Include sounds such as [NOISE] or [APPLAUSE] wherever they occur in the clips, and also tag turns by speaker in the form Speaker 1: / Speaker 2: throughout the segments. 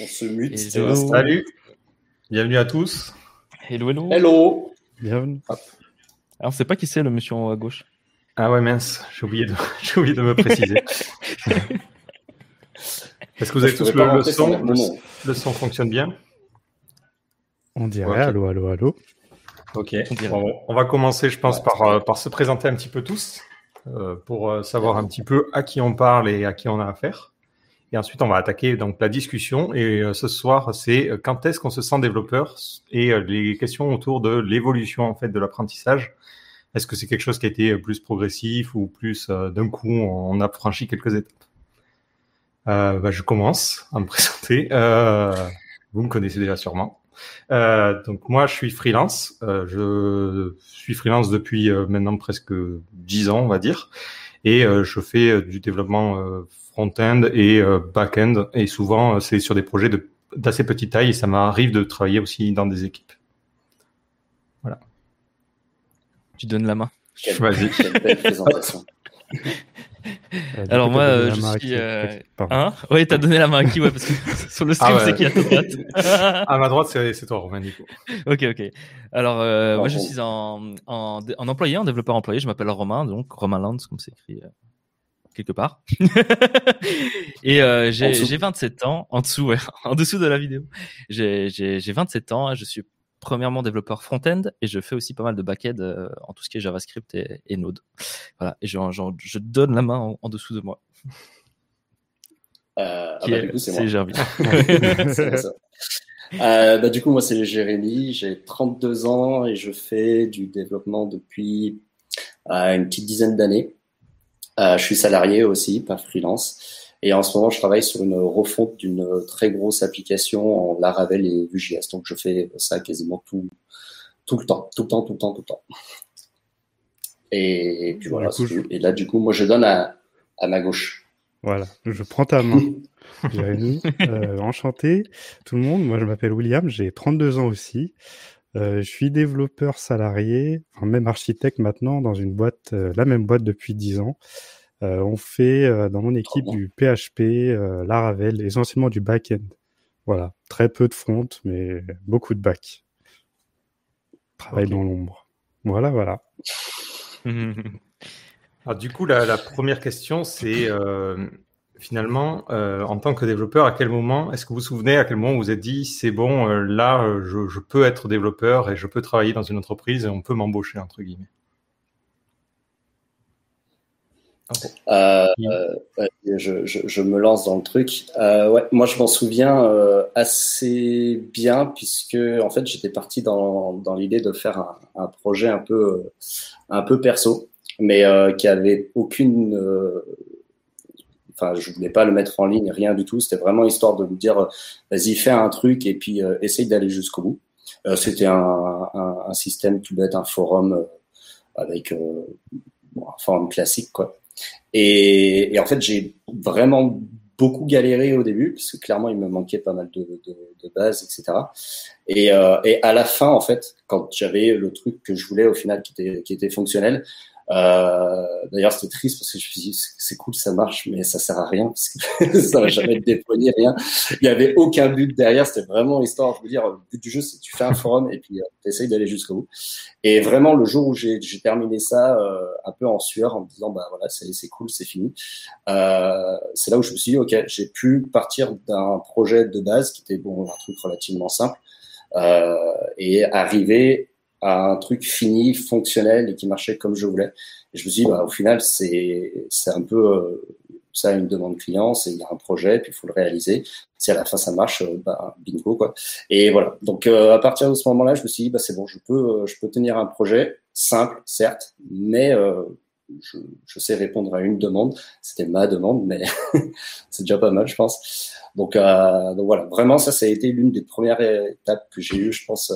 Speaker 1: On se mute.
Speaker 2: Salut. Bienvenue à tous.
Speaker 3: Hello, hello.
Speaker 1: Hello.
Speaker 3: Bienvenue. Alors, on ne sait pas qui c'est le monsieur en haut à gauche.
Speaker 2: Ah ouais, mince, j'ai oublié, de... [LAUGHS] oublié de me préciser. [LAUGHS] Est-ce que vous avez tous le, le son le, son fonctionne bien
Speaker 4: On dirait allô, allô, allô.
Speaker 2: Ok, on, va commencer, je pense, par, euh, par se présenter un petit peu tous, euh, pour euh, savoir un petit peu à qui on parle et à qui on a affaire. Et ensuite, on va attaquer donc la discussion. Et ce soir, c'est quand est-ce qu'on se sent développeur? Et les questions autour de l'évolution en fait de l'apprentissage. Est-ce que c'est quelque chose qui a été plus progressif ou plus d'un coup on a franchi quelques étapes? Euh, bah, Je commence à me [LAUGHS] présenter. vous me connaissez déjà sûrement. Euh, donc moi, je suis freelance. Euh, je suis freelance depuis euh, maintenant presque 10 ans, on va dire. Et euh, je fais euh, du développement front-end et back-end. Et souvent, c'est sur des projets d'assez petite taille. Et ça m'arrive de travailler aussi dans des équipes. Voilà.
Speaker 3: Tu donnes la main.
Speaker 2: Vas-y.
Speaker 3: Euh, Alors moi, euh, je suis. Euh... Hein? Ouais, t'as donné la main à qui? Ouais, parce que [LAUGHS] sur le stream, ah c'est qui à ta droite
Speaker 2: À ma droite, c'est toi, Romain Nico. [LAUGHS]
Speaker 3: ok, ok. Alors euh, moi, je suis en, en, en, employé, en développeur employé. Je m'appelle Romain, donc Romain Lands, comme c'est écrit euh, quelque part. [LAUGHS] et euh, j'ai 27 ans, en dessous, ouais, [LAUGHS] en dessous de la vidéo. J'ai 27 ans, je suis premièrement développeur front-end et je fais aussi pas mal de back-end euh, en tout ce qui est JavaScript et, Node. Voilà, et je, je, donne la main en, dessous de moi.
Speaker 1: Euh, ah bah, du coup, c'est Jérémy. [LAUGHS] euh, bah, du coup, moi, c'est Jérémy. J'ai 32 ans et je fais du développement depuis euh, une petite dizaine d'années. Euh, je suis salarié aussi, pas freelance. Et en ce moment, je travaille sur une refonte d'une très grosse application en Laravel et Vue.js. Donc, je fais ça quasiment tout, tout le temps, tout le temps, tout le temps, tout le temps. Et puis voilà. Et là, du coup, moi, je donne à, à ma gauche.
Speaker 4: Voilà, je prends ta main. Jérémy, [LAUGHS] euh, enchanté tout le monde. Moi, je m'appelle William, j'ai 32 ans aussi. Euh, je suis développeur salarié, enfin même architecte maintenant dans une boîte, euh, la même boîte depuis 10 ans. Euh, on fait euh, dans mon équipe du PHP, euh, Laravel, essentiellement du back-end. Voilà, très peu de front, mais beaucoup de back. Travail dans l'ombre. Voilà, voilà. [LAUGHS]
Speaker 2: Alors, du coup, la, première question, c'est finalement, en tant que développeur, à quel moment, est-ce que vous vous souvenez à quel moment vous vous êtes dit, c'est bon, là, je, je, peux être développeur et je peux travailler dans une entreprise et on peut m'embaucher, entre guillemets?
Speaker 1: Euh, euh je, je, je, me lance dans le truc. Euh, ouais, moi, je m'en souviens euh, assez bien puisque en fait, j'étais parti dans, dans l'idée de faire un, un, projet un peu un peu perso, mais euh, qui avait aucune. Enfin, je voulais pas le mettre en ligne, rien du tout. C'était vraiment histoire de me dire, vas-y, fais un truc et puis essaye d'aller jusqu'au bout. C'était un, un, un, système doit être un forum avec bon, un forum classique, quoi. Et, et en fait, j'ai vraiment beaucoup galéré au début parce que clairement il me manquait pas mal de, de, de bases etc et, euh, et à la fin en fait quand j'avais le truc que je voulais au final qui était qui était fonctionnel euh, D'ailleurs, c'était triste parce que je me suis dit, c'est cool, ça marche, mais ça sert à rien parce que [LAUGHS] ça va jamais être déployé, rien. Il y avait aucun but derrière. C'était vraiment histoire de dire, le but du jeu, c'est tu fais un forum et puis euh, tu essayes d'aller jusqu'au bout. Et vraiment, le jour où j'ai terminé ça, euh, un peu en sueur, en me disant, bah voilà, c'est cool, c'est fini. Euh, c'est là où je me suis dit, ok, j'ai pu partir d'un projet de base qui était bon, un truc relativement simple, euh, et arriver à un truc fini, fonctionnel et qui marchait comme je voulais. Et je me suis dit, bah, au final, c'est un peu euh, ça une demande client, c'est il y a un projet, puis il faut le réaliser. Si à la fin ça marche, euh, bah, bingo quoi. Et voilà. Donc euh, à partir de ce moment-là, je me suis dit, bah c'est bon, je peux je peux tenir un projet simple, certes, mais je, je, sais répondre à une demande. C'était ma demande, mais [LAUGHS] c'est déjà pas mal, je pense. Donc, donc voilà, vraiment, ça, ça a été l'une des premières étapes que j'ai eues, je pense,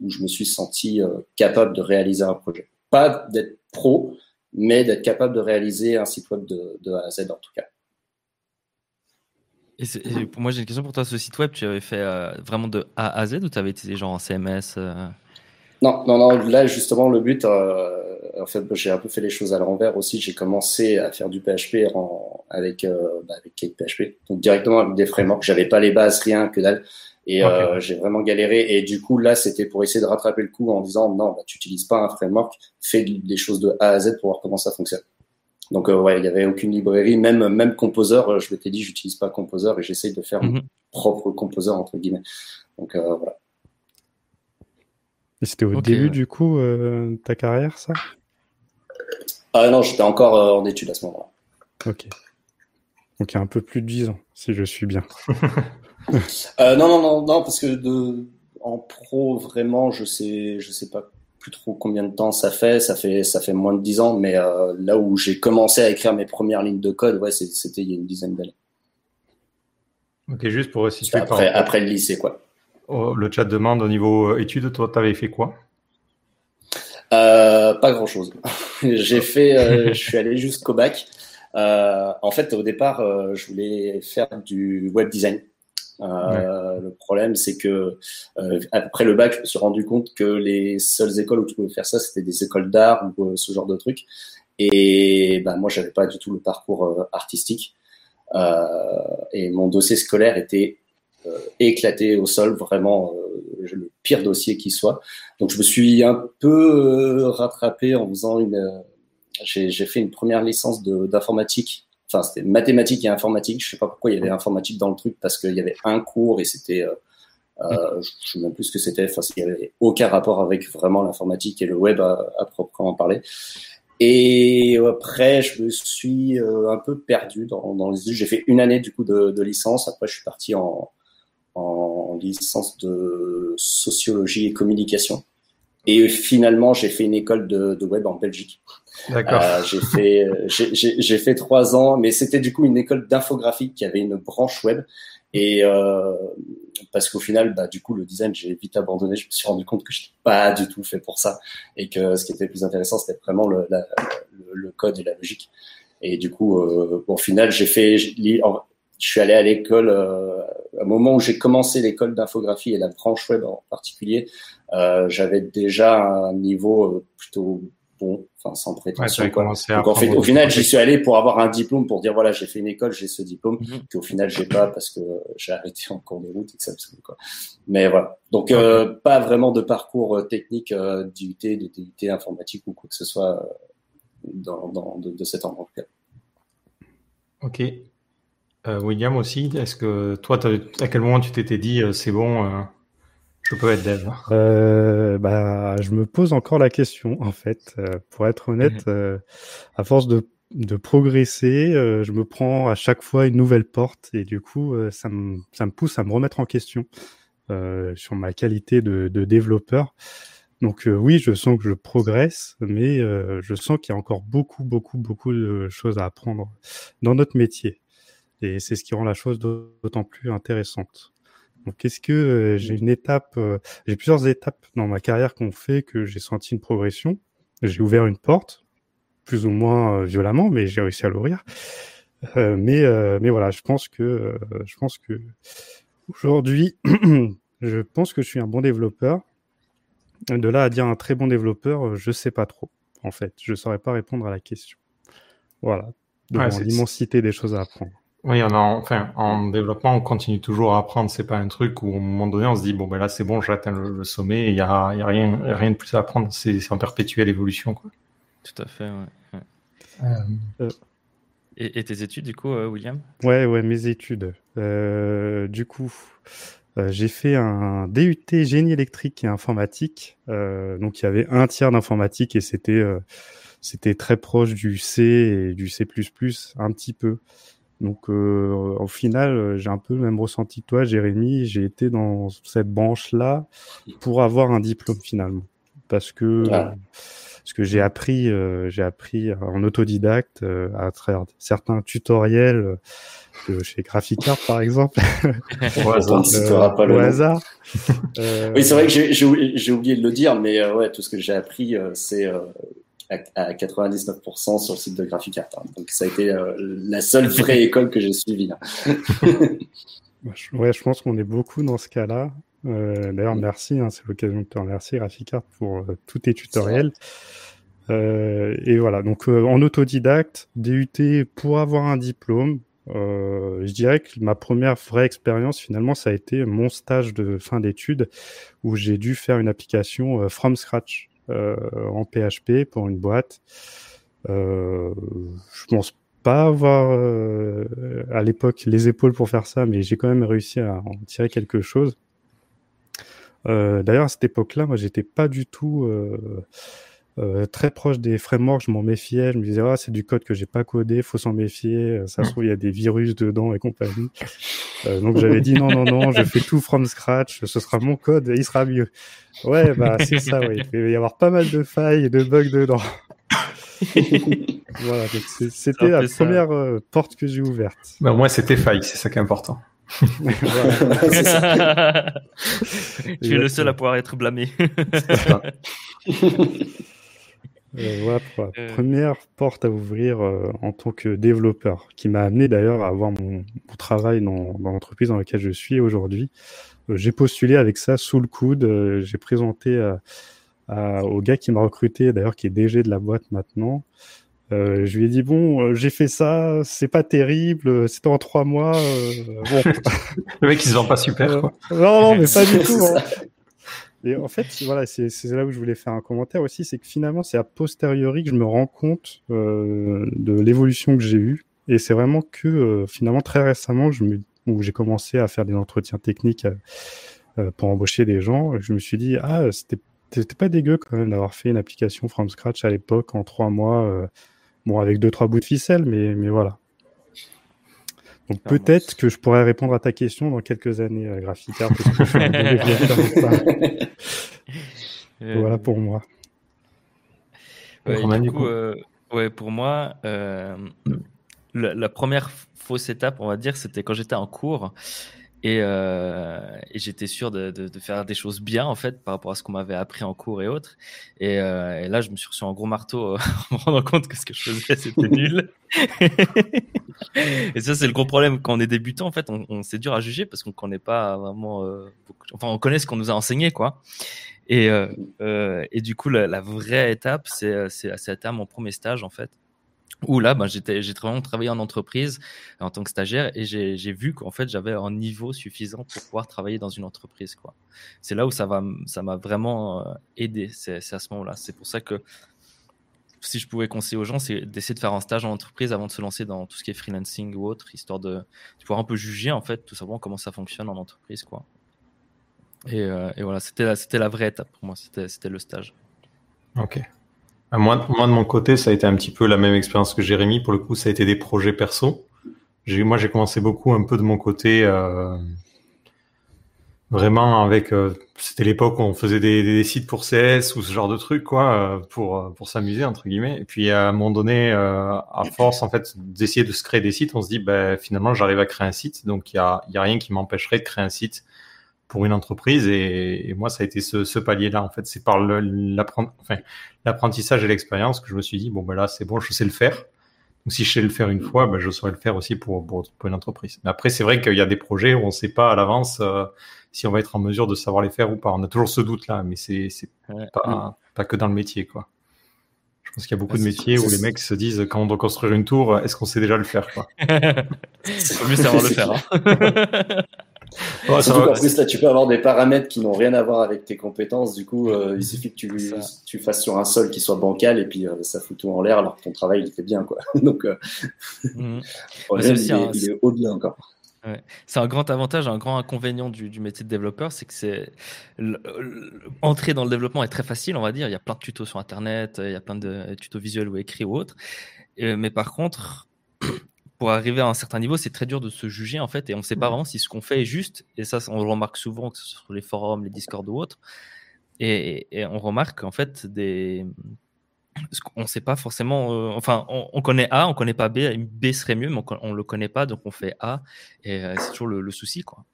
Speaker 1: où je me suis senti euh, capable de réaliser un projet. Pas d'être pro, mais d'être capable de réaliser un site web de, de A à Z en tout cas.
Speaker 3: Et, pour moi, j'ai une question pour toi. Ce site web, tu avais fait euh, vraiment de A à Z ou tu avais utilisé genre un CMS euh?
Speaker 1: Non, non, non. Là, justement, le but, en fait, j'ai un peu fait les choses à l'envers aussi. J'ai commencé à faire du PHP en, avec bah, avec PHP, donc directement avec des frameworks. J'avais pas les bases, rien que dalle. Et j'ai vraiment galéré. Et du coup, là, c'était pour essayer de rattraper le coup en disant non, bah, tu utilises pas un framework, fais des choses de A à Z pour voir comment ça fonctionne. Donc euh, ouais, il y avait aucune librairie, même même Composer. Euh, je m'étais dit, j'utilise pas Composer et j'essaye de faire mon mhm. propre Composer entre guillemets. Donc euh, voilà.
Speaker 4: Et c'était au début du coup de ta carrière, ça?
Speaker 1: Ah non, j'étais encore en études à ce moment-là.
Speaker 4: Ok. Donc il y a un peu plus de 10 ans, si je suis bien. [LAUGHS]
Speaker 1: non, non, non, non, parce que de, en pro, vraiment, je sais, je sais pas plus trop combien de temps ça fait. Ça fait ça fait moins de dix ans, mais euh, là où j'ai commencé à écrire mes premières lignes de code, ouais, c'était il y a une dizaine d'années.
Speaker 2: Ok, juste pour situer.
Speaker 1: Après, après le lycée, quoi.
Speaker 2: Oh, le chat demande au niveau euh, études, toi, t'avais fait quoi?
Speaker 1: Euh, Pas grand chose. [LAUGHS] j'ai fait, [LAUGHS] je suis allé jusqu'au bac. en fait, au départ, je voulais faire du web design. Euh, le problème, c'est que euh, après le bac, je me suis rendu compte que les seules écoles où tu pouvais faire ça, c'était des écoles d'art ou euh, ce genre de trucs. Et ben, moi, j'avais pas du tout le parcours artistique. et mon dossier scolaire était éclaté au sol, vraiment le pire dossier qui soit. Donc, je me suis un peu rattrapé en faisant une. J'ai fait une première licence d'informatique enfin c'était mathématiques et informatique. Je sais pas pourquoi il y avait informatique dans le truc parce qu'il y avait un cours et c'était, euh, euh, je sais même plus ce que c'était. Enfin, il y avait aucun rapport avec vraiment l'informatique et le web à, proprement parler. Et après, je me suis euh, un peu perdu dans, dans les J'ai fait une année du coup de, de, licence. Après, je suis parti en, en licence de sociologie et communication. Et finalement, j'ai fait une école de, de web en Belgique. Euh, j'ai fait j'ai fait trois ans, mais c'était du coup une école d'infographie qui avait une branche web. Et euh, parce qu'au final, bah, du coup, le design, j'ai vite abandonné. Je me suis rendu compte que je n'étais pas du tout fait pour ça, et que ce qui était plus intéressant, c'était vraiment le, code et la logique. Et du coup, euh, au final, j'ai fait, je suis allé à l'école, euh, au moment où j'ai commencé l'école d'infographie et la branche web en particulier, euh, j'avais déjà un niveau euh, plutôt bon, enfin sans prétention. Donc en fait, au final, j'y suis allé pour avoir un diplôme, pour dire voilà, j'ai fait une école, j'ai ce diplôme, mm au final j'ai pas parce que j'ai arrêté en cours de route et que ça me quoi. Mais voilà, donc euh, pas vraiment de parcours euh, technique euh, d'IUT, de DUT informatique ou quoi que ce soit dans, dans de, de, cet endroit.
Speaker 2: Ok. William aussi, est-ce que toi, à quel moment tu t'étais dit c'est bon je peux être dev.
Speaker 4: Euh, bah, je me pose encore la question, en fait. Euh, pour être honnête, mhm. euh, à force de, de progresser, euh, je me prends à chaque fois une nouvelle porte et du coup, ça, me, ça me pousse à me remettre en question sur ma qualité de, de développeur. Donc oui, je sens que je progresse, mais je sens qu'il y a encore beaucoup, beaucoup, beaucoup de choses à apprendre dans notre métier. Et c'est ce qui rend la chose d'autant plus intéressante. Donc, est-ce que euh, j'ai une étape, euh, j'ai plusieurs étapes dans ma carrière qu'on fait que j'ai senti une progression. J'ai ouvert une porte, plus ou moins euh, violemment, mais j'ai réussi à l'ouvrir. mais, mais voilà, je pense que, je pense que aujourd'hui, [CLEARS THROAT] je pense que je suis un bon développeur. De là à dire un très bon développeur, je sais pas trop. En fait, je saurais pas répondre à la question. Voilà, devant l'immensité des choses à apprendre.
Speaker 2: Oui, on a, enfin, en développement, on continue toujours à apprendre. C'est pas un truc où, au moment donné, on se dit, bon, ben là, c'est bon, j'atteins le, le, sommet, il y a, y a rien, rien de plus à apprendre. C'est en perpétuelle évolution, quoi.
Speaker 3: Tout à fait, ouais. Euh, euh... Et, et, tes études, du coup, euh, William?
Speaker 4: Ouais, ouais, mes études. Euh, du coup, euh, j'ai fait un DUT génie électrique et informatique. donc, il y avait un tiers d'informatique et c'était, c'était très proche du C et du C++, un petit peu. Donc euh, au final, euh, j'ai un peu le même ressenti que toi, Jérémy. J'ai été dans cette branche-là pour avoir un diplôme finalement, parce que parce que j'ai appris, euh, j'ai appris en autodidacte à travers certains tutoriels chez Graphicart par exemple. [LAUGHS]
Speaker 1: au hasard. Pas le hasard. oui, c'est vrai que j'ai oublié de le dire, mais ouais, tout ce que j'ai appris, c'est à, 99% sur le site de Graphic Art. Hein. Donc ça a été euh, la seule vraie [LAUGHS] école que j'ai suivie. Hein. [LAUGHS]
Speaker 4: ouais, je pense qu'on est beaucoup dans ce cas-là. Euh, d'ailleurs, merci, hein, c'est l'occasion de te remercier, Graphic Art, pour euh, tous tes tutoriels. et voilà, donc en autodidacte, DUT pour avoir un diplôme, euh, je dirais que ma première vraie expérience, finalement, ça a été mon stage de fin d'études où j'ai dû faire une application euh, from scratch euh, en PHP pour une boîte. Euh, je pense pas avoir euh, à l'époque les épaules pour faire ça, mais j'ai quand même réussi à en tirer quelque chose. D'ailleurs, à cette époque-là, moi, j'étais pas du tout euh, très proche des frameworks, je m'en méfiais. Je me disais, ah, c'est du code que j'ai pas codé, faut s'en méfier. Euh, ça se trouve, il y a des virus dedans et compagnie. Euh, donc j'avais dit, non, non, non, je fais tout from scratch. Ce sera mon code et il sera mieux. Ouais, bah, [LAUGHS] c'est ça, oui. Il va y avoir pas mal de failles et de bugs dedans. [LAUGHS] voilà, c'était la première porte que j'ai ouverte.
Speaker 2: Bah, au moins, c'était faille, c'est ça qui est important. [LAUGHS]
Speaker 3: tu es le seul à pouvoir être blâmé.
Speaker 4: Euh, voilà pour la euh. première porte à ouvrir euh, en tant que développeur, qui m'a amené d'ailleurs à avoir mon, travail dans, l'entreprise dans laquelle je suis aujourd'hui. j'ai postulé avec ça sous le coude. j'ai présenté au gars qui m'a recruté, d'ailleurs qui est DG de la boîte maintenant. je lui ai dit bon, j'ai fait ça, c'est pas terrible, c'était en trois mois. bon. [LAUGHS]
Speaker 2: le mec il se vend pas super. Quoi.
Speaker 4: non non mais pas [LAUGHS] du tout. Hein. Et en fait, voilà, c'est là où je voulais faire un commentaire aussi, c'est que finalement, c'est a posteriori que je me rends compte euh, de l'évolution que j'ai eue. Et c'est vraiment que euh, finalement, très récemment, je me, où j'ai commencé à faire des entretiens techniques euh, pour embaucher des gens, je me suis dit, ah, c'était pas dégueu quand même d'avoir fait une application from scratch à l'époque en trois mois, bon, avec deux, trois bouts de ficelle, mais, mais voilà. Donc peut-être que je pourrais répondre à ta question dans quelques années, euh, parce que je [LAUGHS] euh, Voilà pour moi.
Speaker 3: Ouais, du coup, euh, ouais, pour moi, la, première fausse étape, on va dire, c'était quand j'étais en cours euh, et, j'étais sûr de, faire des choses bien en fait par rapport à ce qu'on m'avait appris en cours et autres. Et, euh, là, je me suis reçu un gros marteau euh, [LAUGHS] en me rendant compte que ce que je faisais c'était [LAUGHS] nul. et ça, c'est le gros problème quand on est débutant. En fait, on, c'est dur à juger parce qu'on connaît pas vraiment. enfin, on connaît ce qu'on nous a enseigné, quoi. Et, et du coup, la, la vraie étape, c'est à mon premier stage en fait où là, ben, j'ai vraiment travaillé en entreprise en tant que stagiaire et j'ai vu qu'en fait, j'avais un niveau suffisant pour pouvoir travailler dans une entreprise. C'est là où ça, va, ça m'a vraiment euh, aidé, c'est, à ce moment-là. C'est pour ça que si je pouvais conseiller aux gens, c'est d'essayer de faire un stage en entreprise avant de se lancer dans tout ce qui est freelancing ou autre, histoire de, pouvoir un peu juger, en fait, tout simplement comment ça fonctionne en entreprise. Quoi. Et, euh, voilà, c'était la, la vraie étape pour moi, c'était, c'était le stage.
Speaker 2: Ok. Ah, moi, de mon côté, ça a été un petit peu la même expérience que Jérémy. Pour le coup, ça a été des projets perso. Moi, j'ai commencé beaucoup un peu de mon côté, euh, vraiment avec. Euh, c'était l'époque où on faisait des, sites pour CS ou ce genre de trucs, quoi, euh, pour pour s'amuser entre guillemets. Et puis à un moment donné, à force en fait d'essayer de se créer des sites, on se dit, ben finalement, j'arrive à créer un site, donc il y a, y a rien qui m'empêcherait de créer un site pour une entreprise. Et, moi, ça a été ce, palier-là. En fait, c'est par l'apprentissage et l'expérience que je me suis dit, bon, ben là, c'est bon, je sais le faire. Donc, si je sais le faire une fois, ben, je saurais le faire aussi pour, pour, une entreprise. Mais après, c'est vrai qu'il y a des projets où on ne sait pas à l'avance euh, si on va être en mesure de savoir les faire ou pas. On a toujours ce doute-là, mais c'est pas, pas que dans le métier, quoi. Je pense qu'il y a beaucoup de métiers où les mecs se disent quand on doit construire une tour, est-ce qu'on sait déjà le faire quoi? [LAUGHS]
Speaker 3: C'est mieux savoir le faire. Hein. [LAUGHS]
Speaker 1: Surtout qu'en plus, là, tu peux avoir des paramètres qui n'ont rien à voir avec tes compétences. Du coup, euh, il suffit que tu, tu, fasses sur un sol qui soit bancal et puis euh, ça fout tout en l'air alors que ton travail, il fait bien. Quoi. [LAUGHS] Donc, euh, mmh. il, est, au bien encore.
Speaker 3: C'est un grand avantage, un grand inconvénient du, métier de développeur, c'est que c'est entrer dans le développement est très facile, on va dire. Il y a plein de tutos sur Internet, il y a plein de tutos visuels ou écrits ou autres. mais par contre, pour arriver à un certain niveau, c'est très dur de se juger en fait, et on ne sait pas vraiment si ce qu'on fait est juste. Et ça, on le remarque souvent, que ce soit sur les forums, les Discord ou autres. Et, on remarque en fait des, on ne sait pas forcément. Euh, enfin, on, connaît A, on connaît pas B. B serait mieux, mais on, ne le connaît pas, donc on fait A. Et euh, c'est toujours le, souci, quoi.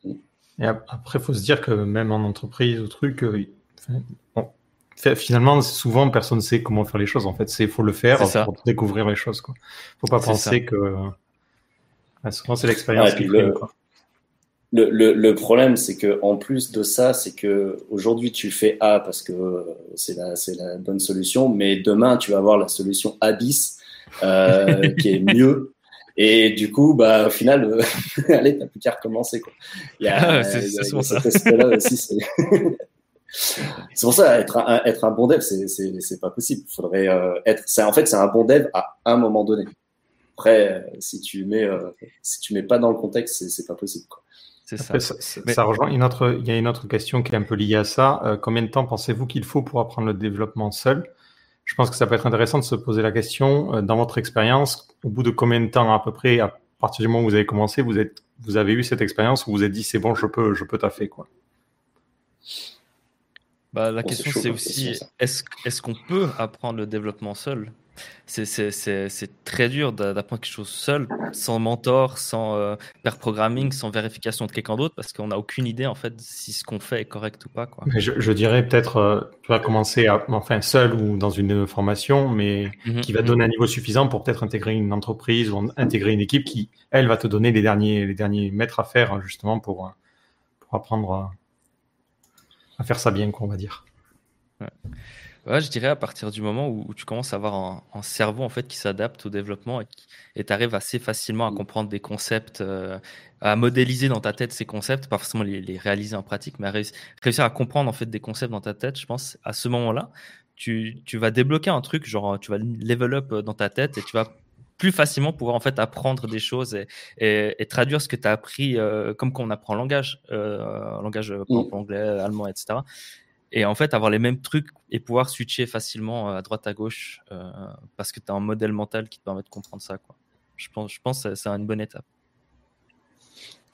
Speaker 2: Et après, il faut se dire que même en entreprise ou truc, euh, finalement, souvent, personne ne sait comment faire les choses. En fait, c'est faut le faire pour découvrir les choses. Quoi. Faut pas penser que souvent, c'est l'expérience qui
Speaker 1: le, le, le, le, problème, c'est que en plus de ça, c'est que aujourd'hui tu fais A parce que c'est la, c'est la bonne solution, mais demain tu vas avoir la solution A bis euh, qui est mieux. Et du coup, bah, au final, euh, [LAUGHS] allez, t'as plus qu'à recommencer, quoi.
Speaker 3: Il y a, ah, c'est, c'est ça.
Speaker 1: là aussi, c'est... [LAUGHS] c'est pour ça, être un, être un bon dev, c'est, c'est, c'est pas possible. Faudrait euh, être, c'est, en fait, c'est un bon dev à un moment donné. Après, si tu mets, euh, si tu mets pas dans le contexte, c'est, pas possible, quoi.
Speaker 2: C'est ça. ça, ça rejoint une autre, il y a une autre question qui est un peu liée à ça. Euh, combien de temps pensez-vous qu'il faut pour apprendre le développement seul? Je pense que ça peut être intéressant de se poser la question, euh, dans votre expérience, au bout de combien de temps à peu près, à partir du moment où vous avez commencé, vous, êtes, vous avez eu cette expérience où vous vous êtes dit c'est bon, je peux, je peux taffer quoi?
Speaker 3: Bah, la question c'est aussi est-ce est qu'on peut apprendre le développement seul? C'est très dur d'apprendre quelque chose seul, sans mentor, sans euh, pair programming, sans vérification de quelqu'un d'autre, parce qu'on n'a aucune idée en fait si ce qu'on fait est correct ou pas. Quoi.
Speaker 2: je, dirais peut-être, euh, tu vas commencer à, enfin seul ou dans une formation, mais mmh qui va te mmh donner un niveau suffisant pour peut-être intégrer une entreprise ou intégrer une équipe qui, elle, va te donner les derniers, les derniers mètres à faire hein, justement pour, euh, pour apprendre à, à faire ça bien, quoi, on va dire.
Speaker 3: Ouais. Ouais, je dirais à partir du moment où, tu commences à avoir un, cerveau en fait qui s'adapte au développement et tu arrives assez facilement à mmh. comprendre des concepts, euh, à modéliser dans ta tête ces concepts, pas forcément les, réaliser en pratique, mais à réussir, à comprendre en fait des concepts dans ta tête. Je pense à ce moment-là, tu, tu, vas débloquer un truc, genre tu vas level up dans ta tête et tu vas plus facilement pouvoir en fait apprendre des choses et, et, traduire ce que tu as appris euh, comme quand on apprend un langage, euh, langage mmh. anglais, allemand, etc et en fait avoir les mêmes trucs et pouvoir switcher facilement euh, à droite à gauche euh, parce que tu as un modèle mental qui te permet de comprendre ça. Je pense je pense que c'est une bonne étape.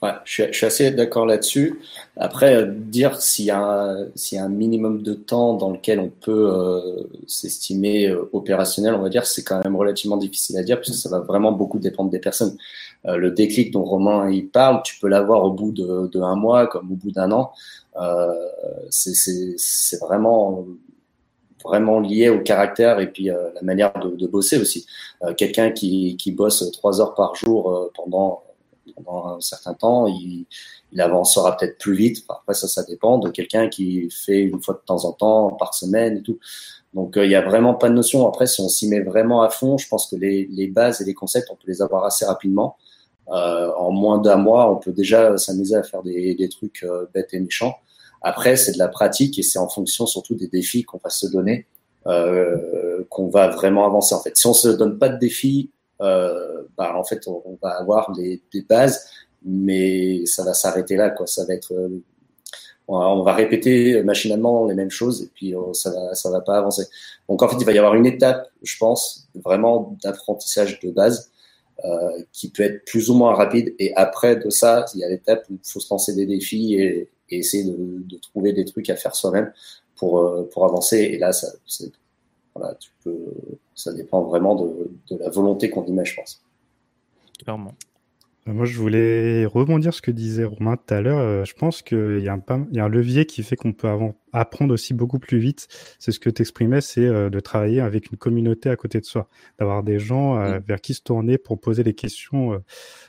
Speaker 1: Ouais, je suis, assez d'accord là-dessus. Après, euh, dire s'il y, a, s'il y a un minimum de temps dans lequel on peut euh, s'estimer euh, opérationnel, on va dire, c'est quand même relativement difficile à dire, puisque ça va vraiment beaucoup dépendre des personnes. Euh, le déclic dont Romain il parle, tu peux l'avoir au bout de, de, un mois comme au bout d'un an. c'est, c'est, c'est vraiment vraiment lié au caractère et puis la manière de, de bosser aussi. Quelqu'un qui, qui bosse trois heures par jour pendant pendant un certain temps, il, avancera peut-être plus vite. Après, ça, ça dépend de quelqu'un qui fait une fois de temps en temps, par semaine et tout. Donc, euh, il n'y a vraiment pas de notion. Après, si on s'y met vraiment à fond, je pense que les, bases et les concepts, on peut les avoir assez rapidement. Euh, en moins d'un mois, on peut déjà s'amuser à faire des, trucs euh, bêtes et méchants. Après, c'est de la pratique et c'est en fonction surtout des défis qu'on va se donner qu'on va vraiment avancer. En fait, si on se donne pas de défis, bah, en fait, on, va avoir des, bases, mais ça va s'arrêter là. Ça va être, euh, on va répéter machinalement les mêmes choses et puis euh, ça va, ça va pas avancer. Donc en fait, il va y avoir une étape, je pense, vraiment d'apprentissage de base euh, qui peut être plus ou moins rapide. Et après de ça, il y a l'étape où il faut se lancer des défis et, essayer de, trouver des trucs à faire soi-même pour, pour avancer. Et là, ça, voilà, tu peux, ça dépend vraiment de, de la volonté qu'on y met, je pense.
Speaker 3: Clairement.
Speaker 4: Euh, moi, je voulais rebondir ce que disait Romain tout à l'heure. Euh, je pense qu'il y, a un, il y a un levier qui fait qu'on peut apprendre aussi beaucoup plus vite. C'est ce que tu exprimais, c'est euh, de travailler avec une communauté à côté de soi, d'avoir des gens vers qui se tourner pour poser des questions.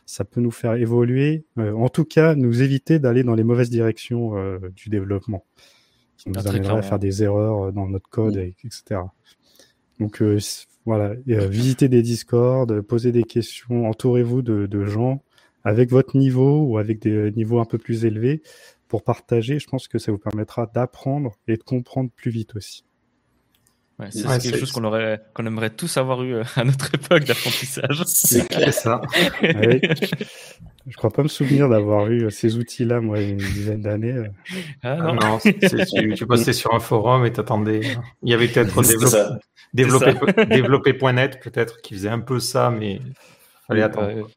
Speaker 4: Ça peut nous faire évoluer, en tout cas, nous éviter d'aller dans les mauvaises directions du développement, qui nous ah, amènerait à faire des erreurs dans notre code, etc. Donc euh, voilà, euh, visitez des Discord, posez des questions, entourez-vous de, gens avec votre niveau ou avec des niveaux un peu plus élevés pour partager. Je pense que ça vous permettra d'apprendre et de comprendre plus vite aussi.
Speaker 3: Ouais, c'est quelque chose qu'on aurait, qu'on aimerait tous avoir eu euh, [LAUGHS] à notre époque d'apprentissage. [LAUGHS]
Speaker 1: C'est clair ça.
Speaker 4: ouais. Je crois pas me souvenir d'avoir eu ces outils-là, moi, il y a une dizaine d'années.
Speaker 2: Ah non, ah non tu, tu postais sur un forum et t'attendais. Il y avait peut-être développé, [LAUGHS] développé.net peut-être qui faisait un peu ça, mais fallait attendre.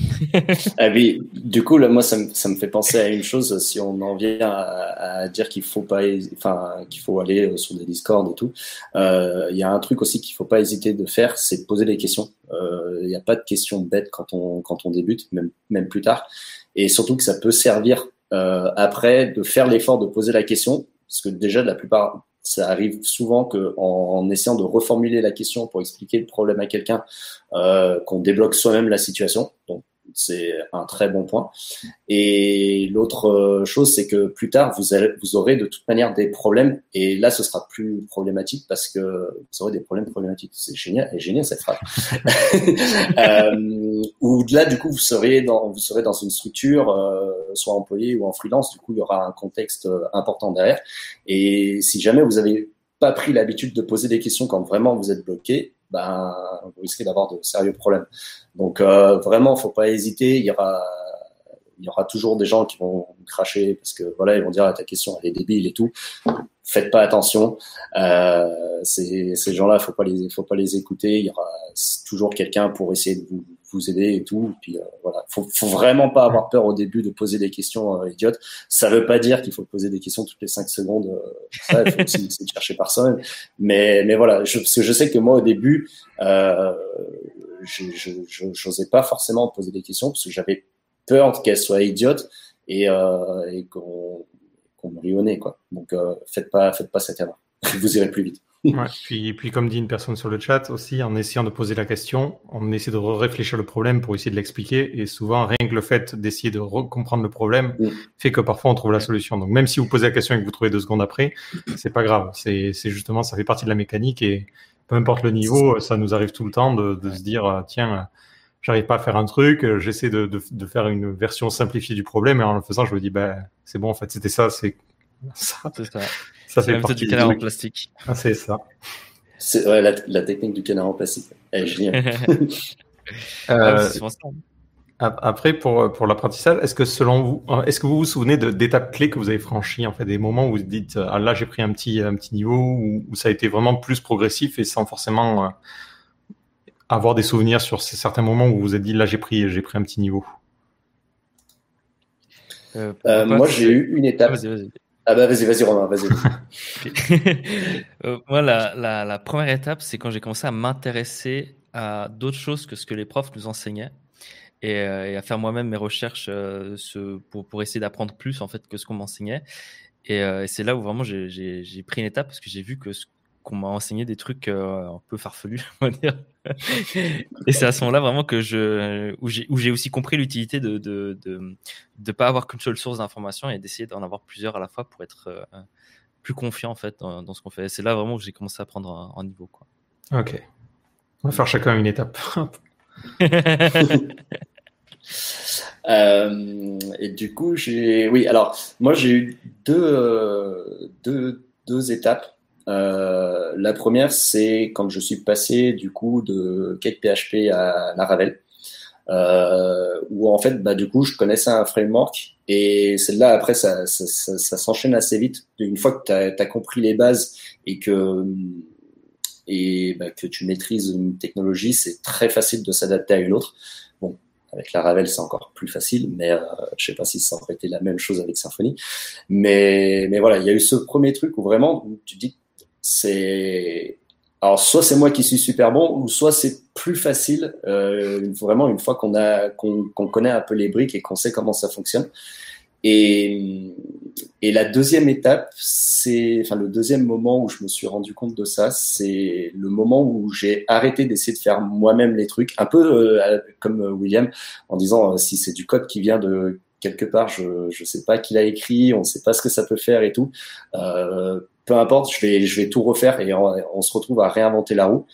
Speaker 2: [LAUGHS]
Speaker 1: ah oui, du coup, là, moi, ça me, ça me, fait penser à une chose. Si on en vient à, dire qu'il faut pas, enfin, qu'il faut aller euh, sur des Discord et tout, euh, il y a un truc aussi qu'il faut pas hésiter de faire, c'est de poser des questions. Euh, il n'y a pas de questions bêtes quand on quand on débute, même même plus tard. Et surtout que ça peut servir après de faire l'effort de poser la question, parce que déjà, la plupart ça arrive souvent que en, essayant de reformuler la question pour expliquer le problème à quelqu'un, euh, qu'on débloque soi-même la situation. Donc c'est un très bon point. Et l'autre chose, c'est que plus tard, vous, allez, vous aurez de toute manière des problèmes. Et là, ce sera plus problématique parce que vous aurez des problèmes problématiques. C'est génial, génial cette phrase. [LAUGHS] euh, ou là, du coup, vous serez dans, vous serez dans une structure, euh, soit employé ou en freelance. Du coup, il y aura un contexte euh, important derrière. Et si jamais vous avez pas pris l'habitude de poser des questions quand vraiment vous êtes bloqué, ben, vous risquez d'avoir de sérieux problèmes. Donc euh, vraiment, faut pas hésiter. Il y aura, il y aura toujours des gens qui vont cracher parce que voilà, ils vont dire ah, ta question elle est débile et tout. Faites pas attention. Euh, ces, ces gens-là, faut pas les, faut pas les écouter. Il y aura toujours quelqu'un pour essayer de vous, vous aider et tout. Puis euh, voilà, faut, vraiment pas avoir peur au début de poser des questions euh, idiotes. Ça veut pas dire qu'il faut poser des questions toutes les cinq secondes. Euh, il faut aussi essayer de chercher par soi Mais mais voilà, je, je sais que moi au début, euh, je n'osais pas forcément poser des questions parce que j'avais peur qu'elles soient idiotes et, et qu'on qu me rionnait quoi. Donc faites pas faites pas cette erreur. Vous irez plus vite.
Speaker 2: Ouais, puis, puis, comme dit une personne sur le chat aussi, en essayant de poser la question, on essaie de réfléchir le problème pour essayer de l'expliquer. Et souvent, rien que le fait d'essayer de comprendre le problème mm. fait que parfois on trouve la solution. Donc, même si vous posez la question et que vous trouvez deux secondes après, c'est pas grave. C'est justement, ça fait partie de la mécanique et peu importe le niveau, ça nous arrive tout le temps de, de se dire, euh, tiens, j'arrive pas à faire un truc, j'essaie de, de, de, faire une version simplifiée du problème et en le faisant, je me dis, ben, c'est bon, en fait, c'était ça, c'est
Speaker 3: ça. ça. Ça fait partie du canard en plastique.
Speaker 2: Ah, c'est ça.
Speaker 1: C'est ouais, la, la, technique du canard en plastique. Elle est géniale. [LAUGHS]
Speaker 2: euh, après, pour, pour l'apprentissage, est-ce que selon vous, est-ce que vous vous souvenez d'étapes clés que vous avez franchies, en fait, des moments où vous dites, ah, là, j'ai pris un petit, un petit niveau, où, où, ça a été vraiment plus progressif et sans forcément euh, avoir des souvenirs sur ces certains moments où vous vous êtes dit, là, j'ai pris, j'ai pris un petit niveau.
Speaker 1: Euh, euh, moi, j'ai eu une étape. Vas -y, vas -y. Ah bah vas-y, vas-y Romain, vas-y. [LAUGHS]
Speaker 3: euh, moi, la, la, première étape, c'est quand j'ai commencé à m'intéresser à d'autres choses que ce que les profs nous enseignaient et, euh, à faire moi-même mes recherches euh, ce, pour, pour essayer d'apprendre plus en fait que ce qu'on m'enseignait. Et, et c'est là où vraiment j'ai pris une étape parce que j'ai vu que ce qu'on m'a enseigné des trucs euh, un peu farfelus, [LAUGHS] on va dire. et c'est à ce moment-là vraiment que je, où j'ai, aussi compris l'utilité de de, de, de pas avoir qu'une seule source d'information et d'essayer d'en avoir plusieurs à la fois pour être euh, plus confiant en fait dans, dans ce qu'on fait. c'est là vraiment que j'ai commencé à prendre en, en niveau, quoi.
Speaker 2: Ok. On va faire chacun une étape. [LAUGHS]
Speaker 1: euh, et du coup, j'ai, oui, alors moi j'ai eu deux, deux, deux étapes. Euh, la première, c'est quand je suis passé du coup de Cake PHP à Laravel, euh, où en fait, bah, du coup, je connaissais un framework et celle-là, après, ça, ça, ça, s'enchaîne assez vite. Une fois que tu as, compris les bases et que et bah, que tu maîtrises une technologie, c'est très facile de s'adapter à une autre. Bon, avec Laravel, c'est encore plus facile, mais euh, je sais pas si ça aurait été la même chose avec Symfony. Mais, mais voilà, il y a eu ce premier truc où vraiment, tu dis c'est alors soit c'est moi qui suis super bon ou soit c'est plus facile euh, vraiment une fois qu'on a qu'on qu connaît un peu les briques et qu'on sait comment ça fonctionne. Et, et la deuxième étape c'est enfin le deuxième moment où je me suis rendu compte de ça c'est le moment où j'ai arrêté d'essayer de faire moi-même les trucs un peu euh, comme William en disant euh, si c'est du code qui vient de quelque part je je sais pas qui l'a écrit on sait pas ce que ça peut faire et tout. Euh, peu importe, je vais, je vais tout refaire et on, se retrouve à réinventer la roue.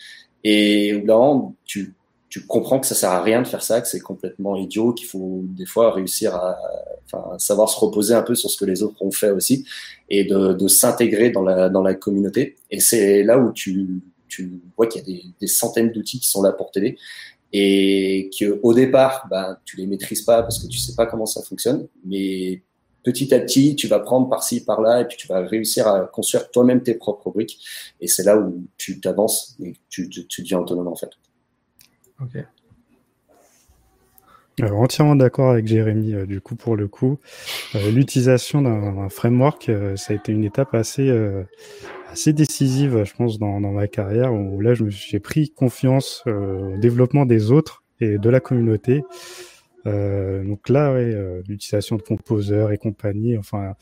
Speaker 1: Et au tu, tu comprends que ça sert à rien de faire ça, que c'est complètement idiot, qu'il faut des fois réussir à, enfin, savoir se reposer un peu sur ce que les autres ont fait aussi et de, de s'intégrer dans la, dans la communauté. Et c'est là où tu, tu vois qu'il y a des, des centaines d'outils qui sont là pour t'aider et que au départ, ben, tu les maîtrises pas parce que tu sais pas comment ça fonctionne, mais petit à petit, tu vas prendre par-ci, par-là, et puis tu vas réussir à construire toi-même tes propres briques. Et c'est là où tu t'avances et tu, tu, tu, deviens autonome en fait.
Speaker 2: Ok.
Speaker 4: Alors, entièrement d'accord avec Jérémy, euh, du coup, pour le coup. Euh, L'utilisation d'un framework, euh, ça a été une étape assez, euh, assez décisive, je pense, dans, dans ma carrière, où là, j'ai pris confiance au développement des autres et de la communauté. Euh, donc là, ouais, euh, l'utilisation de composeurs et compagnie, enfin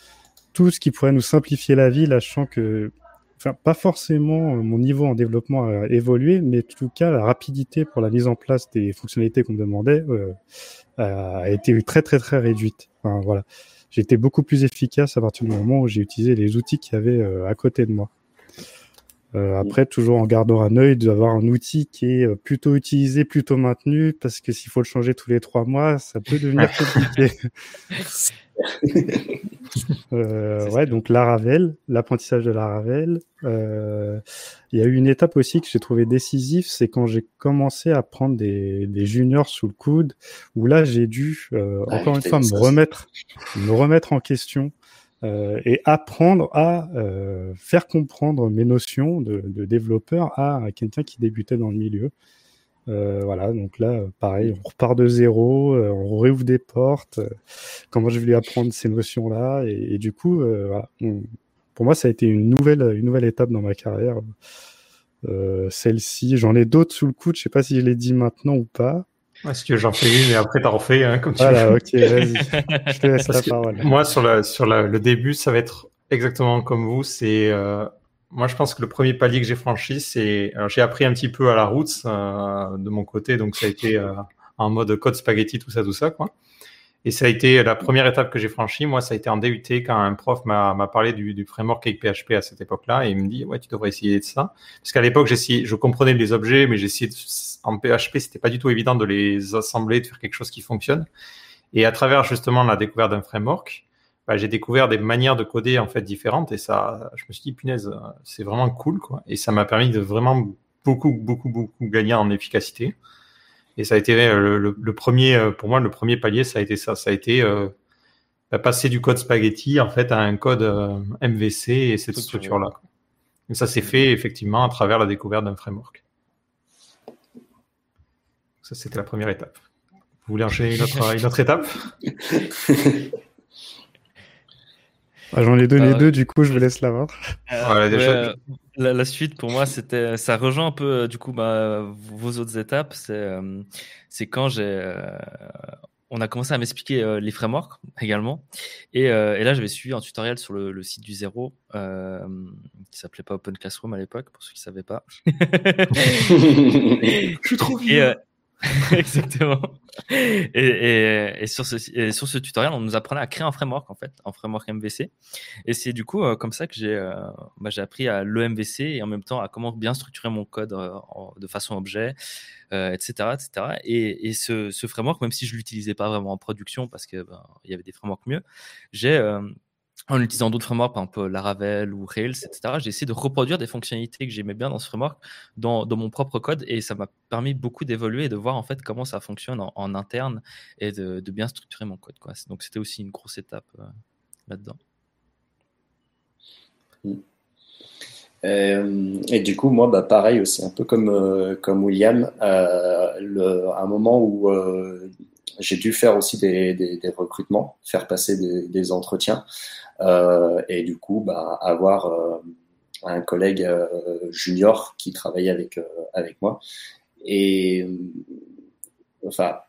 Speaker 4: tout ce qui pourrait nous simplifier la vie, là, je sens que enfin pas forcément mon niveau en développement a évolué, mais en tout cas la rapidité pour la mise en place des fonctionnalités qu'on me demandait a été très très très réduite. Enfin, voilà, j'ai été beaucoup plus efficace à partir du moment où j'ai utilisé les outils qu'il y avait à côté de moi. Euh, après, toujours en gardant un œil d'avoir un outil qui est euh, plutôt utilisé, plutôt maintenu, parce que s'il faut le changer tous les trois mois, ça peut devenir [LAUGHS] compliqué. [LAUGHS] euh, ouais, donc Laravel, l'apprentissage de Laravel. Euh, il y a eu une étape aussi que j'ai trouvé décisive, c'est quand j'ai commencé à prendre des, des, juniors sous le coude, où là j'ai dû euh, encore une fois me remettre, me remettre en question euh, et apprendre à euh, faire comprendre mes notions de, développeur à, quelqu'un qui débutait dans le milieu. Euh, voilà, donc là, pareil, on repart de zéro, on réouvre des portes. Comment je vais lui apprendre ces notions-là et, du coup, voilà, pour moi, ça a été une nouvelle, étape dans ma carrière. Celle-ci, j'en ai d'autres sous le coude. Je sais pas si je l'ai dit maintenant ou pas.
Speaker 2: Est-ce que j'en fais une et après t'en refais hein, comme tu
Speaker 4: voilà, ok, vas-y. [LAUGHS] Je te laisse la parole.
Speaker 2: Moi, sur, la, sur la, le début, ça va être exactement comme vous. C'est, euh, moi, je pense que le premier palier que j'ai franchi, c'est, j'ai appris un petit peu à la route euh, de mon côté, donc ça a été euh, en mode code spaghetti, tout ça, tout ça, quoi. Et ça a été la première étape que j'ai franchie. Moi, ça a été en DUT quand un prof m'a parlé du, du framework avec PHP à cette époque-là et il me dit, ouais, tu devrais essayer de ça. Parce qu'à l'époque, j'essayais, je comprenais les objets, mais j'essayais en PHP, c'était pas du tout évident de les assembler, de faire quelque chose qui fonctionne. Et à travers justement la découverte d'un framework, bah, j'ai découvert des manières de coder en fait différentes et ça, je me suis dit, punaise, c'est vraiment cool, quoi. Et ça m'a permis de vraiment beaucoup, beaucoup, beaucoup gagner en efficacité. Et ça a été euh, le, premier, euh, pour moi, le premier palier, ça a été ça. Ça a été euh, bah, passer du code spaghetti en fait à un code MVC et cette structure-là. Et ça s'est fait effectivement à travers la découverte d'un framework. Ça, c'était la première étape. Vous voulez enchaîner une autre, une autre étape? [LAUGHS]
Speaker 4: Ah, j'en ai donné deux, du coup, je vous laisse la voir.
Speaker 3: Euh, la, suite, pour moi, c'était, ça rejoint un peu, euh, du coup, bah, vos autres étapes. C'est, euh, c'est quand j'ai, on a commencé à m'expliquer les frameworks également. Et, et, là, j'avais suivi un tutoriel sur le, site du zéro, qui s'appelait pas Open Classroom à l'époque, pour ceux qui ne savaient pas. [LAUGHS] [LAUGHS]
Speaker 2: je suis trop vieux. [LAUGHS]
Speaker 3: Exactement. Et, sur ce, sur ce tutoriel, on nous apprenait à créer un framework en fait, un framework MVC. Et c'est du coup euh, comme ça que j'ai euh, bah, appris à l'EMVC et en même temps à comment bien structurer mon code euh, de façon objet, etc., etc. Et, ce, framework, même si je l'utilisais pas vraiment en production parce que ben, y avait des frameworks mieux, j'ai en utilisant d'autres frameworks, par exemple Laravel ou Rails, etc., j'ai essayé de reproduire des fonctionnalités que j'aimais bien dans ce framework dans, mon propre code et ça m'a permis beaucoup d'évoluer et de voir comment ça fonctionne en, interne et de, bien structurer mon code. Donc c'était aussi une grosse étape euh, là-dedans.
Speaker 1: Euh, et du coup, moi, bah, pareil aussi, un peu comme, euh, William, à un moment où j'ai dû faire aussi des, recrutements, faire passer des, entretiens. Euh, et du coup, bah, avoir euh, un collègue euh, junior qui travaillait avec, avec moi. Et enfin,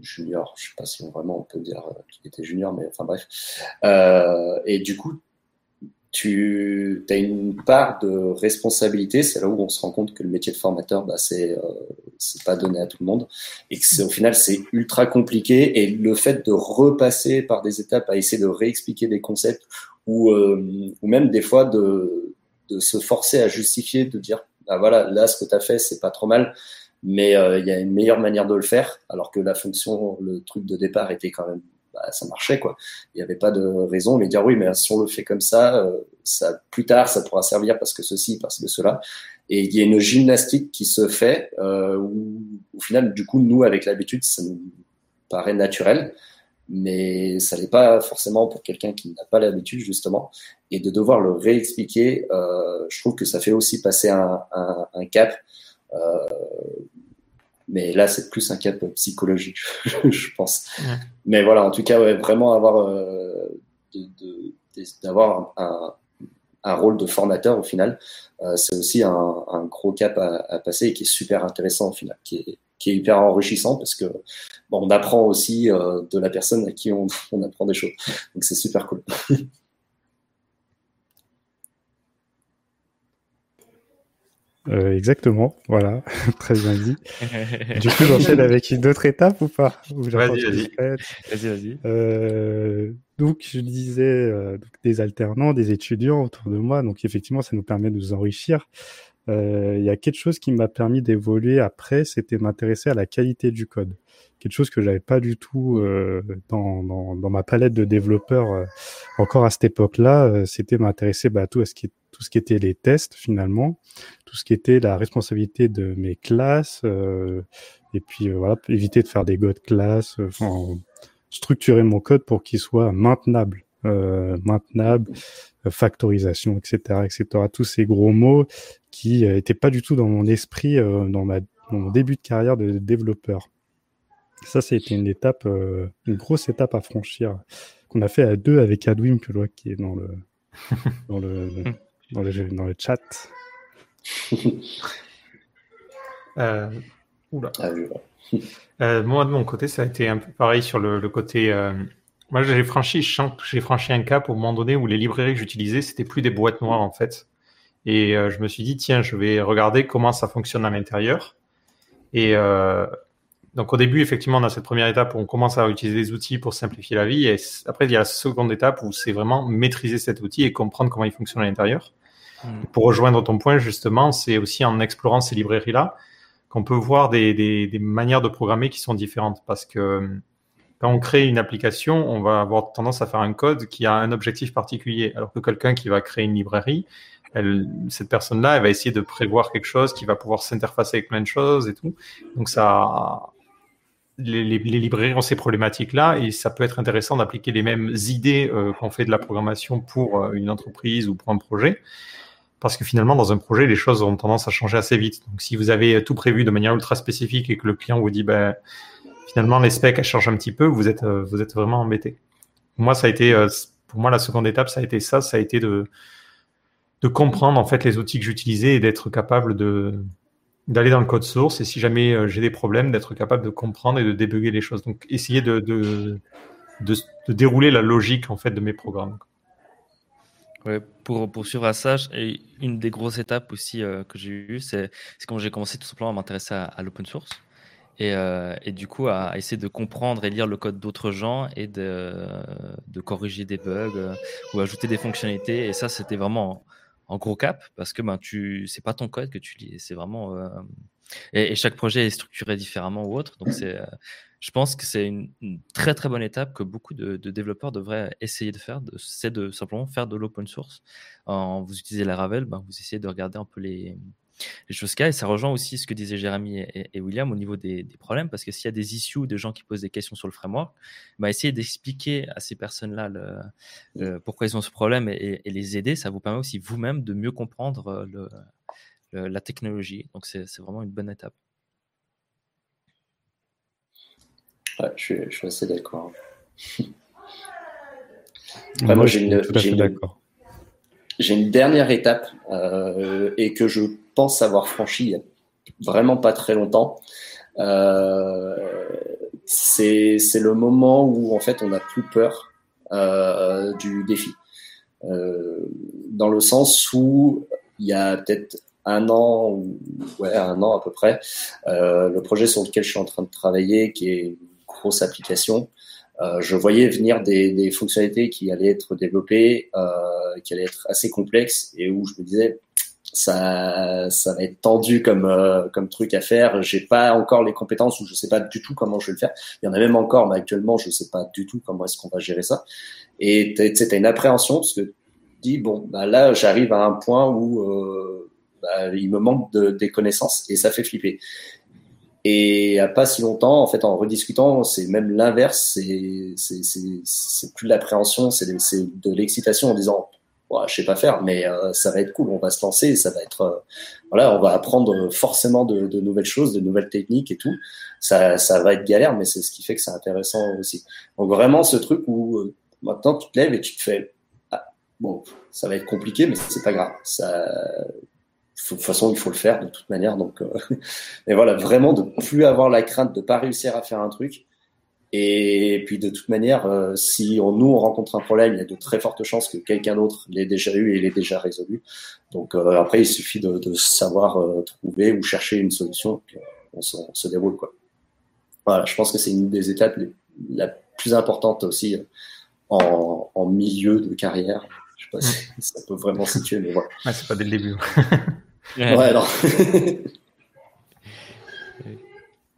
Speaker 1: junior, je sais pas si vraiment on peut dire qu'il était junior, mais enfin bref. Euh, et du coup, tu as une part de responsabilité. C'est là où on se rend compte que le métier de formateur, bah, c'est euh, pas donné à tout le monde et que c'est au final c'est ultra compliqué. Et le fait de repasser par des étapes à essayer de réexpliquer des concepts ou euh, ou même des fois de de se forcer à justifier, de dire bah voilà là ce que tu as fait c'est pas trop mal, mais euh, il y a une meilleure manière de le faire, alors que la fonction, le truc de départ était quand même bah, ça marchait quoi. Il n'y avait pas de raison, mais dire oui, mais si on le fait comme ça, euh, ça plus tard ça pourra servir parce que ceci, parce que cela. Et il y a une gymnastique qui se fait euh, où au final, du coup, nous avec l'habitude, ça nous paraît naturel, mais ça n'est pas forcément pour quelqu'un qui n'a pas l'habitude justement. Et de devoir le réexpliquer, euh, je trouve que ça fait aussi passer un, un, un cap. Euh, mais là, c'est plus un cap psychologique, [LAUGHS] je pense. Mais voilà, en tout cas, ouais, vraiment avoir euh, d'avoir un, un, rôle de formateur au final, euh, c'est aussi un, un, gros cap à, à, passer et qui est super intéressant au final, qui est, qui est hyper enrichissant parce que bon, on apprend aussi euh, de la personne à qui on, [LAUGHS] on apprend des choses. Donc c'est super cool. [LAUGHS]
Speaker 4: Euh, exactement, voilà, [LAUGHS] très bien dit. [LAUGHS] du coup, j'enchaîne avec une autre étape ou pas?
Speaker 2: Vas-y, vas-y.
Speaker 3: Vas-y, vas-y.
Speaker 4: Euh, donc, je disais euh, des alternants, des étudiants autour de moi. Donc, effectivement, ça nous permet de nous enrichir. Euh, il y a quelque chose qui m'a permis d'évoluer après, c'était m'intéresser à la qualité du code. Quelque chose que j'avais pas du tout euh, dans, dans, dans, ma palette de développeurs euh, encore à cette époque-là. Euh, c'était m'intéresser bah, à tout, à ce qui, tout ce qui était les tests finalement, tout ce qui était la responsabilité de mes classes, et puis voilà, éviter de faire des god classes, enfin structurer mon code pour qu'il soit maintenable. Euh, maintenable, factorisation, etc., etc. Tous ces gros mots qui n'étaient pas du tout dans mon esprit euh, dans, ma, dans mon début de carrière de développeur. Ça, c'était une étape, euh, une grosse étape à franchir qu'on a fait à deux avec Adwim que je vois qui est dans le [LAUGHS] dans le dans le, dans le chat. [LAUGHS]
Speaker 2: euh, oula. euh, moi de mon côté, ça a été un peu pareil sur le, le côté. Euh, moi, j'ai franchi, j'ai franchi un cap au moment donné où les librairies que j'utilisais, c'était plus des boîtes noires en fait. Et euh, je me suis dit, tiens, je vais regarder comment ça fonctionne à l'intérieur. Et euh, donc au début, effectivement, on a cette première étape où on commence à utiliser des outils pour simplifier la vie. Et après, il y a la seconde étape où c'est vraiment maîtriser cet outil et comprendre comment il fonctionne à l'intérieur. Hmm. Pour rejoindre ton point, justement, c'est aussi en explorant ces librairies-là qu'on peut voir des, des, manières de programmer qui sont différentes. Parce que quand on crée une application, on va avoir tendance à faire un code qui a un objectif particulier. Alors que quelqu'un qui va créer une librairie, cette personne-là, elle va essayer de prévoir quelque chose qui va pouvoir s'interfacer avec plein de choses et tout. Donc ça, les librairies ont ces problématiques-là et ça peut être intéressant d'appliquer les mêmes idées euh, qu'on fait de la programmation pour euh, une entreprise ou pour un projet. Parce que finalement, dans un projet, les choses ont tendance à changer assez vite. Donc, si vous avez tout prévu de manière ultra spécifique et que le client vous dit, ben, finalement, les specs, elles changent un petit peu, vous êtes, euh, vous êtes vraiment embêté. Moi, ça a été, pour moi, la seconde étape, ça a été ça, ça a été de, de comprendre en fait les outils que j'utilisais et d'être capable de d'aller dans le code source et si jamais euh, j'ai des problèmes, d'être capable de comprendre et de débugger les choses. Donc essayer de, de, de, dérouler la logique en fait de mes programmes.
Speaker 3: Pour poursuivre à ça, une des grosses étapes aussi euh, que j'ai eues, c'est quand j'ai commencé tout simplement à m'intéresser à, l'open source. Et, euh, du coup, à, essayer de comprendre et lire le code d'autres gens et de, corriger des bugs ou ajouter des fonctionnalités. Et ça, c'était vraiment en gros cap parce que ben tu c'est pas ton code que tu lis c'est vraiment euh, et, chaque projet est structuré différemment ou autre donc euh, je pense que c'est une, très très bonne étape que beaucoup de, développeurs devraient essayer de faire c'est de simplement faire de l'open source en vous utilisez la Ravel ben, vous essayez de regarder un peu les choses qu'il y a. Et ça rejoint aussi ce que disaient Jérémy et, William au niveau des, problèmes, parce que s'il y a des issues de gens qui posent des questions sur le framework, bah, essayer d'expliquer à ces personnes-là pourquoi ils ont ce problème et, les aider, ça vous permet aussi vous-même de mieux comprendre le, la technologie. Donc c'est vraiment une bonne étape.
Speaker 1: je, suis, assez d'accord. [LAUGHS] moi, j'ai une, dernière étape euh, et que je pense avoir franchi il y a vraiment pas très longtemps. Euh, c'est le moment où en fait on n'a plus peur euh, du défi. Euh, dans le sens où il y a peut-être un an, ou, ouais, un an à peu près, euh, le projet sur lequel je suis en train de travailler, qui est une grosse application, euh, je voyais venir des, fonctionnalités qui allaient être développées, euh, qui allaient être assez complexes et où je me disais ça, ça va être tendu comme comme truc à faire. J'ai pas encore les compétences ou je sais pas du tout comment je vais le faire. Il y en a même encore, mais actuellement je sais pas du tout comment est-ce qu'on va gérer ça. Et c'était une appréhension parce que dis bon bah là j'arrive à un point où bah, il me manque de, des connaissances et ça fait flipper. Et à pas si longtemps, en fait, en rediscutant, c'est même l'inverse. C'est plus de l'appréhension, c'est de l'excitation en disant, ouais, je sais pas faire, mais euh, ça va être cool. On va se lancer, ça va être, euh, voilà, on va apprendre forcément de, de, nouvelles choses, de nouvelles techniques et tout. Ça, ça va être galère, mais c'est ce qui fait que c'est intéressant aussi. Donc vraiment, ce truc où euh, maintenant tu te lèves et tu te fais, ah, bon, ça va être compliqué, mais c'est pas grave. Ça, de toute façon, il faut le faire de toute manière. Donc, euh, [LAUGHS] mais voilà, vraiment de plus avoir la crainte de pas réussir à faire un truc. Et puis de toute manière, euh, si on, nous on rencontre un problème, il y a de très fortes chances que quelqu'un d'autre l'ait déjà eu et l'ait déjà résolu. Donc euh, après, il suffit de, de savoir euh, trouver ou chercher une solution, puis on, se, on, se, déroule quoi. Voilà, je pense que c'est une des étapes les, la plus importante aussi en, en, milieu de carrière. Je sais pas si [LAUGHS] ça peut vraiment situer, mais voilà.
Speaker 2: Ouais, c'est pas dès le début. [LAUGHS]
Speaker 1: ouais, non. [LAUGHS]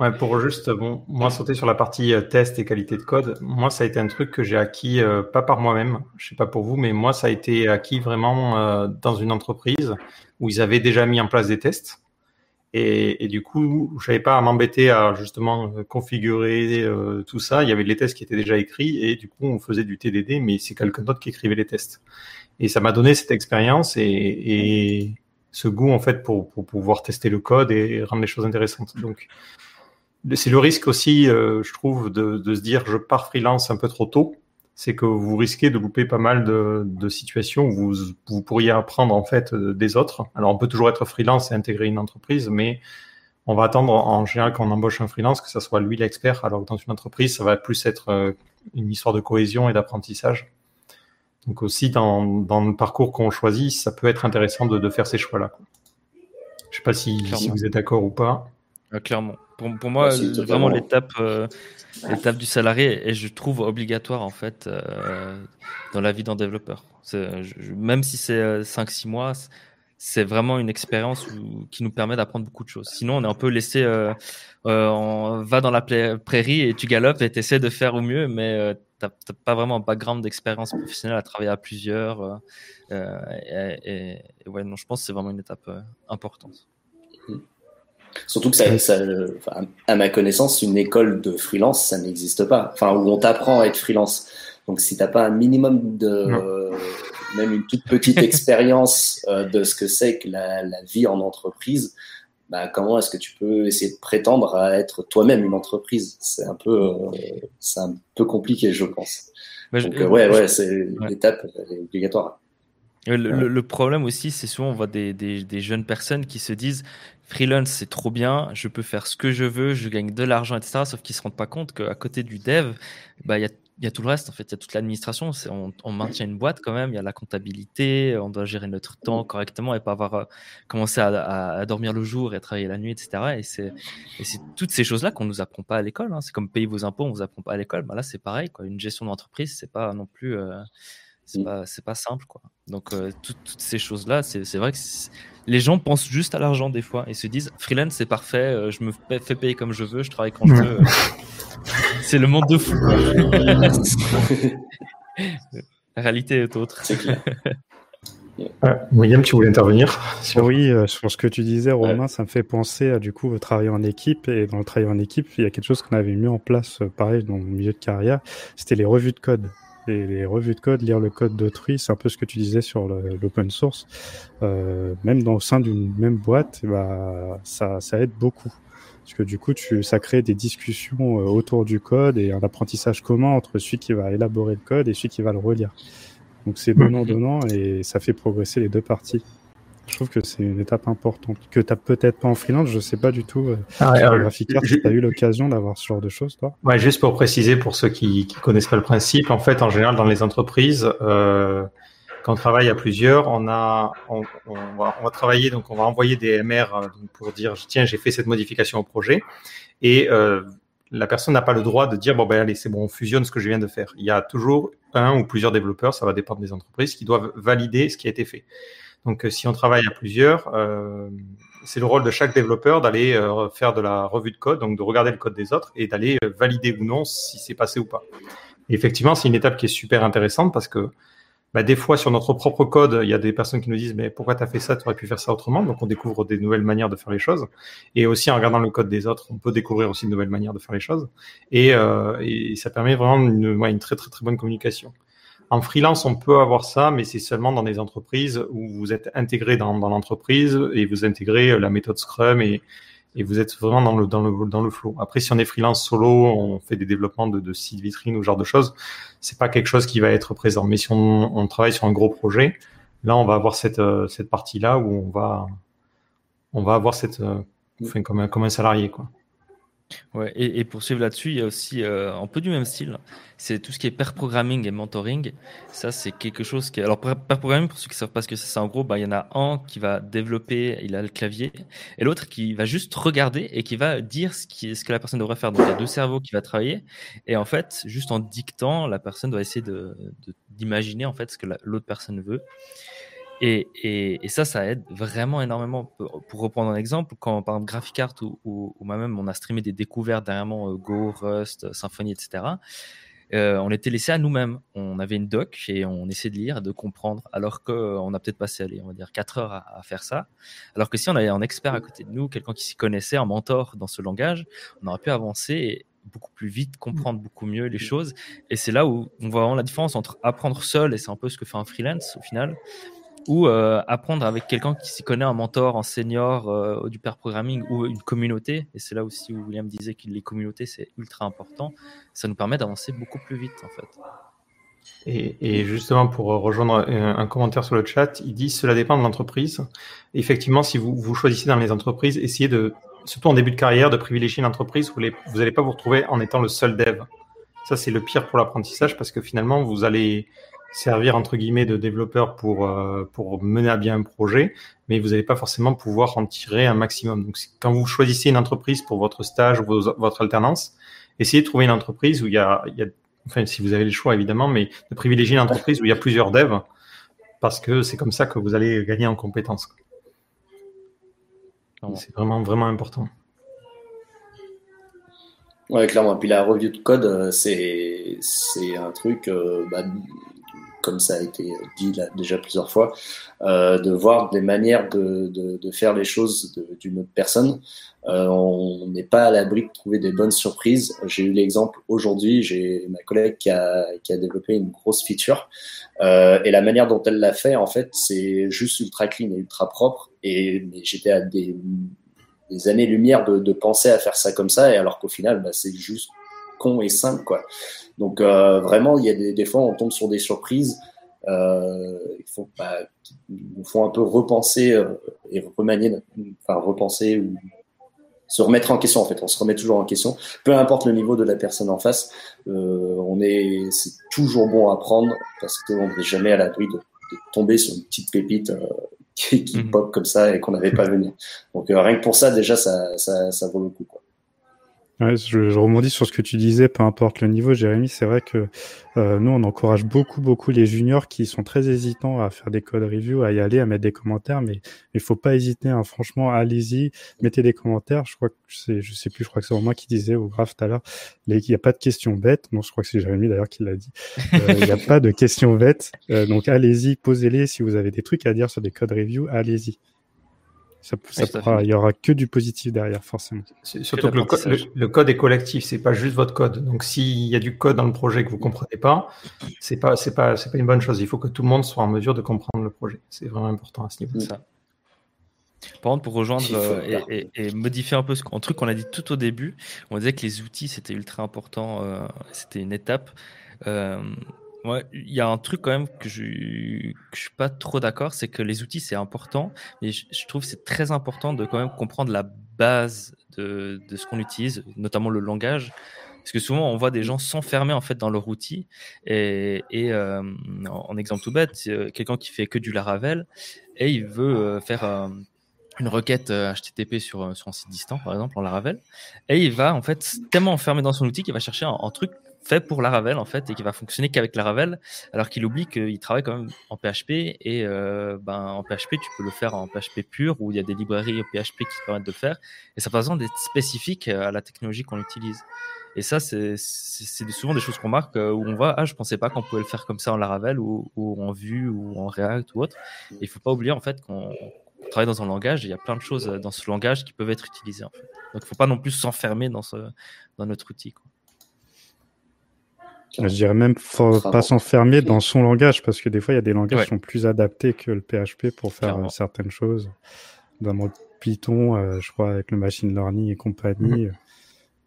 Speaker 2: Ouais, pour juste, bon, moi, sauter sur la partie euh, test et qualité de code, moi, ça a été un truc que j'ai acquis, euh, pas par moi-même, je sais pas pour vous, mais moi, ça a été acquis vraiment euh, dans une entreprise où ils avaient déjà mis en place des tests. Et, et du coup, je n'avais pas à m'embêter à justement configurer tout ça. Il y avait les tests qui étaient déjà écrits et du coup, on faisait du TDD, mais c'est quelqu'un d'autre qui écrivait les tests. Et ça m'a donné cette expérience et, et, ce goût en fait pour, pouvoir tester le code et rendre les choses intéressantes. Donc, c'est le risque aussi, euh, je trouve, de, se dire je pars freelance un peu trop tôt. C'est que vous risquez de louper pas mal de, situations où vous, vous, pourriez apprendre en fait euh, des autres. Alors on peut toujours être freelance et intégrer une entreprise, mais on va attendre en général quand on embauche un freelance que ça soit lui l'expert, alors que dans une entreprise, ça va plus être euh, une histoire de cohésion et d'apprentissage. Donc aussi dans, dans le parcours qu'on choisit, ça peut être intéressant de, de faire ces choix-là. Je sais pas si, si vous êtes d'accord ou pas.
Speaker 3: clairement. Pour, pour moi, vraiment l'étape, euh, l'étape du salarié et je trouve obligatoire en fait euh, dans la vie d'un développeur. même si c'est 5-6 euh, mois, c'est vraiment une expérience qui nous permet d'apprendre beaucoup de choses. Sinon, on est un peu laissé, euh, on va dans la prairie et tu galopes et tu essaies de faire au mieux, mais tu n'as pas vraiment un background d'expérience professionnelle à travailler à plusieurs. Et, et, et, ouais, non, je pense que c'est vraiment une étape importante. Mmh.
Speaker 1: Surtout que ça, à ma connaissance, une école de freelance, ça n'existe pas. Enfin, où on t'apprend à être freelance. Donc, si t'as pas un minimum de, euh, même une toute petite [LAUGHS] expérience euh, de ce que c'est que la, la, vie en entreprise, bah, comment est-ce que tu peux essayer de prétendre à être toi-même une entreprise? C'est un peu, euh, c'est un peu compliqué, je pense. Donc, ouais, ouais, c'est l'étape obligatoire.
Speaker 3: Le, le, le, problème aussi, c'est souvent on voit des, des, des, jeunes personnes qui se disent freelance, c'est trop bien, je peux faire ce que je veux, je gagne de l'argent, etc. Sauf qu'ils se rendent pas compte qu'à côté du dev, bah, il y a il y a tout le reste, en fait, il y a toute l'administration. On, on, maintient une boîte quand même, il y a la comptabilité, on doit gérer notre temps correctement et pas avoir euh, commencé à, à, dormir le jour et travailler la nuit, etc. Et c'est toutes ces choses-là qu'on nous apprend pas à l'école. Hein. C'est comme payer vos impôts, on vous apprend pas à l'école. Bah là, c'est pareil. Quoi. Une gestion d'entreprise, c'est pas non plus. Euh, c'est mmh. pas, pas simple quoi. Donc euh, toutes ces choses là, c'est vrai que les gens pensent juste à l'argent des fois et se disent freelance c'est parfait, je me fais payer comme je veux, je travaille quand je veux. C'est le monde de fou. [LAUGHS] La réalité est autre.
Speaker 1: Clair. [LAUGHS]
Speaker 2: William, tu voulais intervenir
Speaker 4: Oui, euh, sur ce que tu disais, Romain, ça me fait penser à du coup travailler en équipe. Et dans le travail en équipe, il y a quelque chose qu'on avait mis en place, pareil, dans le milieu de carrière, c'était les revues de code les, revues de code, lire le code d'autrui, c'est un peu ce que tu disais sur l'open source. Euh, même dans, au sein d'une même boîte, bah, ça, ça aide beaucoup. Parce que du coup, tu, ça crée des discussions euh, autour du code et un apprentissage commun entre celui qui va élaborer le code et celui qui va le relire. Donc c'est donnant-donnant et ça fait progresser les deux parties. Je trouve que c'est une étape importante que tu n'as peut-être pas en freelance, je sais pas du tout. Euh, ah euh, tu as eu l'occasion d'avoir ce genre de choses, toi
Speaker 2: Ouais, juste pour préciser pour ceux qui ne connaissent pas le principe, en fait, en général, dans les entreprises, euh, quand on travaille à plusieurs, on a, on, va, travailler, donc on va envoyer des MR euh, pour dire tiens, j'ai fait cette modification au projet, et euh, la personne n'a pas le droit de dire bon ben allez c'est bon on fusionne ce que je viens de faire. Il y a toujours un ou plusieurs développeurs, ça va dépendre des entreprises, qui doivent valider ce qui a été fait. Donc, euh, si on travaille à plusieurs, euh, c'est le rôle de chaque développeur d'aller euh, faire de la revue de code, donc de regarder le code des autres et d'aller valider ou non si c'est passé ou pas. Effectivement, c'est une étape qui est super intéressante parce que bah, des fois, sur notre propre code, il y a des personnes qui nous disent mais pourquoi tu as fait ça? Tu aurais pu faire ça autrement. Donc, on découvre des nouvelles manières de faire les choses. Et aussi, en regardant le code des autres, on peut découvrir aussi de nouvelles manières de faire les choses. Et, euh, ça permet vraiment une, une très, très, très bonne communication. En freelance, on peut avoir ça, mais c'est seulement dans des entreprises où vous êtes intégré dans, dans l'entreprise et vous intégrez la méthode Scrum et, et vous êtes vraiment dans le, dans le, dans le flow. Après, si on est freelance solo, on fait des développements de, de sites vitrines ou ce genre de choses, c'est pas quelque chose qui va être présent. Mais si on, on travaille sur un gros projet, là, on va avoir cette, euh, cette partie-là où on va, on va avoir cette, euh, enfin, comme un, comme un salarié, quoi.
Speaker 3: Ouais, et, pour suivre là-dessus, il y a aussi euh, un peu du même style. C'est tout ce qui est pair programming et mentoring. Ça, c'est quelque chose qui. Alors, pair programming, pour ceux qui savent pas ce que c'est, en gros, bah, il y en a un qui va développer, il a le clavier, et l'autre qui va juste regarder et qui va dire ce, qui, ce que la personne devrait faire. Donc, il y a deux cerveaux qui va travailler, et en fait, juste en dictant, la personne doit essayer d'imaginer de, en fait ce que l'autre personne veut. Et, ça, ça aide vraiment énormément. Pour reprendre un exemple, quand par exemple Graphic Art ou, ou, moi-même on a streamé des découvertes dernièrement, euh, Go, Rust, Symfony, etc., euh, on était laissé à nous-mêmes. On avait une doc et on essayait de lire, de comprendre, alors qu'on a peut-être passé, allez, on va dire 4 heures à, faire ça. Alors que si on avait un expert à côté de nous, quelqu'un qui s'y connaissait, un mentor dans ce langage, on aurait pu avancer beaucoup plus vite, comprendre beaucoup mieux les choses. Et c'est là où on voit vraiment la différence entre apprendre seul, et c'est un peu ce que fait un freelance au final, ou euh, apprendre avec quelqu'un qui s'y connaît, un mentor, un senior euh, du pair programming ou une communauté. Et c'est là aussi où William disait que les communautés, c'est ultra important. Ça nous permet d'avancer beaucoup plus vite, en fait.
Speaker 2: Et, justement, pour rejoindre un, commentaire sur le chat, il dit cela dépend de l'entreprise. Effectivement, si vous, vous choisissez dans les entreprises, essayez de, surtout en début de carrière, de privilégier une entreprise où vous n'allez pas vous retrouver en étant le seul dev. Ça, c'est le pire pour l'apprentissage parce que finalement, vous allez servir entre guillemets de développeur pour euh, pour mener à bien un projet, mais vous n'allez pas forcément pouvoir en tirer un maximum. Donc quand vous choisissez une entreprise pour votre stage ou votre alternance, essayez de trouver une entreprise où il y a, il y a enfin si vous avez le choix évidemment, mais de privilégier une entreprise où il y a plusieurs devs parce que c'est comme ça que vous allez gagner en compétences. C'est vraiment vraiment important.
Speaker 1: Ouais, clairement. Puis la revue de code, euh, c'est c'est un truc. Euh, bah, comme ça a été dit déjà plusieurs fois, euh, de voir des manières de, faire les choses d'une autre personne. Euh, on n'est pas à l'abri de trouver des bonnes surprises. J'ai eu l'exemple aujourd'hui, j'ai ma collègue qui a, développé une grosse feature euh, et la manière dont elle l'a fait, en fait, c'est juste ultra clean et ultra propre. Et j'étais à des, années-lumière de, penser à faire ça comme ça, alors qu'au final, bah, c'est juste con et simple, quoi. Donc euh, vraiment, il y a des, des, fois, on tombe sur des surprises. Euh, il faut pas, nous font un peu repenser euh, et remanier, enfin repenser ou se remettre en question en fait. On se remet toujours en question, peu importe le niveau de la personne en face. Euh, on est, c'est toujours bon à prendre parce qu'on n'est jamais à l'abri de, de, tomber sur une petite pépite euh, qui, qui mhm. pop comme ça et qu'on n'avait pas venir. Donc rien que pour ça, déjà, ça, ça, ça vaut le coup. Quoi.
Speaker 4: Ouais, je, je, rebondis sur ce que tu disais, peu importe le niveau, Jérémy. C'est vrai que euh, nous, on encourage beaucoup, beaucoup les juniors qui sont très hésitants à faire des code reviews, à y aller, à mettre des commentaires, mais il faut pas hésiter. Hein. Franchement, allez-y, mettez des commentaires. Je crois que c'est, je sais plus, je crois que c'est moi qui disais au graphe tout à l'heure, il n'y a pas de questions bêtes. Non, je crois que c'est Jérémy d'ailleurs qui l'a dit. Euh, il n'y a [LAUGHS] pas de questions bêtes. Euh, donc allez-y, posez-les. Si vous avez des trucs à dire sur des code reviews, allez-y. Ça, il y aura que du positif derrière, forcément.
Speaker 2: Surtout que le, code est collectif, c'est pas juste votre code. Donc, s'il y a du code dans le projet que vous comprenez pas, c'est pas, c'est pas, c'est pas une bonne chose. Il faut que tout le monde soit en mesure de comprendre le projet. C'est vraiment important à ce niveau. Ça.
Speaker 3: Par contre, pour rejoindre euh, et, modifier un peu ce, un truc qu'on a dit tout au début, on disait que les outils c'était ultra important, euh, c'était une étape. Euh, Ouais, il y a un truc quand même que je, je suis pas trop d'accord, c'est que les outils c'est important, mais je, trouve c'est très important de quand même comprendre la base de, de ce qu'on utilise, notamment le langage, parce que souvent on voit des gens s'enfermer en fait dans leur outil. Et, euh, en, exemple tout bête, quelqu'un qui fait que du Laravel et il veut euh, faire euh, une requête HTTP sur, sur un site distant, par exemple en Laravel, et il va en fait tellement enfermer dans son outil qu'il va chercher un truc fait pour Laravel en fait et qui va fonctionner qu'avec Laravel, alors qu'il oublie qu'il travaille quand même en PHP et euh, ben en PHP tu peux le faire en PHP pur où il y a des librairies PHP qui te permettent de le faire et ça pas besoin d'être spécifique à la technologie qu'on utilise. Et ça c'est souvent des choses qu'on marque euh, où on voit ah je pensais pas qu'on pouvait le faire comme ça en Laravel ou, ou en Vue ou en React ou autre. Il faut pas oublier en fait qu'on travaille dans un langage, il y a plein de choses dans ce langage qui peuvent être utilisées en fait. Donc il faut pas non plus s'enfermer dans ce dans notre outil. Quoi.
Speaker 4: Je dirais même faut pas s'enfermer dans son langage parce que des fois il y a des langages qui sont plus adaptés que le PHP pour faire euh, certaines choses. Dans mon Python, euh, je crois avec le machine learning et compagnie. Mhm.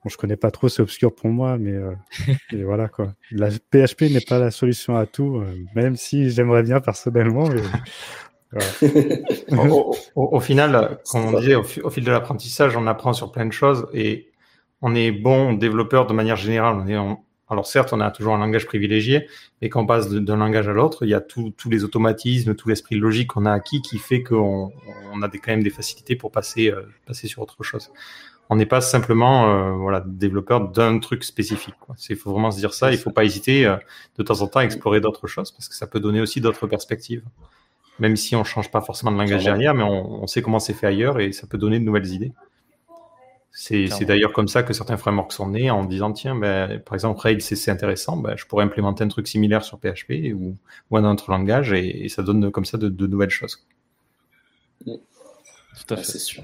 Speaker 4: Bon, je connais pas trop, c'est obscur pour moi, mais euh, [LAUGHS] voilà quoi. La PHP n'est pas la solution à tout, même si j'aimerais bien personnellement. [LAUGHS]
Speaker 2: au, final, comme on disait, au, fil de l'apprentissage, on apprend sur plein de choses et on est bon développeur de manière générale. On est Alors certes, on a toujours un langage privilégié, mais quand on passe d'un langage à l'autre, il y a tous les automatismes, tout l'esprit logique qu'on a acquis qui fait qu'on on a des, quand même des facilités pour passer, euh, passer sur autre chose. On n'est pas simplement euh, voilà, développeur d'un truc spécifique. Il faut vraiment se dire ça. Il ne faut pas hésiter euh, de temps en temps à explorer d'autres choses parce que ça peut donner aussi d'autres perspectives. Même si on ne change pas forcément de langage derrière, mais on, on sait comment c'est fait ailleurs et ça peut donner de nouvelles idées. C'est d'ailleurs comme ça que certains frameworks sont nés en disant tiens, ben, par exemple, Rails, c'est intéressant, ben, je pourrais implémenter un truc similaire sur PHP ou, ou un autre langage et, ça donne comme ça de, nouvelles choses.
Speaker 1: Tout à fait, c'est sûr.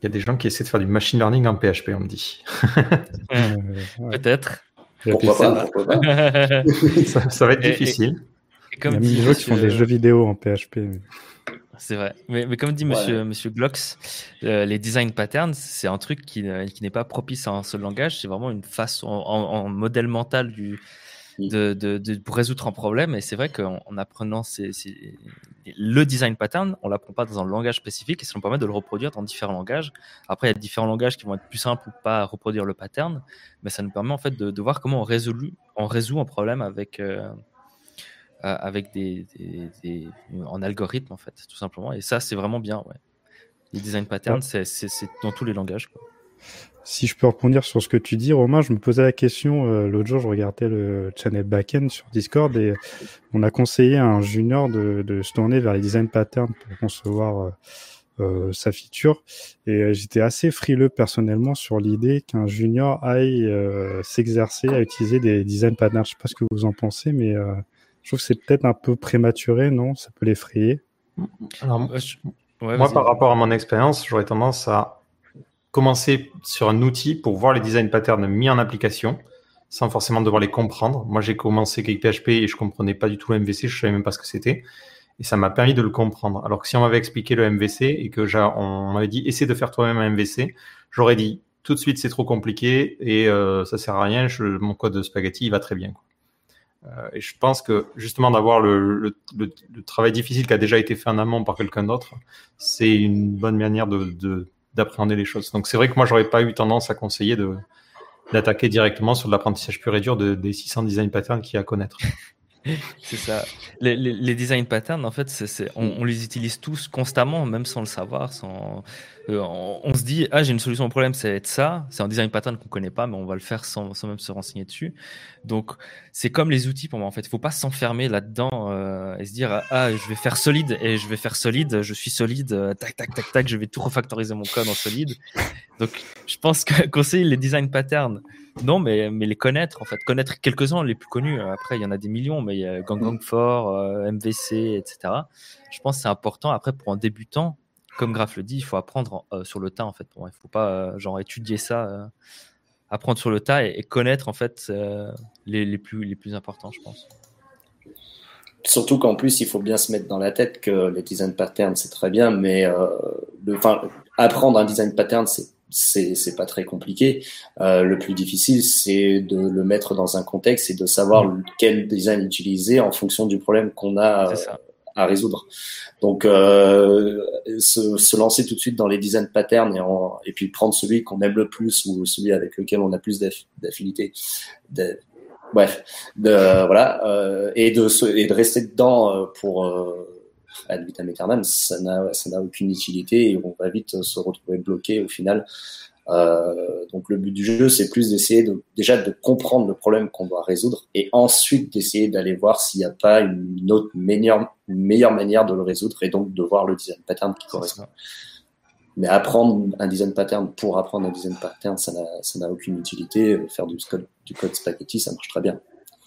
Speaker 2: Il y a des gens qui essaient de faire du machine learning en PHP, on me dit. [LAUGHS]
Speaker 3: Peut-être.
Speaker 1: Pourquoi pas, pourquoi pas. [LAUGHS]
Speaker 2: ça, va être difficile.
Speaker 4: comme Il y a des gens qui font des jeux vidéo en PHP.
Speaker 3: C'est vrai. Mais, comme dit monsieur, monsieur Glocks, euh, les design patterns, c'est un truc qui, qui n'est pas propice à un seul langage. C'est vraiment une façon, en, modèle mental du, de, de, pour résoudre un problème. Et c'est vrai qu'en en apprenant le design pattern, on l'apprend pas dans un langage spécifique et ça nous permet de le reproduire dans différents langages. Après, il y a différents langages qui vont être plus simples ou pas à reproduire le pattern, mais ça nous permet en fait de, de voir comment on résout, on résout un problème avec. Euh, avec des, des, en algorithme en fait, tout simplement. Et ça, c'est vraiment bien. Ouais. Les design patterns, c'est dans tous les langages. Quoi.
Speaker 4: Si je peux rebondir sur ce que tu dis, Romain, je me posais la question, euh, l'autre jour, je regardais le channel backend sur Discord et on a conseillé à un junior de, de se tourner vers les design patterns pour concevoir euh, euh sa feature. Et j'étais assez frileux personnellement sur l'idée qu'un junior aille s'exercer à utiliser des design patterns. Je sais pas ce que vous en pensez, mais je trouve que c'est peut-être un peu prématuré, non? Ça peut l'effrayer.
Speaker 2: moi, par rapport à mon expérience, j'aurais tendance à commencer sur un outil pour voir les design patterns mis en application sans forcément devoir les comprendre. Moi, j'ai commencé avec PHP et je comprenais pas du tout le MVC, je savais même pas ce que c'était. Et ça m'a permis de le comprendre. Alors que si on m'avait expliqué le MVC et que on m'avait dit essaie de faire toi-même un MVC, j'aurais dit tout de suite c'est trop compliqué et euh, ça sert à rien. Je, mon code de spaghetti il va très bien. Quoi. Euh, et je pense que justement d'avoir le, le, le, travail difficile qui a déjà été fait en amont par quelqu'un d'autre, c'est une bonne manière de, d'appréhender les choses. Donc c'est vrai que moi j'aurais pas eu tendance à conseiller de d'attaquer directement sur l'apprentissage pur et dur de, des 600 design patterns qu'il y a à connaître. [LAUGHS]
Speaker 3: c'est ça. Les, les, les, design patterns, en fait, on, on, les utilise tous constamment, même sans le savoir. Sans, euh, on, se dit, ah, j'ai une solution au problème, c'est être ça. C'est un design pattern qu'on connaît pas, mais on va le faire sans, sans même se renseigner dessus. Donc, c'est comme les outils pour moi. En fait, il faut pas s'enfermer là-dedans euh, et se dire, ah, je vais faire solide et je vais faire solide. Je suis solide. Euh, tac, tac, tac, tac. Je vais tout refactoriser mon code en solide. Donc, je pense que [LAUGHS] conseiller les design patterns non, mais, mais les connaître, en fait. Connaître quelques-uns, les plus connus. Après, il y en a des millions, mais il y a Gang Gang 4, euh, MVC, etc. Je pense que c'est important. Après, pour un débutant, comme Graf le dit, il faut apprendre euh, sur le tas, en fait. Bon, il faut pas, euh, genre, étudier ça, apprendre sur le tas et, connaître, en fait, les, les, plus, les plus importants, je pense.
Speaker 1: Surtout qu'en plus, il faut bien se mettre dans la tête que les design patterns, c'est très bien, mais le, apprendre un design pattern, c'est c'est pas très compliqué. Euh, le plus difficile, c'est de le mettre dans un contexte et de savoir mm. quel design utiliser en fonction du problème qu'on a euh, à résoudre. Donc, euh, se, lancer tout de suite dans les design patterns et, et puis prendre celui qu'on aime le plus ou celui avec lequel on a plus d'affinité. Bref, de, voilà, euh, et de et de rester dedans euh, pour ad vitam aeternam, ça n'a, ça n'a aucune utilité et on va vite se retrouver bloqué au final. Euh, donc le but du jeu, c'est plus d'essayer de, déjà de comprendre le problème qu'on doit résoudre et ensuite d'essayer d'aller voir s'il n'y a pas une autre meilleure, meilleure manière de le résoudre et donc de voir le design pattern qui correspond. Mais apprendre un design pattern pour apprendre un design pattern, ça n'a, ça n'a aucune utilité. Faire du code, du code spaghetti, ça marche très bien. [LAUGHS]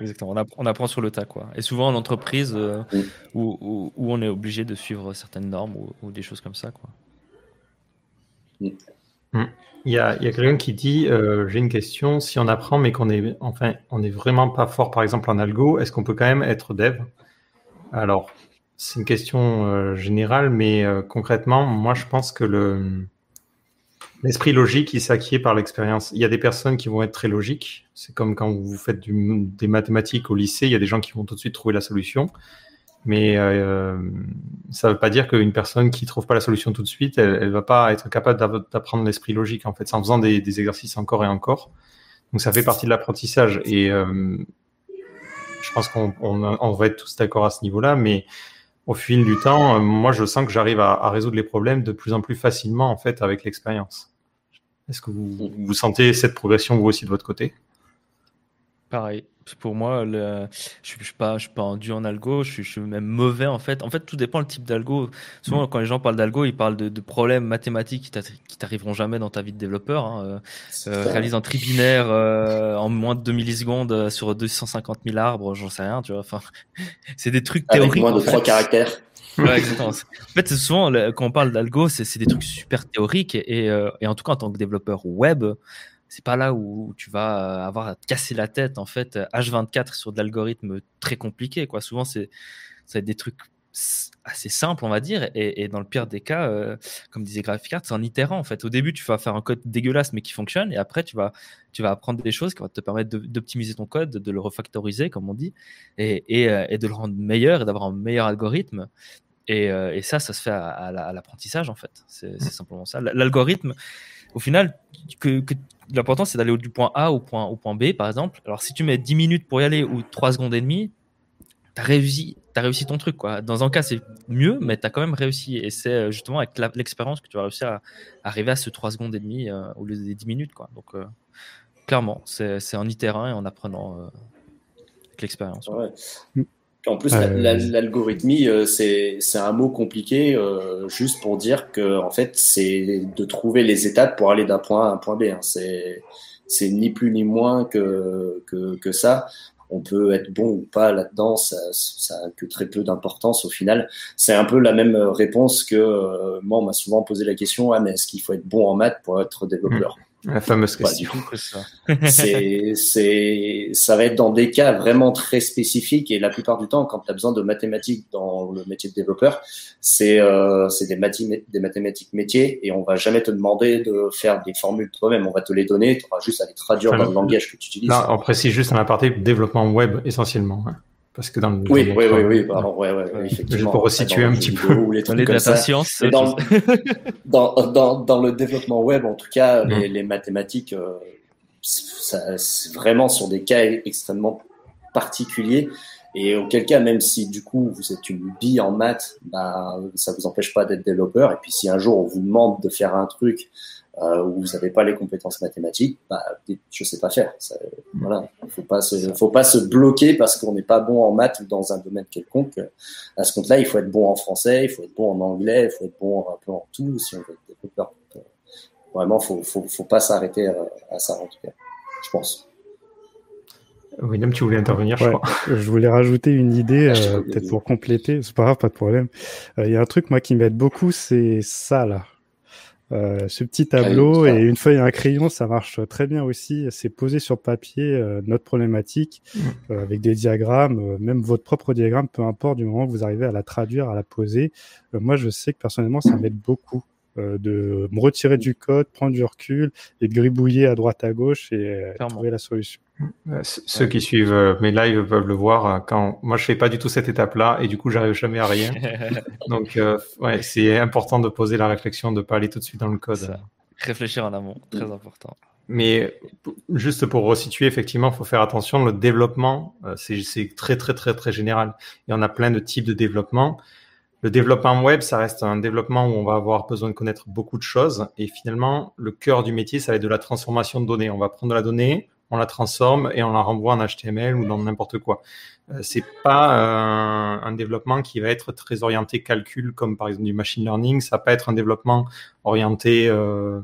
Speaker 3: Exactement. On, apprend, sur le tas, quoi. Et souvent en entreprise euh, où, on est obligé de suivre certaines normes ou, des choses comme ça, quoi.
Speaker 2: Mm. Il y a, quelqu'un qui dit euh, j'ai une question si on apprend mais qu'on est enfin on est vraiment pas fort par exemple en algo est-ce qu'on peut quand même être dev? Alors c'est une question euh, générale mais concrètement moi je pense que le L'esprit logique, il s'acquiert par l'expérience. Il y a des personnes qui vont être très logiques. C'est comme quand vous faites des mathématiques au lycée, il y a des gens qui vont tout de suite trouver la solution. Mais euh, ça ne veut pas dire qu'une personne qui trouve pas la solution tout de suite, elle, ne va pas être capable d'apprendre l'esprit logique en fait, en faisant des, exercices encore et encore. Donc ça fait partie de l'apprentissage et euh, je pense qu'on on, va être tous d'accord à ce niveau-là. Mais au fil du temps, euh, moi je sens que j'arrive à, à, résoudre les problèmes de plus en plus facilement en fait avec l'expérience. Est-ce que vous, vous sentez cette progression vous aussi de votre côté?
Speaker 3: Pareil. Pour moi, le, je ne suis, pas, je suis pas endu en algo, je suis, je suis, même mauvais en fait. En fait, tout dépend le type d'algo. Souvent, mm. quand les gens parlent d'algo, ils parlent de, de problèmes mathématiques qui t'arriveront jamais dans ta vie de développeur. Hein. Euh, euh réalise un tribinaire euh, en moins de 2 millisecondes sur 250 000 arbres, j'en sais rien, tu vois. Enfin, [LAUGHS] c'est des trucs théoriques. Avec
Speaker 1: moins de trois caractères.
Speaker 3: Ouais, exactement. En fait, souvent, quand on parle d'algo, c'est des trucs super théoriques et, et, en tout cas, en tant que développeur web, c'est pas là où tu vas euh, avoir à te casser la tête en fait H24 sur de l'algorithme très compliqué quoi. Souvent c'est ça des trucs assez simples on va dire et, dans le pire des cas euh, comme disait Graphicart c'est en itérant en fait. Au début tu vas faire un code dégueulasse mais qui fonctionne et après tu vas tu vas apprendre des choses qui vont te permettre d'optimiser ton code de le refactoriser comme on dit et, et, euh, de le rendre meilleur et d'avoir un meilleur algorithme. Et, et, ça ça se fait à, l'apprentissage en fait. C'est simplement ça. L'algorithme au final, que, l'important c'est d'aller du point A au point, au point B, par exemple. Alors, si tu mets 10 minutes pour y aller ou 3 secondes et demie, tu as réussi, as réussi ton truc. Quoi. Dans un cas, c'est mieux, mais tu as quand même réussi. Et c'est euh, justement avec l'expérience que tu vas réussir à, arriver à ce 3 secondes et demie euh, au lieu des 10 minutes. Quoi. Donc, euh, clairement, c'est en itérant et en apprenant avec l'expérience.
Speaker 1: En plus, l'algorithmie, euh, c'est un mot compliqué euh, juste pour dire que en fait, c'est de trouver les étapes pour aller d'un point A à un point B. Hein. C'est ni plus ni moins que, que, que ça. On peut être bon ou pas là-dedans, ça, ça a que très peu d'importance au final. C'est un peu la même réponse que euh, moi, on m'a souvent posé la question ah mais est-ce qu'il faut être bon en maths pour être développeur?
Speaker 2: La fameuse question. [LAUGHS]
Speaker 1: c'est, c'est, ça va être dans des cas vraiment très spécifiques et la plupart du temps, quand tu as besoin de mathématiques dans le métier de développeur, c'est, euh, c'est des, des mathématiques métiers et on va jamais te demander de faire des formules toi-même. On va te les donner, tu auras juste à les traduire dans le langage que tu utilises.
Speaker 2: Là, on précise juste un aparté développement web essentiellement. Parce que dans le
Speaker 1: oui, oui, oui, oui, pardon, ouais, ouais, effectivement.
Speaker 2: Pour resituer un petit peu.
Speaker 3: les dans les data science.
Speaker 1: Dans, dans, dans, dans, le développement web, en tout cas, mm. les, les, mathématiques, euh, c'est vraiment sur des cas extrêmement particuliers. Et auquel cas, même si du coup vous êtes une bille en maths, bah, ça vous empêche pas d'être développeur. Et puis si un jour on vous demande de faire un truc euh, où vous n'avez pas les compétences mathématiques, bah, je sais pas faire. Ça, voilà, faut pas se, faut pas se bloquer parce qu'on n'est pas bon en maths ou dans un domaine quelconque. À ce compte-là, il faut être bon en français, il faut être bon en anglais, il faut être bon un peu en tout si on veut être développeur. Vraiment, faut, faut, faut pas s'arrêter à, ça en tout cas, je pense.
Speaker 2: William, tu voulais intervenir, je crois. [LAUGHS]
Speaker 4: Je voulais rajouter une idée, euh, peut-être pour compléter. C'est pas grave, pas de problème. Euh, il y a un truc, moi, qui m'aide beaucoup, c'est ça, là. Euh, ce petit tableau et une feuille et un crayon, ça marche très bien aussi. C'est posé sur papier euh, notre problématique mm. euh, avec des diagrammes, même votre propre diagramme, peu importe, du moment que vous arrivez à la traduire, à la poser. moi, je sais que personnellement, ça m'aide beaucoup de me retirer du code, prendre du recul et de gribouiller à droite à gauche et trouver la solution.
Speaker 2: Ceux qui suivent euh, mes lives peuvent le voir. Euh, quand moi, je fais pas du tout cette étape-là et du coup, j'arrive jamais à rien. [LAUGHS] Donc, euh, ouais, c'est important de poser la réflexion, de pas aller tout de suite dans le code.
Speaker 3: Réfléchir en amont, très important.
Speaker 2: Mais juste pour resituer, effectivement, il faut faire attention. Le développement, c'est très, très, très, très général. Il y en a plein de types de développement. Le développement web, ça reste un développement où on va avoir besoin de connaître beaucoup de choses. Et finalement, le cœur du métier, ça va être de la transformation de données. On va prendre de la donnée, on la transforme et on la renvoie en HTML ou dans n'importe quoi. Euh, c'est pas euh, un développement qui va être très orienté calcul comme par exemple du machine learning. Ça va pas être un développement orienté, euh,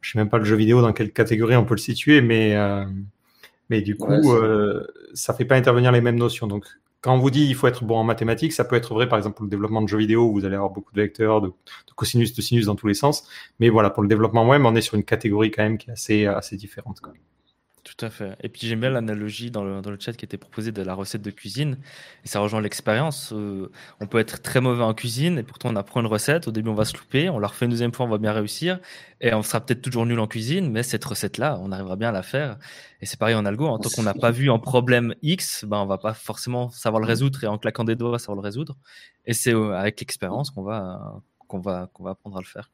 Speaker 2: je sais même pas le jeu vidéo dans quelle catégorie on peut le situer, mais euh, mais du coup ça fait pas intervenir les mêmes notions. Donc quand on vous dit il faut être bon en mathématiques, ça peut être vrai par exemple pour le développement de jeux vidéo vous allez avoir beaucoup de vecteurs, de, cosinus, de sinus dans tous les sens. Mais voilà, pour le développement web, on est sur une catégorie quand même qui est assez, assez différente.
Speaker 3: Tout à fait. Et puis j'aime bien l'analogie dans le, dans le, chat qui était proposée de la recette de cuisine. Et ça rejoint l'expérience. Euh, on peut être très mauvais en cuisine et pourtant on apprend une recette. Au début, on va se louper. On la refait une deuxième fois, on va bien réussir. Et on sera peut-être toujours nul en cuisine, mais cette recette-là, on arrivera bien à la faire. Et c'est pareil en algo. En tant qu'on n'a pas vu un problème X, ben, on va pas forcément savoir le résoudre et en claquant des doigts, savoir le résoudre. Et c'est euh, avec l'expérience qu'on va, qu'on va, qu'on va apprendre à le faire.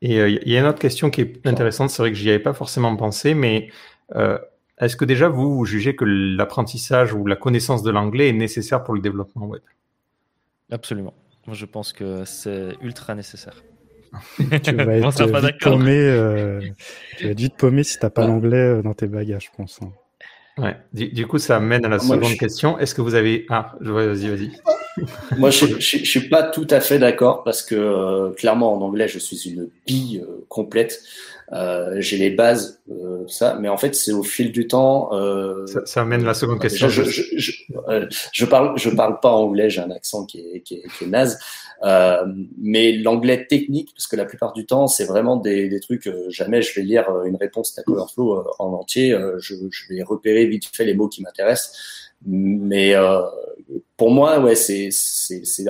Speaker 2: Et il euh, y a une autre question qui est intéressante. C'est vrai que j'y avais pas forcément pensé, mais euh, est-ce que déjà vous, vous jugez que l'apprentissage ou la connaissance de l'anglais est nécessaire pour le développement web?
Speaker 3: Absolument. Moi, je pense que c'est ultra nécessaire. [LAUGHS]
Speaker 4: tu vas [LAUGHS] être vite paumé, euh, tu vas être vite paumé si t'as pas l'anglais euh, dans tes bagages, je pense. Hein.
Speaker 2: Ouais. Du, coup, ça mène à la seconde question. Est-ce que vous avez ah, vas-y, vas-y. [LAUGHS]
Speaker 1: Moi, je, je, suis pas tout à fait d'accord parce que clairement en anglais, je suis une bille complète. Euh, j'ai les bases, euh, ça, mais en fait, c'est au fil du temps.
Speaker 2: Euh, ça, ça, amène la seconde question.
Speaker 1: Je, je, je, euh, je, parle, je parle pas anglais, j'ai un accent qui est, qui est, qui est naze. Euh, mais l'anglais technique, parce que la plupart du temps, c'est vraiment des, des trucs. jamais je vais lire une réponse Stack Overflow en entier. Je, je, vais repérer vite fait les mots qui m'intéressent. Mais pour moi, ouais, c'est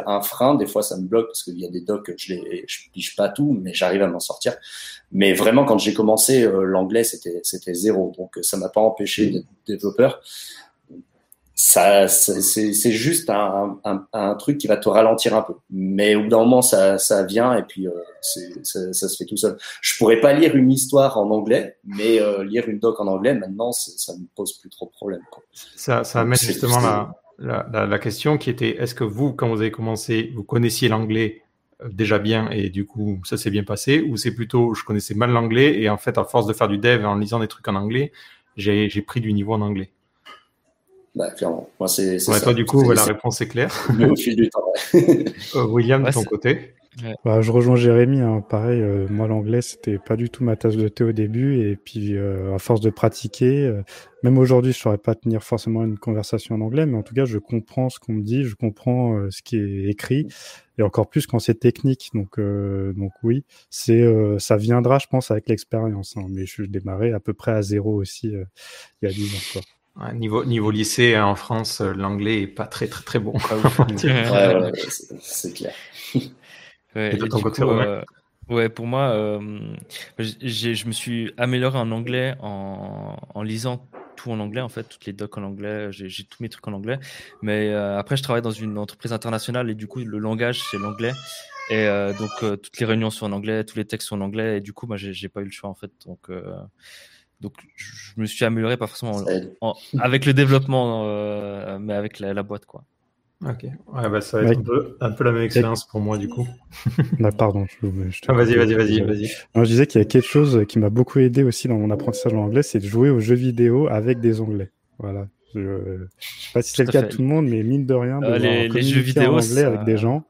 Speaker 1: un frein. Des fois, ça me bloque parce qu'il y a des docs, je les je pige pas tout, mais j'arrive à m'en sortir. Mais vraiment, quand j'ai commencé, euh, l'anglais, c'était, c'était zéro. Donc, ça m'a pas empêché d'être développeur. Ça, c'est, juste un, un, un, truc qui va te ralentir un peu. Mais au bout d'un moment, ça, ça vient et puis euh, ça, ça, se fait tout seul. Je pourrais pas lire une histoire en anglais, mais euh, lire une doc en anglais, maintenant, ça me pose plus trop de problème. Quoi.
Speaker 2: Ça, ça amène justement la, la, la, la, question qui était est-ce que vous, quand vous avez commencé, vous connaissiez l'anglais déjà bien et du coup ça s'est bien passé? Ou c'est plutôt je connaissais mal l'anglais et en fait à force de faire du dev et en lisant des trucs en anglais j'ai pris du niveau en anglais?
Speaker 1: Bah, clairement moi c'est
Speaker 2: toi du coup la réponse est claire
Speaker 1: au fil du temps [LAUGHS]
Speaker 2: euh, William de ton côté
Speaker 4: bah, je rejoins Jérémy. Hein. Pareil, euh, moi l'anglais c'était pas du tout ma tasse de thé au début, et puis euh, à force de pratiquer, euh, même aujourd'hui je saurais pas tenir forcément une conversation en anglais, mais en tout cas je comprends ce qu'on me dit, je comprends ce qui est écrit, et encore plus quand c'est technique. Donc donc oui, c'est ça viendra, je pense, avec l'expérience. Hein. Mais je démarrais à peu près à zéro aussi il y a 10 ans.
Speaker 2: Quoi. Niveau, niveau lycée hein, en France, l'anglais est pas très très très bon. [LAUGHS]
Speaker 1: ouais, c'est clair. [LAUGHS]
Speaker 3: Ouais, euh, ouais, pour moi, euh, je me suis amélioré en anglais en, en, lisant tout en anglais, en fait, toutes les docs en anglais, j'ai tous mes trucs en anglais. Mais euh, après, je travaille dans une entreprise internationale et du coup, le langage, c'est l'anglais. Et donc, toutes les réunions sont en anglais, tous les textes sont en anglais. Et du coup, moi, j'ai pas eu le choix, en fait. Donc, donc je me suis amélioré, pas forcément avec le développement, mais avec la, la boîte, quoi.
Speaker 2: Ok, ouais, bah, ça va être un, peu, un, peu, la même expérience pour moi du coup. [LAUGHS]
Speaker 4: bah, pardon, je,
Speaker 2: je ah, vas-y, vas-y, vas-y, vas-y.
Speaker 4: Je disais qu'il y a quelque chose qui m'a beaucoup aidé aussi dans mon apprentissage en anglais, c'est de jouer aux jeux vidéo avec des onglets. Voilà. Je, je sais pas si c'est le cas de tout le monde, mais mine de rien, de
Speaker 3: euh, les, les jeux vidéo
Speaker 4: en anglais avec des gens,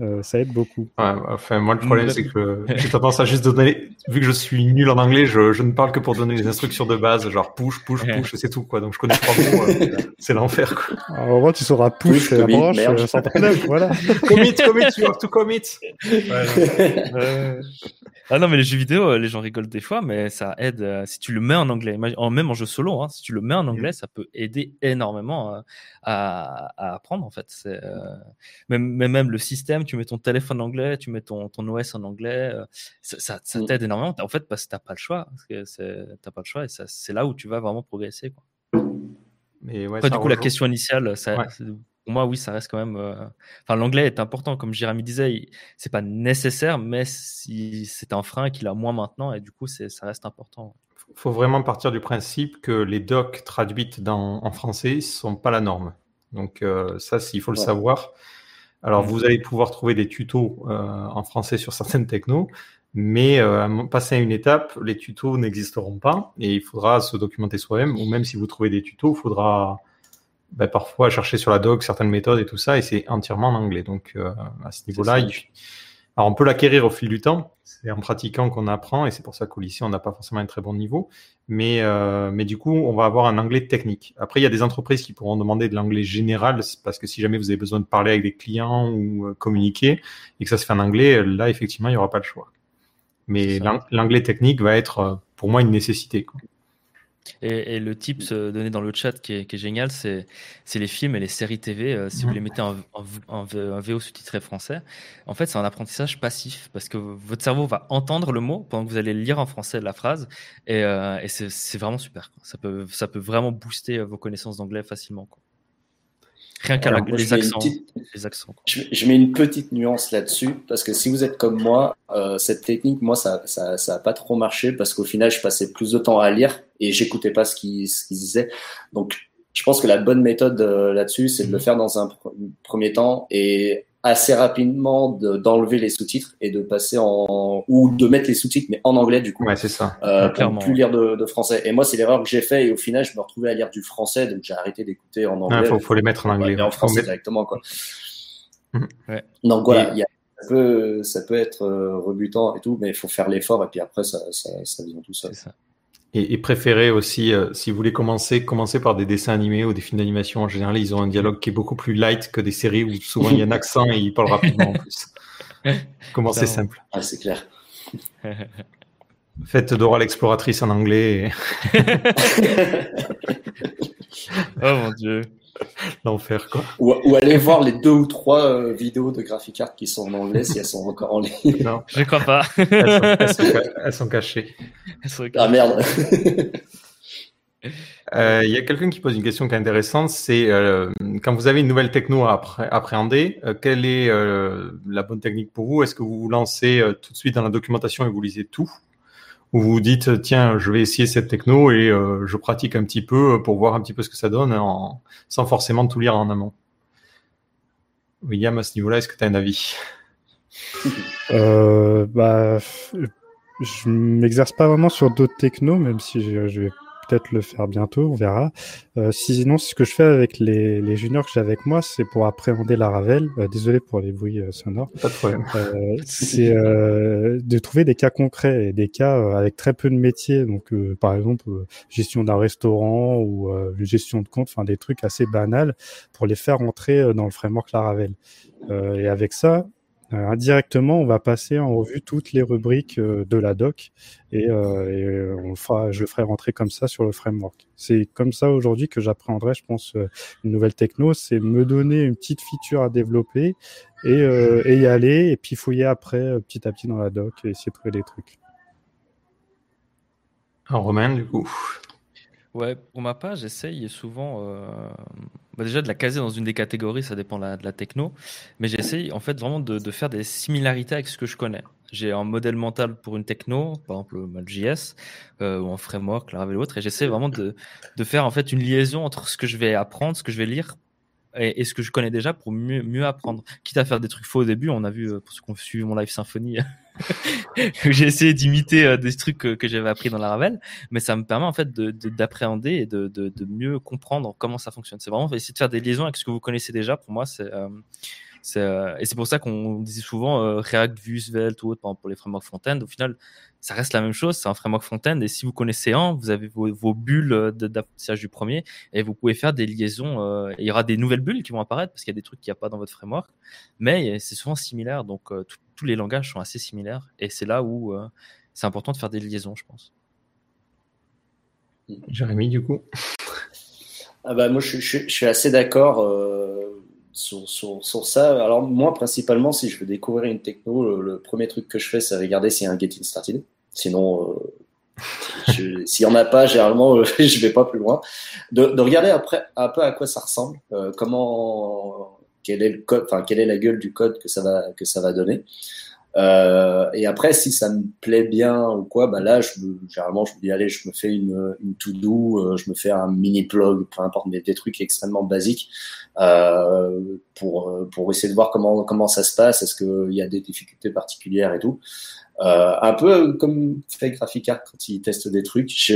Speaker 4: euh, ça aide beaucoup.
Speaker 2: Ouais, enfin, moi, le problème, c'est que j'ai tendance à juste donner, vu que je suis nul en anglais, je, je ne parle que pour donner les instructions de base, genre push, push, push, et c'est tout, quoi. Donc, je connais trois mots, euh, [LAUGHS] c'est l'enfer, quoi.
Speaker 4: Alors, moi, tu sauras push, push commit, euh, sans problème, voilà. [LAUGHS]
Speaker 2: commit, commit, you have to commit.
Speaker 3: Ouais, ah non, mais les jeux vidéo, les gens rigolent des fois, mais ça aide si tu le mets en anglais. Même en jeu solo, hein, si tu le mets en anglais, ça peut aider énormément à, à apprendre, en fait. C'est, même, même le système, tu mets ton téléphone en anglais, tu mets ton, ton OS en anglais, ça, ça, mm. t'aide énormément. En fait, parce que t'as pas le choix. T'as pas le choix et c'est là où tu vas vraiment progresser. Quoi. Mais ouais, Après, du coup, la question initiale, ça, pour moi, oui, ça reste quand même. Enfin, l'anglais est important, comme Jérémy disait, c'est pas nécessaire, mais si c'est un frein qu'il a moins maintenant, et du coup, ça reste important.
Speaker 2: Il faut vraiment partir du principe que les docs traduites dans, en français ne sont pas la norme. Donc, ça, il faut le savoir. Alors, vous allez pouvoir trouver des tutos euh, en français sur certaines technos, mais euh, passer à une étape, les tutos n'existeront pas et il faudra se documenter soi-même. Ou même si vous trouvez des tutos, il faudra ben, parfois chercher sur la doc certaines méthodes et tout ça, et c'est entièrement en anglais. Donc, euh, à ce niveau-là, il, alors, on peut l'acquérir au fil du temps. C'est en pratiquant qu'on apprend et c'est pour ça qu'au lycée, on n'a pas forcément un très bon niveau. Mais, euh, mais du coup, on va avoir un anglais technique. Après, il y a des entreprises qui pourront demander de l'anglais général parce que si jamais vous avez besoin de parler avec des clients ou euh, communiquer et que ça se fait en anglais, là, effectivement, il n'y aura pas le choix. Mais l'anglais technique va être, euh, pour moi, une nécessité. Quoi.
Speaker 3: Et, le tips donné dans le chat qui est, génial, c'est les films et les séries TV. Euh, si vous les mettez en, en, VO sous-titré français, en fait, c'est un apprentissage passif parce que votre cerveau va entendre le mot pendant que vous allez lire en français la phrase. Et, euh, et c'est vraiment super. Ça peut, ça peut vraiment booster vos connaissances d'anglais facilement. Quoi. Rien qu'à les, accents, les accents.
Speaker 1: Je, mets une petite nuance là-dessus parce que si vous êtes comme moi, euh, cette technique, moi, ça, ça, ça a pas trop marché parce qu'au final, je passais plus de temps à lire et j'écoutais pas ce qu'ils ce qu'ils disaient. Donc, je pense que la bonne méthode euh, là-dessus, c'est de le mhm. faire dans un premier temps et assez rapidement d'enlever les sous-titres et de passer en ou de mettre les sous-titres mais en anglais du coup.
Speaker 2: Ouais c'est ça.
Speaker 1: Euh, pour ne plus lire de, de, français. Et moi c'est l'erreur que j'ai fait et au final je me retrouvais à lire du français donc j'ai arrêté d'écouter en anglais.
Speaker 2: Il faut, faut, les mettre en anglais.
Speaker 1: en français directement quoi. Mmh. ouais. donc voilà y a, ça peut ça peut être euh, rebutant et tout mais il faut faire l'effort et puis après ça ça, ça vient tout seul. Ça.
Speaker 2: Et, et préférez aussi, euh, si vous voulez commencer, commencer par des dessins animés ou des films d'animation. En général, ils ont un dialogue qui est beaucoup plus light que des séries où souvent il y a un accent et ils parlent rapidement en plus. [LAUGHS] Commencez simple.
Speaker 1: Ah, c'est clair. [LAUGHS]
Speaker 2: Faites Dora l'exploratrice en anglais. [LAUGHS]
Speaker 3: oh mon dieu. [LAUGHS]
Speaker 2: L'enfer, quoi.
Speaker 1: Ou, ou, aller voir les deux ou trois euh, vidéos de Graphic Art qui sont en anglais si elles sont encore en ligne.
Speaker 3: Non, [LAUGHS] je crois pas.
Speaker 2: elles, sont, cachées.
Speaker 1: Ah merde. [LAUGHS]
Speaker 2: Euh, il y a quelqu'un qui pose une question qui est intéressante, c'est euh, quand vous avez une nouvelle techno à appréhender, quelle est la bonne technique pour vous? Est-ce que vous vous lancez tout de suite dans la documentation et vous lisez tout? Où vous dites tiens je vais essayer cette techno et euh, je pratique un petit peu pour voir un petit peu ce que ça donne en, sans forcément tout lire en amont. William, à ce niveau-là, est-ce que tu as un avis?
Speaker 4: Euh, bah, Je m'exerce pas vraiment sur d'autres technos, même si je, je vais peut-être le faire bientôt, on verra. Euh, sinon, ce que je fais avec les, les juniors que j'ai avec moi, c'est pour appréhender la Ravel. Euh, désolé pour les bruits euh, sonores.
Speaker 2: Pas de problème. [LAUGHS]
Speaker 4: C'est de trouver des cas concrets et des cas avec très peu de métiers. Donc, par exemple, gestion d'un restaurant ou gestion de compte, enfin des trucs assez banals pour les faire entrer dans le framework Laravel. et avec ça, indirectement, on va passer en revue toutes les rubriques euh, de la doc et, euh, on fera, je le ferai rentrer comme ça sur le framework. C'est comme ça aujourd'hui que j'apprendrai, je pense, une nouvelle techno, c'est me donner une petite feature à développer et, et y aller et puis fouiller après petit à petit dans la doc et essayer de trouver des trucs.
Speaker 2: En romain, du coup.
Speaker 3: Ouais, pour ma part, j'essaye souvent, euh, bah déjà de la caser dans une des catégories, ça dépend de la, techno, mais j'essaye en fait vraiment de, faire des similarités avec ce que je connais. J'ai un modèle mental pour une techno, par exemple Node.js euh, ou un framework, Laravel ou autre, et j'essaie vraiment de, de faire en fait une liaison entre ce que je vais apprendre, ce que je vais lire et, ce que je connais déjà pour mieux, mieux apprendre. Quitte à faire des trucs faux au début, on a vu, euh, pour ceux qui ont suivi mon live symphonie, [LAUGHS] j'ai essayé d'imiter euh, des trucs que, j'avais appris dans la Ravel, mais ça me permet en fait d'appréhender et de, de, mieux comprendre comment ça fonctionne. C'est vraiment essayer de faire des liaisons avec ce que vous connaissez déjà. Pour moi, c'est euh, et c'est pour ça qu'on disait souvent euh, React, Vue, Svelte ou autre pour les frameworks front-end. Au final, ça reste la même chose. C'est un framework front-end. Et si vous connaissez un, vous avez vos, bulles d'apprentissage du premier et vous pouvez faire des liaisons. Euh, il y aura des nouvelles bulles qui vont apparaître parce qu'il y a des trucs qu'il n'y a pas dans votre framework. Mais c'est souvent similaire. Donc, tous les langages sont assez similaires. Et c'est là où c'est important de faire des liaisons, je pense.
Speaker 2: Jérémy, du coup
Speaker 1: ah bah, Moi, je, je suis assez d'accord sur, sur, sur, ça. Alors moi, principalement, si je veux découvrir une techno, le, premier truc que je fais, c'est regarder [LAUGHS] s'il y a un getting started. Sinon, euh, s'il n'y en a pas, généralement, euh, [LAUGHS] je vais pas plus loin. De, de, regarder après un peu à quoi ça ressemble, euh, comment, quel est le code, enfin quelle est la gueule du code que ça va que ça va donner. Euh, et après, si ça me plaît bien ou quoi, bah là, je me, généralement, je me dis allez, je me fais une, une to-do, euh, je me fais un mini plug, peu importe, des, des trucs extrêmement basiques euh, pour euh, pour essayer de voir comment comment ça se passe, est-ce qu'il y a des difficultés particulières et tout? Euh, un peu comme fait Graphic Art quand il teste des trucs.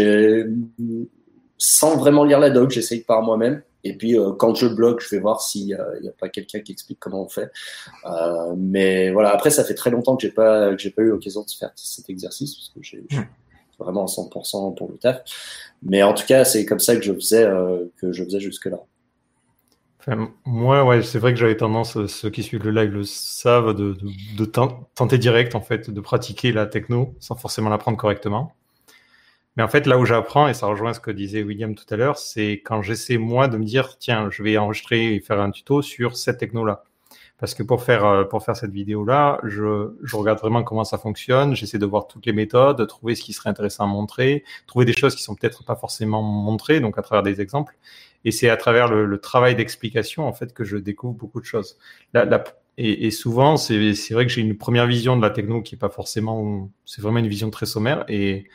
Speaker 1: Sans vraiment lire la doc, j'essaye par moi-même. Et puis euh, quand je bloque, je vais voir s'il n'y a, pas quelqu'un qui explique comment on fait. Euh, mais voilà, après ça fait très longtemps que j'ai pas que j'ai pas eu l'occasion de faire cet exercice parce que j'ai vraiment à 100% pour le taf. Mais en tout cas, c'est comme ça que je faisais euh, que je faisais jusque là.
Speaker 2: moi, ouais, c'est vrai que j'avais tendance, ceux qui suivent le live le savent, de, de, de tenter direct en fait, de pratiquer la techno sans forcément l'apprendre correctement. Mais en fait, là où j'apprends, et ça rejoint ce que disait William tout à l'heure, c'est quand j'essaie moi de me dire, tiens, je vais enregistrer et faire un tuto sur cette techno-là. Parce que pour faire euh, pour faire cette vidéo-là, je, je regarde vraiment comment ça fonctionne, j'essaie de voir toutes les méthodes, de trouver ce qui serait intéressant à montrer, trouver des choses qui sont peut-être pas forcément montrées, donc à travers des exemples. Et c'est à travers le, le travail d'explication en fait que je découvre beaucoup de choses. La, et, et, souvent, c'est vrai que j'ai une première vision de la techno qui est pas forcément, c'est vraiment une vision très sommaire. Et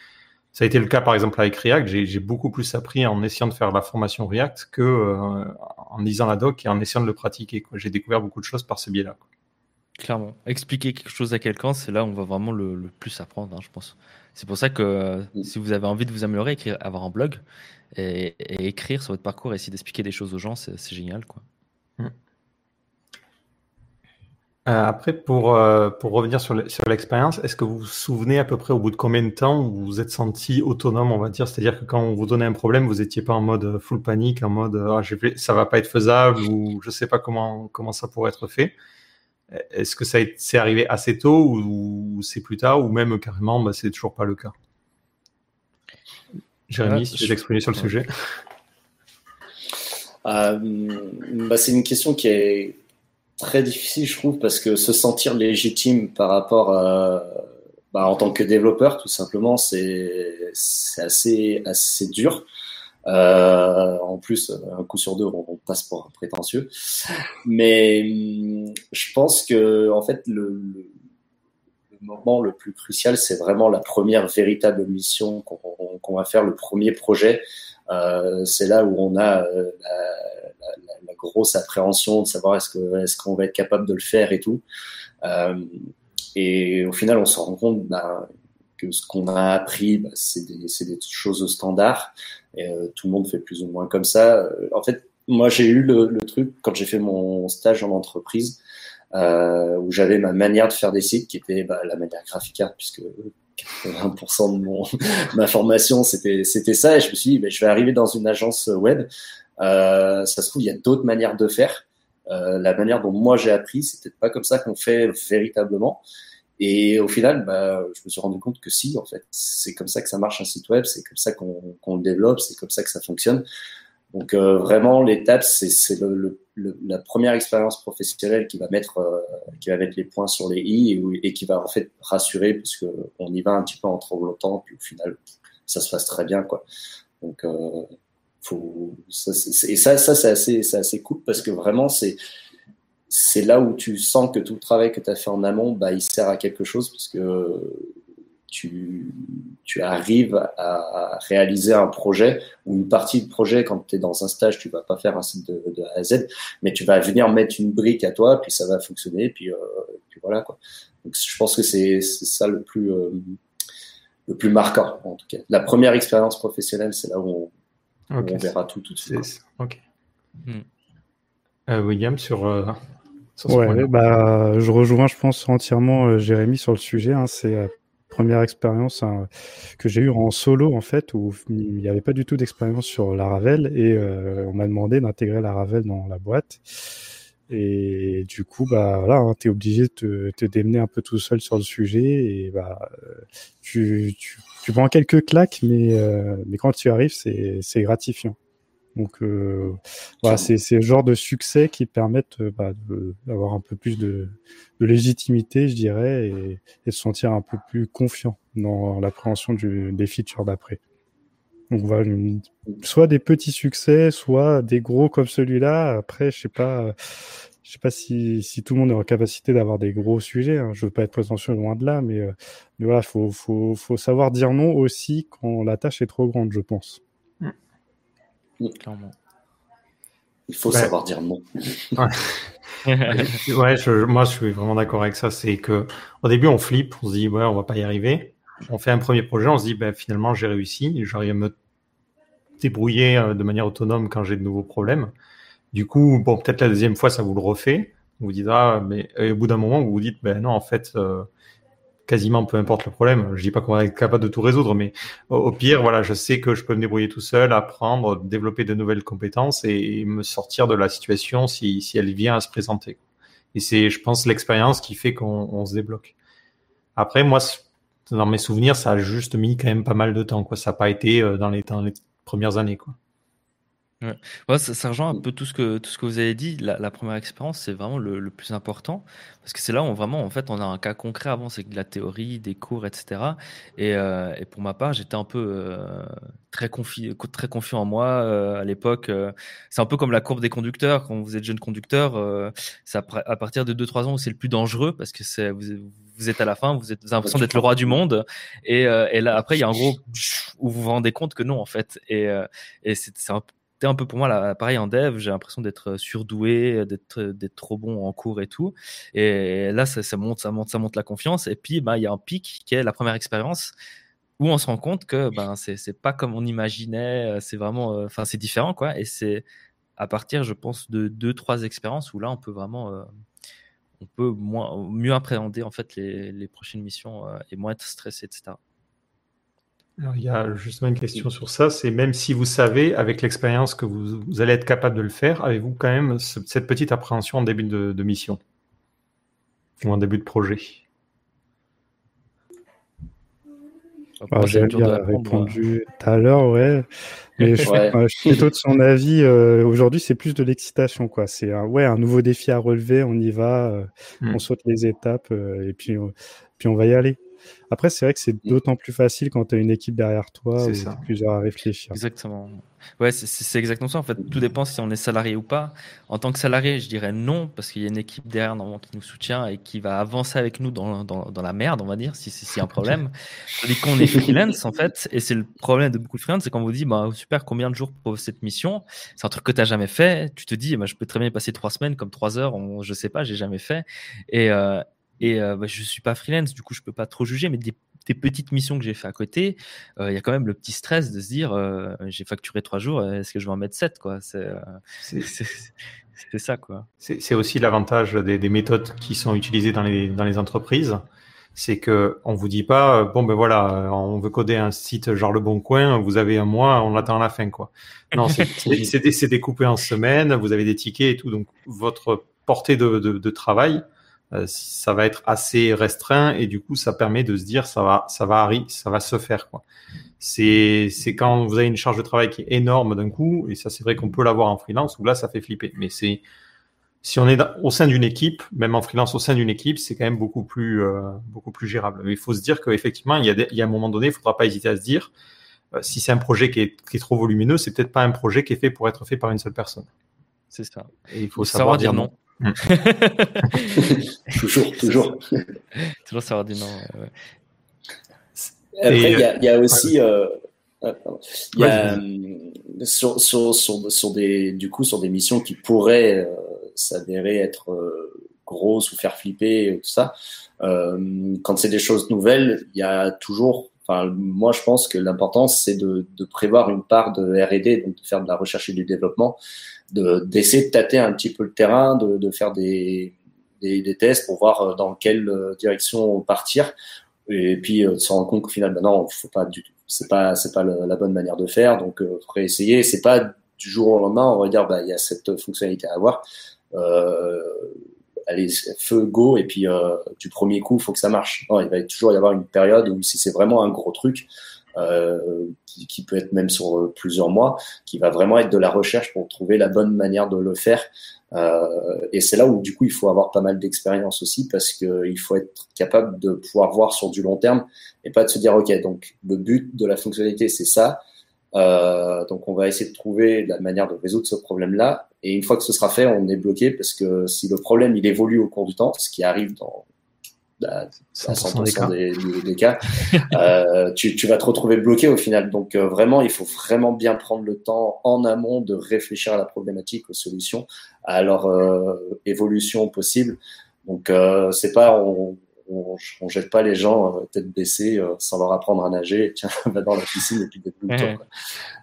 Speaker 2: ça a été le cas par exemple avec React. J'ai beaucoup plus appris en essayant de faire la formation React que euh, en lisant la doc et en essayant de le pratiquer. J'ai découvert beaucoup de choses par ce biais-là.
Speaker 3: Clairement. Expliquer quelque chose à quelqu'un, c'est là où on va vraiment le, le plus apprendre, hein, je pense. C'est pour ça que euh, si vous avez envie de vous améliorer, écrire, avoir un blog et, et écrire sur votre parcours, et essayer d'expliquer des choses aux gens, c'est génial. Quoi. Mm.
Speaker 2: Euh, après, pour, euh, pour revenir sur l'expérience, est-ce que vous vous souvenez à peu près au bout de combien de temps vous vous êtes senti autonome, on va dire? C'est-à-dire que quand on vous donnait un problème, vous n'étiez pas en mode full panique, en mode ah, ça va pas être faisable ou je sais pas comment, comment ça pourrait être fait. Est-ce que ça c'est arrivé assez tôt ou, c'est plus tard ou même carrément bah, c'est toujours pas le cas? Jérémy, si tu veux t'exprimer sur le sujet.
Speaker 1: Euh, bah, c'est une question qui est très difficile, je trouve, parce que se sentir légitime par rapport à, bah, en tant que développeur, tout simplement, c'est assez, assez dur. Euh, en plus, un coup sur deux, on, passe pour un prétentieux. Mais hum, je pense que, en fait, le, le moment le plus crucial, c'est vraiment la première véritable mission qu'on va faire, le premier projet. Euh, c'est là où on a euh, grosse appréhension de savoir est-ce qu'on va être capable de le faire et tout. Euh, et au final, on se rend compte bah, que ce qu'on a appris, bah, c'est des, choses standards. Et, euh, tout le monde fait plus ou moins comme ça. Euh, en fait, moi, j'ai eu le, truc quand j'ai fait mon stage en entreprise, où j'avais ma manière de faire des sites qui était bah, la manière graphique puisque 80% de mon, [LAUGHS] ma formation c'était ça. Et je me suis dit, je vais arriver dans une agence web ça se trouve, il y a d'autres manières de faire. Euh, la manière dont moi j'ai appris, c'est peut-être pas comme ça qu'on fait véritablement. Et au final, bah, je me suis rendu compte que si, en fait, c'est comme ça que ça marche un site web, c'est comme ça qu'on le développe, c'est comme ça que ça fonctionne. Donc euh, vraiment, l'étape, c'est le, le, la première expérience professionnelle qui va mettre euh, qui va mettre les points sur les i et, et, qui va en fait rassurer parce que on y va un petit peu en tremblotant, puis au final, ça se passe très bien, quoi. Donc euh, faut, ça, et ça, ça c'est assez, assez cool parce que vraiment, c'est, c'est là où tu sens que tout le travail que tu as fait en amont, bah, il sert à quelque chose parce que tu, tu arrives à, réaliser un projet ou une partie du projet quand tu es dans un stage, tu vas pas faire un site de, de, A à Z, mais tu vas venir mettre une brique à toi, puis ça va fonctionner, puis, euh, puis voilà quoi. Donc je pense que c'est ça le plus euh, le plus marquant en tout cas. La première expérience professionnelle, c'est là où on, on verra tout tout de suite.
Speaker 2: Ok. Hmm. Euh, William, sur, euh,
Speaker 4: ouais, bah, je rejoins, je pense, entièrement euh, Jérémy sur le sujet. Hein. c'est la première expérience hein, que j'ai eue en solo, en fait, où il n'y avait pas du tout d'expérience sur Laravel et on m'a demandé d'intégrer Laravel dans la boîte. Et du coup, bah voilà, hein, tu es obligé de te, te, démener un peu tout seul sur le sujet et bah tu, tu, tu prends quelques claques, mais, euh, mais quand tu arrives, c'est gratifiant. Donc euh, voilà, c'est le genre de succès qui permettent euh, bah, d'avoir un peu plus de, de, légitimité, je dirais, et, et, se sentir un peu plus confiant dans l'appréhension des features d'après. Donc voilà, soit des petits succès, soit des gros comme celui-là. Après, je sais pas, je sais pas si, si tout le monde est en capacité d'avoir des gros sujets. Hein. Je veux pas être prétentieux loin de là, mais, euh, mais voilà, faut, faut, faut savoir dire non aussi quand la tâche est trop grande, je pense.
Speaker 1: Mm. Clairement. Il faut savoir dire non. [LAUGHS]
Speaker 2: ouais, je, moi je suis vraiment d'accord avec ça. C'est que au début on flippe, on se dit ouais on va pas y arriver. On fait un premier projet, on se dit ben, finalement j'ai réussi, j'arrive à me débrouiller euh, de manière autonome quand j'ai de nouveaux problèmes. Du coup, bon, peut-être la deuxième fois, ça vous le refait. Vous vous dites, ah, mais au bout d'un moment, vous vous dites, ben non, en fait, euh, quasiment peu importe le problème. Je dis pas qu'on va être capable de tout résoudre, mais au, pire, voilà, je sais que je peux me débrouiller tout seul, apprendre, développer de nouvelles compétences et, me sortir de la situation si, elle vient à se présenter. Et c'est, je pense, l'expérience qui fait qu'on se débloque. Après, moi, dans mes souvenirs, ça a juste mis quand même pas mal de temps. Quoi. Ça n'a pas été dans les, dans les premières années. Quoi.
Speaker 3: Ouais. ça, rejoint un peu tout ce que, tout ce que vous avez dit. La, première expérience, c'est vraiment le, plus important parce que c'est là où vraiment, en fait, on a un cas concret avant, c'est de la théorie, des cours, etc. Et, euh, et pour ma part, j'étais un peu euh, très, confi très confiant en moi euh, à l'époque. c'est un peu comme la courbe des conducteurs. Quand vous êtes jeune conducteur, c'est à, partir de 2-3 ans où c'est le plus dangereux parce que c'est vous, vous êtes à la fin, vous, êtes, avez l'impression d'être le roi du monde. Et, et là, après, il y a un gros où vous vous rendez compte que non, en fait. Et, et c'est un peu un peu pour moi là, pareil en dev, j'ai l'impression d'être surdoué, d'être d'être trop bon en cours et tout. Et là, ça, monte, ça monte, ça monte la confiance. Et puis, bah, il y a un pic qui est la première expérience où on se rend compte que ben c'est pas comme on imaginait. C'est vraiment, euh, enfin, c'est différent quoi. Et c'est à partir, je pense, de deux, trois expériences où là, on peut vraiment euh, on peut moins, mieux appréhender en fait les, les prochaines missions euh, et moins être stressé, etc.
Speaker 2: Alors, il y a justement une question sur ça, c'est même si vous savez, avec l'expérience, que vous, allez être capable de le faire, avez-vous quand même cette petite appréhension en début de, mission? Ou en début de projet?
Speaker 4: J'ai répondu tout à l'heure, ouais. Mais [LAUGHS] je, suis plutôt de son avis. Euh, aujourd'hui, c'est plus de l'excitation, quoi. C'est un, ouais, un nouveau défi à relever. On y va, euh, hmm. on saute les étapes euh, et puis, puis on va y aller. Après, c'est vrai que c'est mm. d'autant plus facile quand tu as une équipe derrière toi ou plusieurs à réfléchir.
Speaker 3: Exactement. Ouais, c'est exactement ça. En fait, tout dépend si on est salarié ou pas. En tant que salarié, je dirais non, parce qu'il y a une équipe derrière normalement qui nous soutient et qui va avancer avec nous dans, dans, dans la merde, on va dire, si c'est un problème. [LAUGHS] Tandis qu'on est freelance, en fait, et c'est le problème de beaucoup de freelance, c'est quand on vous dit, bah, super, combien de jours pour cette mission? C'est un truc que tu n'as jamais fait. Tu te dis, bah, je peux très bien passer trois semaines comme trois heures, on, je sais pas, j'ai jamais fait. Et, euh, et euh, bah, je suis pas freelance, du coup, je peux pas trop juger, mais des, petites missions que j'ai fait à côté, euh, il y a quand même le petit stress de se dire, euh, j'ai facturé trois jours, est-ce que je vais en mettre sept, quoi? C'est [LAUGHS] ça, quoi.
Speaker 2: C'est aussi l'avantage des, méthodes qui sont utilisées dans les, dans les entreprises. C'est que on vous dit pas, bon ben voilà, on veut coder un site genre le Bon Coin, vous avez un mois, on l'attend à la fin, quoi. Non, c'est [LAUGHS] découpé en semaines, vous avez des tickets et tout, donc votre portée de, de travail, ça va être assez restreint et du coup ça permet de se dire ça va ça va ça va se faire quoi. C'est c'est quand vous avez une charge de travail qui est énorme d'un coup et ça c'est vrai qu'on peut l'avoir en freelance où là ça fait flipper. Mais c'est si on est au sein d'une équipe, même en freelance au sein d'une équipe, c'est quand même beaucoup plus euh, beaucoup plus gérable. Mais il faut se dire qu'effectivement il y a il y a un moment donné, il faudra pas hésiter à se dire euh, si c'est un projet qui est, qui est trop volumineux, c'est peut-être pas un projet qui est fait pour être fait par une seule personne.
Speaker 3: C'est ça.
Speaker 2: Et il faut savoir, dire non. [LAUGHS]
Speaker 1: toujours, toujours. [LAUGHS]
Speaker 3: toujours savoir du nom.
Speaker 1: Après, il y, a aussi. Euh, euh, y a, euh, sur, sur, sur, sur, des, du coup, sur des missions qui pourraient s'avérer être grosses ou faire flipper, tout ça, quand c'est des choses nouvelles, il y a toujours Moi, je pense que l'important, c'est de, de, prévoir une part de R&D, donc de faire de la recherche et du développement, d'essayer de, tâter un petit peu le terrain, de, de faire des, des, tests pour voir euh, dans quelle euh, direction partir, et puis euh, se rendre compte qu'au final, ben non, faut pas c'est pas c'est pas la bonne manière de faire, donc euh, faudrait essayer. C'est pas du jour au lendemain, on va dire, bah il y a cette fonctionnalité à avoir. Allez, feu, go, et puis euh, du premier coup, il faut que ça marche. Non, il va toujours y avoir une période où si c'est vraiment un gros truc, euh, qui, peut être même sur euh, plusieurs mois, qui va vraiment être de la recherche pour trouver la bonne manière de le faire. Euh, et c'est là où du coup il faut avoir pas mal d'expérience aussi parce que il faut être capable de pouvoir voir sur du long terme et pas de se dire ok donc le but de la fonctionnalité c'est ça. Euh, donc on va essayer de trouver la manière de résoudre ce problème-là. Et une fois que ce sera fait, on est bloqué parce que si le problème il évolue au cours du temps, ce qui arrive dans à 100%, des cas, [LAUGHS] euh, tu, tu, vas te retrouver bloqué au final. Donc euh, vraiment, il faut vraiment bien prendre le temps en amont de réfléchir à la problématique, aux solutions, à leur euh, évolution possible. Donc euh, c'est pas on, on, on, jette pas les gens euh, tête baissée euh, sans leur apprendre à nager. Tiens, [LAUGHS] va dans la piscine et puis débrouille-toi.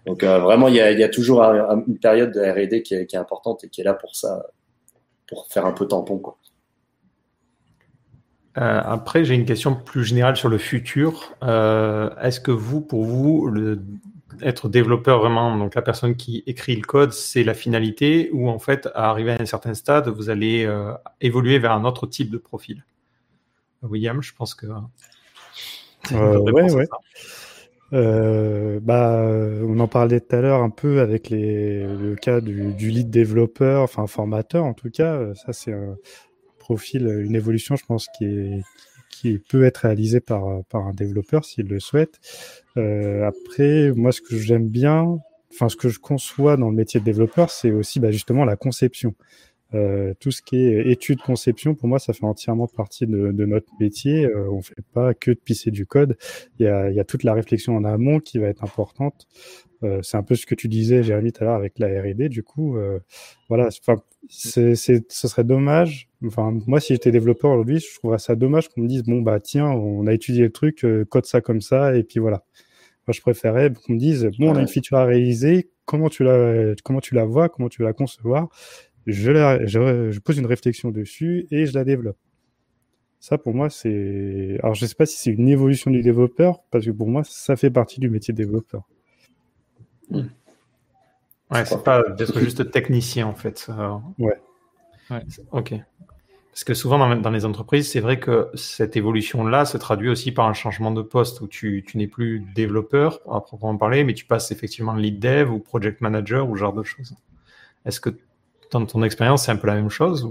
Speaker 1: Donc vraiment, il y a, y a, toujours une période de R&D qui est, qui est importante et qui est là pour ça, pour faire un peu tampon quoi.
Speaker 2: Euh, après, j'ai une question plus générale sur le futur. Euh, Est-ce que vous, pour vous, le, être développeur vraiment, donc la personne qui écrit le code, c'est la finalité, ou en fait, à arriver à un certain stade, vous allez euh, évoluer vers un autre type de profil? William, je pense que.
Speaker 4: ouais, ouais. Euh, bah, on en parlait tout à l'heure un peu avec les, le cas du, du lead développeur, enfin formateur en tout cas. Ça, c'est un profil, une évolution, je pense, qui est qui peut être réalisé par par un développeur s'il le souhaite. Euh, après, moi, ce que j'aime bien, enfin, ce que je conçois dans le métier de développeur, c'est aussi bah, justement la conception. Euh, tout ce qui est étude conception, pour moi, ça fait entièrement partie de, de notre métier. Euh, on fait pas que de pisser du code. Il y a, il y a toute la réflexion en amont qui va être importante. Euh, c'est un peu ce que tu disais, Jérémy, tout à l'heure avec la R&D. Du coup, euh, voilà, enfin, c'est, c'est, ce serait dommage. Enfin, moi, si j'étais développeur aujourd'hui, je trouverais ça dommage qu'on me dise bon bah tiens, on a étudié le truc, euh, code ça comme ça, et puis voilà. Moi, je préférais qu'on me dise bon, on a une feature à réaliser. Comment tu la, comment tu la vois, comment tu la concevoir je, je, pose une réflexion dessus et je la développe. Ça, pour moi, c'est. Alors, je ne sais pas si c'est une évolution du développeur, parce que pour moi, ça fait partie du métier de développeur.
Speaker 2: Hmm. Ouais, c'est pas d'être juste technicien, en fait.
Speaker 4: Ouais.
Speaker 2: ouais. Ok. Parce que souvent, dans, les entreprises, c'est vrai que cette évolution-là se traduit aussi par un changement de poste où tu, tu n'es plus développeur à proprement parler, mais tu passes effectivement lead dev ou project manager ou ce genre de choses. Est-ce que dans ton expérience, c'est un peu la même chose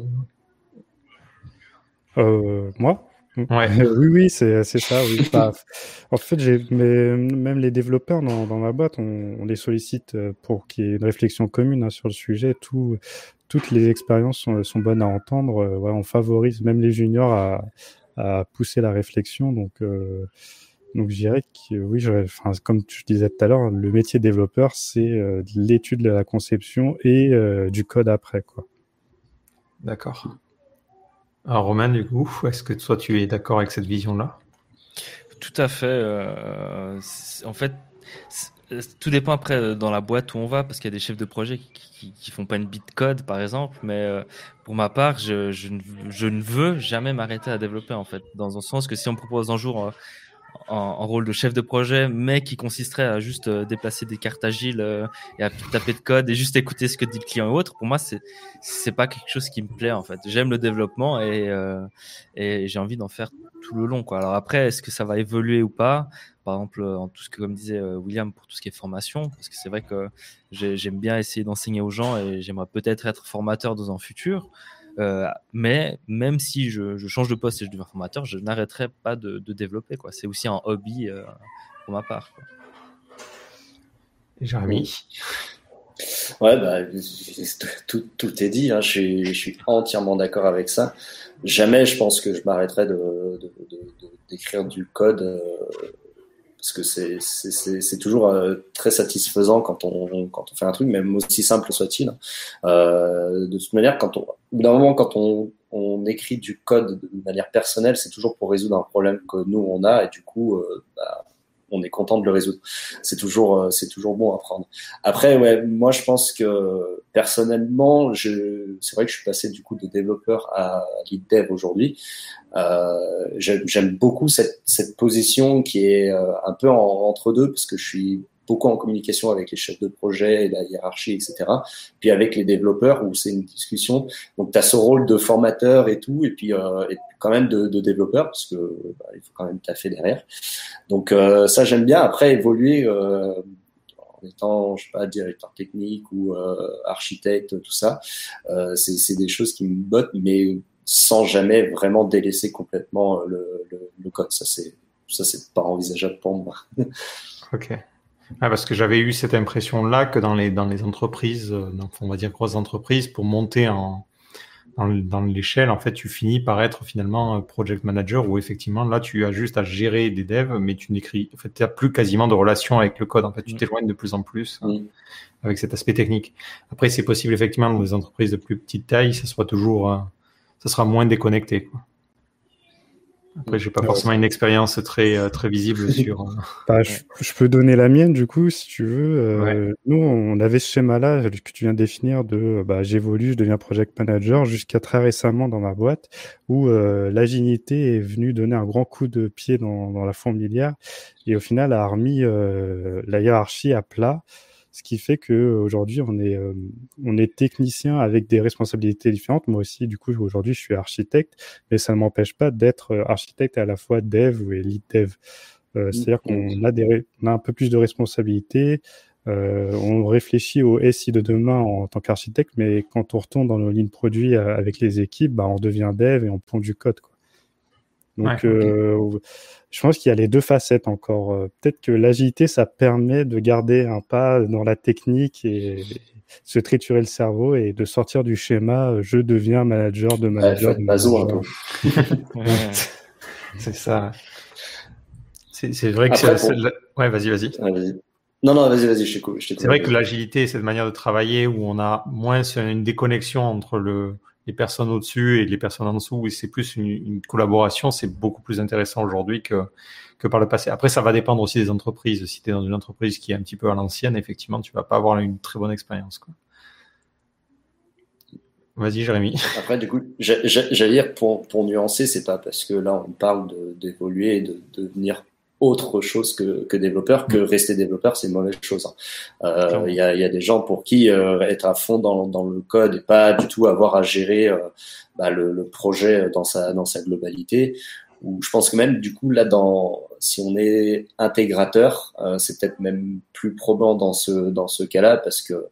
Speaker 4: euh, Moi?
Speaker 2: Ouais. [LAUGHS]
Speaker 4: Oui, oui, c'est ça. Oui. [LAUGHS] en fait, même les développeurs dans, dans ma boîte, on, les sollicite euh, pour qu'il y ait une réflexion commune hein, sur le sujet. Tout, toutes les expériences sont, sont, bonnes à entendre. Euh, on favorise même les juniors à, à pousser la réflexion. Donc, euh, donc je dirais que oui, je, enfin, comme je disais tout à l'heure, le métier développeur, c'est euh, l'étude de la conception et euh, du code après. quoi.
Speaker 2: D'accord. Alors Romain, du coup, est-ce que toi tu es d'accord avec cette vision-là?
Speaker 3: Tout à fait. Euh, en fait, tout dépend après dans la boîte où on va, parce qu'il y a des chefs de projet qui, qui, font pas une bit code, par exemple. Mais pour ma part, je, je, je ne veux jamais m'arrêter à développer, en fait, dans un sens que si on me propose un jour en, rôle de chef de projet, mais qui consisterait à juste euh, déplacer des cartes agiles euh, et à taper de code et juste écouter ce que dit le client et autres. Pour moi, c'est c'est pas quelque chose qui me plaît en fait. J'aime le développement et euh, et j'ai envie d'en faire tout le long quoi. Alors après, est-ce que ça va évoluer ou pas? Par exemple, en tout ce que comme disait William pour tout ce qui est formation, parce que c'est vrai que j'aime bien essayer d'enseigner aux gens et j'aimerais peut-être être formateur dans un futur. Euh, mais même si je, je, change de poste et je deviens formateur, je n'arrêterai pas de, de développer. Quoi. C'est aussi un hobby euh, pour ma part. Quoi.
Speaker 2: Jérémy
Speaker 1: Ouais, bah, tout, tout, est dit. Hein. Je, suis, je, suis, entièrement d'accord avec ça. Jamais je pense que je m'arrêterai d'écrire de, de, du code euh, parce que c'est toujours euh, très satisfaisant quand on, fait un truc, même aussi simple soit-il. Euh, de toute manière, quand on, d'un moment, quand on, on écrit du code de manière personnelle, c'est toujours pour résoudre un problème que nous on a, et du coup, euh, bah, on est content de le résoudre. C'est toujours, euh, c'est toujours bon à prendre. Après, ouais, moi je pense que personnellement, je, c'est vrai que je suis passé du coup de développeur à lead dev aujourd'hui. Euh, j'aime beaucoup cette, cette position qui est euh, un peu entre deux parce que je suis beaucoup en communication avec les chefs de projet, la hiérarchie, etc. Puis avec les développeurs où c'est une discussion. Donc tu as ce rôle de formateur et tout, et puis, euh, et quand même de, de, développeur parce que bah, il faut quand même taffer derrière. Donc euh, ça j'aime bien. Après évoluer euh, en étant je sais pas directeur technique ou euh, architecte, tout ça, euh, c'est des choses qui me bottent, mais sans jamais vraiment délaisser complètement le, le, le code. Ça c'est ça c'est pas envisageable pour moi.
Speaker 2: ok. Ah, parce que j'avais eu cette impression-là que dans les, dans les entreprises, euh, on va dire grosses entreprises, pour monter en, dans, dans l'échelle, en fait, tu finis par être finalement project manager où effectivement, là, tu as juste à gérer des devs, mais tu n'écris, en fait, tu n'as plus quasiment de relation avec le code. En fait, tu mm. t'éloignes de plus en plus hein, mm. avec cet aspect technique. Après, c'est possible effectivement dans des entreprises de plus petite taille, ça soit toujours, euh, ça sera moins déconnecté. Quoi. Après, j'ai pas forcément une expérience très euh, très visible [LAUGHS] sur. Euh,
Speaker 4: bah, je, peux donner la mienne du coup, si tu veux. Euh, nous, on avait ce schéma-là que tu viens de définir de bah, j'évolue, je deviens project manager, jusqu'à très récemment dans ma boîte où l'agilité est venue donner un grand coup de pied dans, dans la fourmilière et au final a remis la hiérarchie à plat ce qui fait que aujourd'hui on est euh, on est technicien avec des responsabilités différentes. Moi aussi, du coup, aujourd'hui, je suis architecte, mais ça ne m'empêche pas d'être euh, architecte à la fois dev ou lead dev. Euh, c'est-à-dire qu'on a, des, on a un peu plus de responsabilités. Euh, on réfléchit au SI de demain en tant qu'architecte, mais quand on retourne dans nos lignes produits avec les équipes, bah, on devient dev et on pond du code. Quoi. Donc, je pense qu'il y a les deux facettes encore. Peut-être que l'agilité, ça permet de garder un pas dans la technique et, se triturer le cerveau et de sortir du schéma euh, je deviens manager de manager. [LAUGHS]
Speaker 2: c'est ça. C'est vrai que c'est. Ouais, vas-y, vas-y.
Speaker 1: non, non, vas-y, vas-y, je
Speaker 2: C'est vrai que l'agilité, cette manière de travailler où on a moins une déconnexion entre le, les personnes au-dessus et les personnes en dessous, c'est plus une, une collaboration, c'est beaucoup plus intéressant aujourd'hui que, que par le passé. Après, ça va dépendre aussi des entreprises. Si tu es dans une entreprise qui est un petit peu à l'ancienne, effectivement, tu vas pas avoir une très bonne expérience. Vas-y, Jérémy.
Speaker 1: Après, du coup, j'allais dire, pour, pour nuancer, c'est pas parce que là, on parle d'évoluer et de, devenir autre chose que, que développeur, que mm. rester développeur, c'est une mauvaise chose. Il hein. euh, y, a, y, a, des gens pour qui euh, être à fond dans, dans, le code et pas du tout avoir à gérer euh, bah, le, le, projet dans sa, dans sa globalité, ou je pense que même du coup là dans si on est intégrateur c'est peut-être même plus probant dans ce dans ce cas-là parce que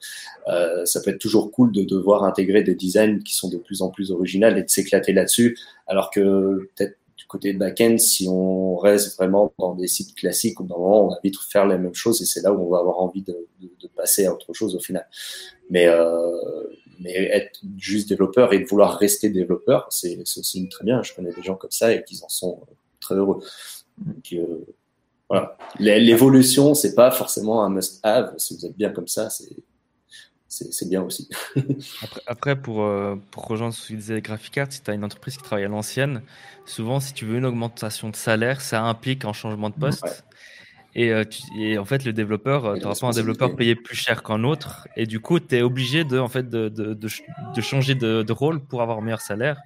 Speaker 1: ça peut être toujours cool de devoir intégrer des designs qui sont de plus en plus originales et de s'éclater là-dessus alors que peut-être côté back-end si on reste vraiment dans des sites classiques au moment on va vite faire la même chose et c'est là où on va avoir envie de, de, de passer à autre chose au final mais euh, mais être juste développeur et vouloir rester développeur, c'est aussi très bien. Je connais des gens comme ça et qui en sont très heureux. Donc, euh, voilà. L'évolution, c'est pas forcément un must-have. Si vous êtes bien comme ça, c'est c'est bien aussi. [LAUGHS]
Speaker 3: après, après, pour, euh, pour rejoindre ce que disait Graphic si tu as une entreprise qui travaille à l'ancienne, souvent, si tu veux une augmentation de salaire, ça implique un changement de poste. Et, euh, et, en fait, le développeur, euh, tu n'auras pas un développeur payé plus cher qu'un autre. Et du coup, tu es obligé de, en fait, de, de, de, changer de, rôle pour avoir un meilleur salaire.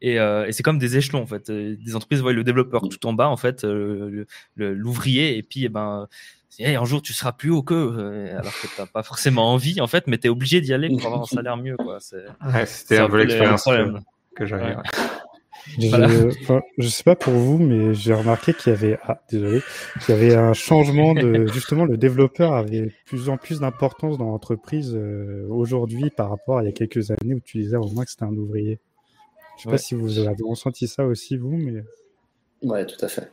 Speaker 3: Et, euh, et c'est comme des échelons, en fait. Des entreprises voient le développeur tout en bas, en fait, l'ouvrier. Et puis, eh ben, un jour, tu seras plus haut qu'eux. Alors que tu n'as pas forcément envie, en fait, mais tu es obligé d'y aller pour avoir un salaire mieux.
Speaker 2: C'était un, peu l'expérience que, j'avais. [LAUGHS]
Speaker 4: Je, je sais pas pour vous, mais j'ai remarqué qu'il y avait, ah, désolé, qu'il y avait un changement de, [LAUGHS] justement, le développeur avait de plus en plus d'importance dans l'entreprise euh, aujourd'hui par rapport à il y a quelques années où tu disais au moins que c'était un ouvrier. Je sais pas si vous avez ressenti ça aussi, vous, mais.
Speaker 1: Ouais, tout à fait.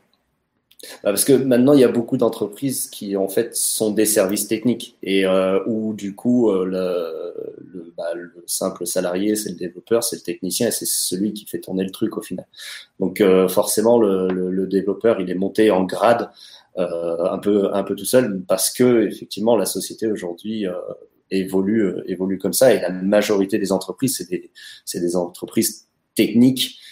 Speaker 1: Bah, parce que maintenant, il y a beaucoup d'entreprises qui, en fait, sont des services techniques et euh, où, du coup, euh, le, bah, le, simple salarié, c'est le développeur, c'est le technicien et c'est celui qui fait tourner le truc au final. Donc, euh, forcément, le, le, développeur, il est monté en grade euh, un peu un peu tout seul parce que, effectivement, la société aujourd'hui évolue évolue comme ça et la majorité des entreprises, c'est des, des entreprises techniques euh,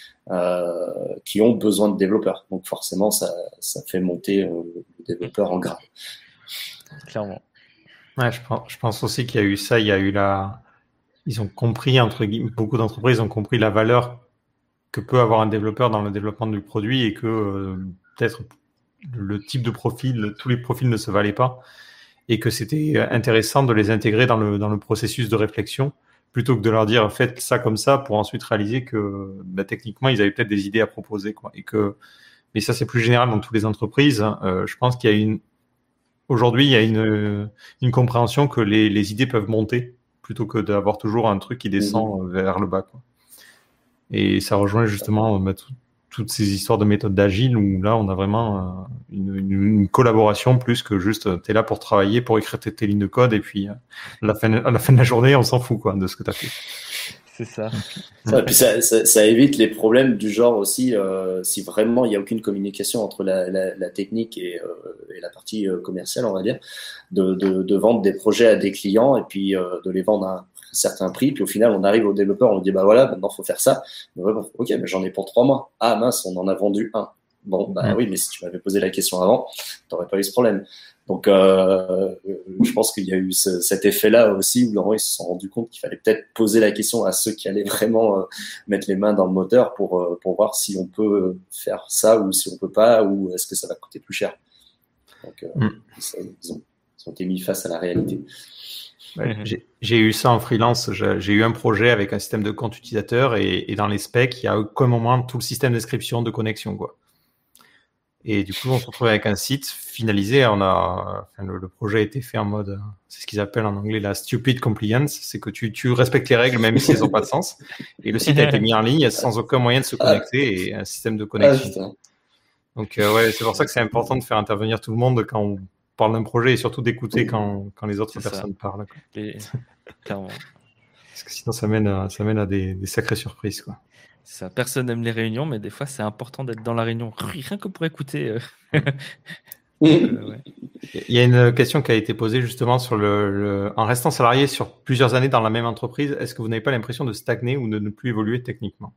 Speaker 1: qui ont besoin de développeurs. Donc forcément, ça, ça fait monter euh, le développeur en grade.
Speaker 3: Clairement.
Speaker 2: Ouais, je, pense, je pense aussi qu'il y a eu ça. Il y a eu la. Ils ont compris, entre guillemets, beaucoup d'entreprises ont compris la valeur que peut avoir un développeur dans le développement du produit et que euh, peut-être le type de profil, tous les profils ne se valaient pas et que c'était intéressant de les intégrer dans le, dans le processus de réflexion plutôt que de leur dire faites ça comme ça pour ensuite réaliser que bah, techniquement ils avaient peut-être des idées à proposer quoi et que mais ça c'est plus général dans toutes les entreprises hein. euh, je pense qu'il y a une aujourd'hui il y a une, une compréhension que les, les idées peuvent monter plutôt que d'avoir toujours un truc qui descend mmh. vers le bas quoi. et ça rejoint justement bah, toutes ces histoires de méthodes d'agile où là on a vraiment euh, une, une, collaboration plus que juste euh, tu es là pour travailler, pour écrire tes, lignes de code et puis euh, à la fin, à la fin de la journée on s'en fout quoi de ce que tu as fait.
Speaker 3: C'est ça.
Speaker 1: ça, puis ça, ça, ça, évite les problèmes du genre aussi euh, si vraiment il n'y a aucune communication entre la, la, la technique et, euh, et, la partie commerciale on va dire de, de, de, vendre des projets à des clients et puis de les vendre à certains prix, puis au final, on arrive au développeur, on lui dit, bah voilà, maintenant, faut faire ça. ok, mais j'en ai pour trois mois. Ah mince, on en a vendu un. Bon, bah oui, mais si tu m'avais posé la question avant, t'aurais pas eu ce problème. Donc, euh, je pense qu'il y a eu cet effet-là aussi où Laurent ils se sont rendu compte qu'il fallait peut-être poser la question à ceux qui allaient vraiment euh, mettre les mains dans le moteur pour euh, pour voir si on peut faire ça ou si on peut pas ou est-ce que ça va coûter plus cher. Donc, mm. ils, ont, ils ont été mis face à la réalité.
Speaker 2: J'ai eu ça en freelance. J'ai eu un projet avec un système de compte utilisateur et, dans les specs, il y a comme au moins tout le système d'inscription de connexion. Quoi. Et du coup, on se retrouve avec un site finalisé. On a, le, projet a été fait en mode, c'est ce qu'ils appellent en anglais la stupid compliance. C'est que tu, tu, respectes les règles même si elles n'ont pas de sens. Et le site a été mis en ligne sans aucun moyen de se connecter et un système de connexion. Donc, euh, ouais, c'est pour ça que c'est important de faire intervenir tout le monde quand on parle d'un projet et surtout d'écouter quand, quand, les autres personnes parlent. [LAUGHS] Parce que sinon, ça mène à, ça mène à des, des sacrées surprises. Quoi.
Speaker 3: Ça, personne n'aime les réunions, mais des fois, c'est important d'être dans la réunion, rien que pour écouter. Euh.
Speaker 2: Euh, [LAUGHS] [LAUGHS] Il y a une question qui a été posée justement sur le, en restant salarié sur plusieurs années dans la même entreprise, est-ce que vous n'avez pas l'impression de stagner ou de ne plus évoluer techniquement?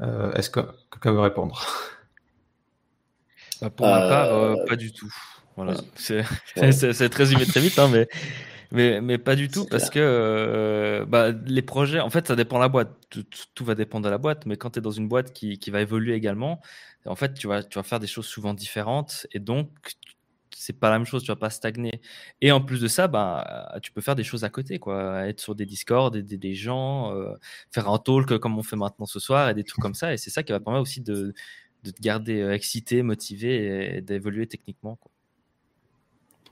Speaker 2: Euh, Est-ce que quelqu'un veut répondre?
Speaker 3: Bah, Pour ma part, pas du tout. Voilà. [LAUGHS] C'est très résumé très vite, hein, mais mais, mais pas du tout, parce que euh, bah, les projets, en fait, ça dépend de la boîte. Tout, va dépendre de la boîte, mais quand tu es dans une boîte qui, qui, va évoluer également, en fait, tu vas, tu vas faire des choses souvent différentes, et donc, c'est pas la même chose, tu vas pas stagner. Et en plus de ça, bah, tu peux faire des choses à côté, quoi. Être sur des Discord, aider des gens, euh, faire un talk comme on fait maintenant ce soir, et des trucs comme ça. Et c'est ça qui va permettre aussi de, de te garder euh, excité, motivé et d'évoluer techniquement.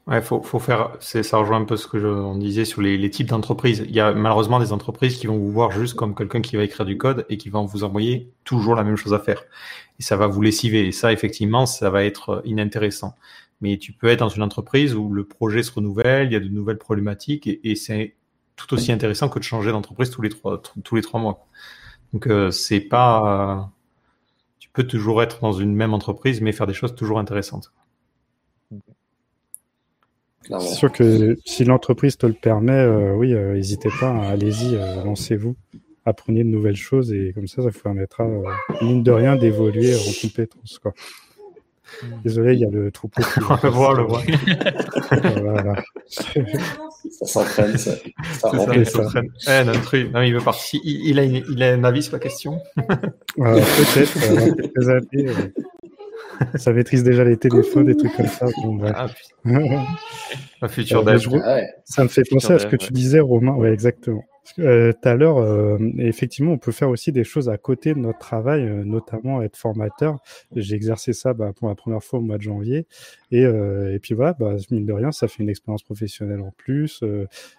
Speaker 2: Ouais, faut, faut faire. Ça rejoint un peu ce que je, on disait sur les, types d'entreprises. Il y a malheureusement des entreprises qui vont vous voir juste comme quelqu'un qui va écrire du code et qui vont vous envoyer toujours la même chose à faire. Et ça va vous lessiver. Et ça, effectivement, ça va être inintéressant. Mais tu peux être dans une entreprise où le projet se renouvelle, il y a de nouvelles problématiques et, c'est tout aussi intéressant que de changer d'entreprise tous les trois mois. Donc euh, c'est pas. Peux toujours être dans une même entreprise, mais faire des choses toujours intéressantes.
Speaker 4: C'est sûr que si l'entreprise te le permet, euh, oui, euh, n'hésitez pas, hein, allez-y, euh, lancez-vous, apprenez de nouvelles choses et comme ça, ça vous permettra, mine de rien, d'évoluer en compétences. Quoi. Désolé, il y a le troupeau. Qui... [LAUGHS]
Speaker 2: On le voit, on le voit.
Speaker 1: voilà. [LAUGHS] ça s'entraîne, ça. [LAUGHS] Ça,
Speaker 2: ça, s'entraîne. Eh, notre... non, il veut partir. Il, il, a une... il, a un avis sur la question [LAUGHS]
Speaker 4: Peut-être. quelques années, ça maîtrise déjà les téléphones, des trucs comme ça. Bon,
Speaker 2: ah, [LAUGHS] Un futur euh,
Speaker 4: ah Ça me fait penser à ce que tu disais, Romain. Ouais, exactement. Euh, tout à l'heure, euh, effectivement, on peut faire aussi des choses à côté de notre travail, euh, notamment être formateur. J'ai exercé ça bah, pour la première fois au mois de janvier. Et, et puis voilà, bah, mine de rien, ça fait une expérience professionnelle en plus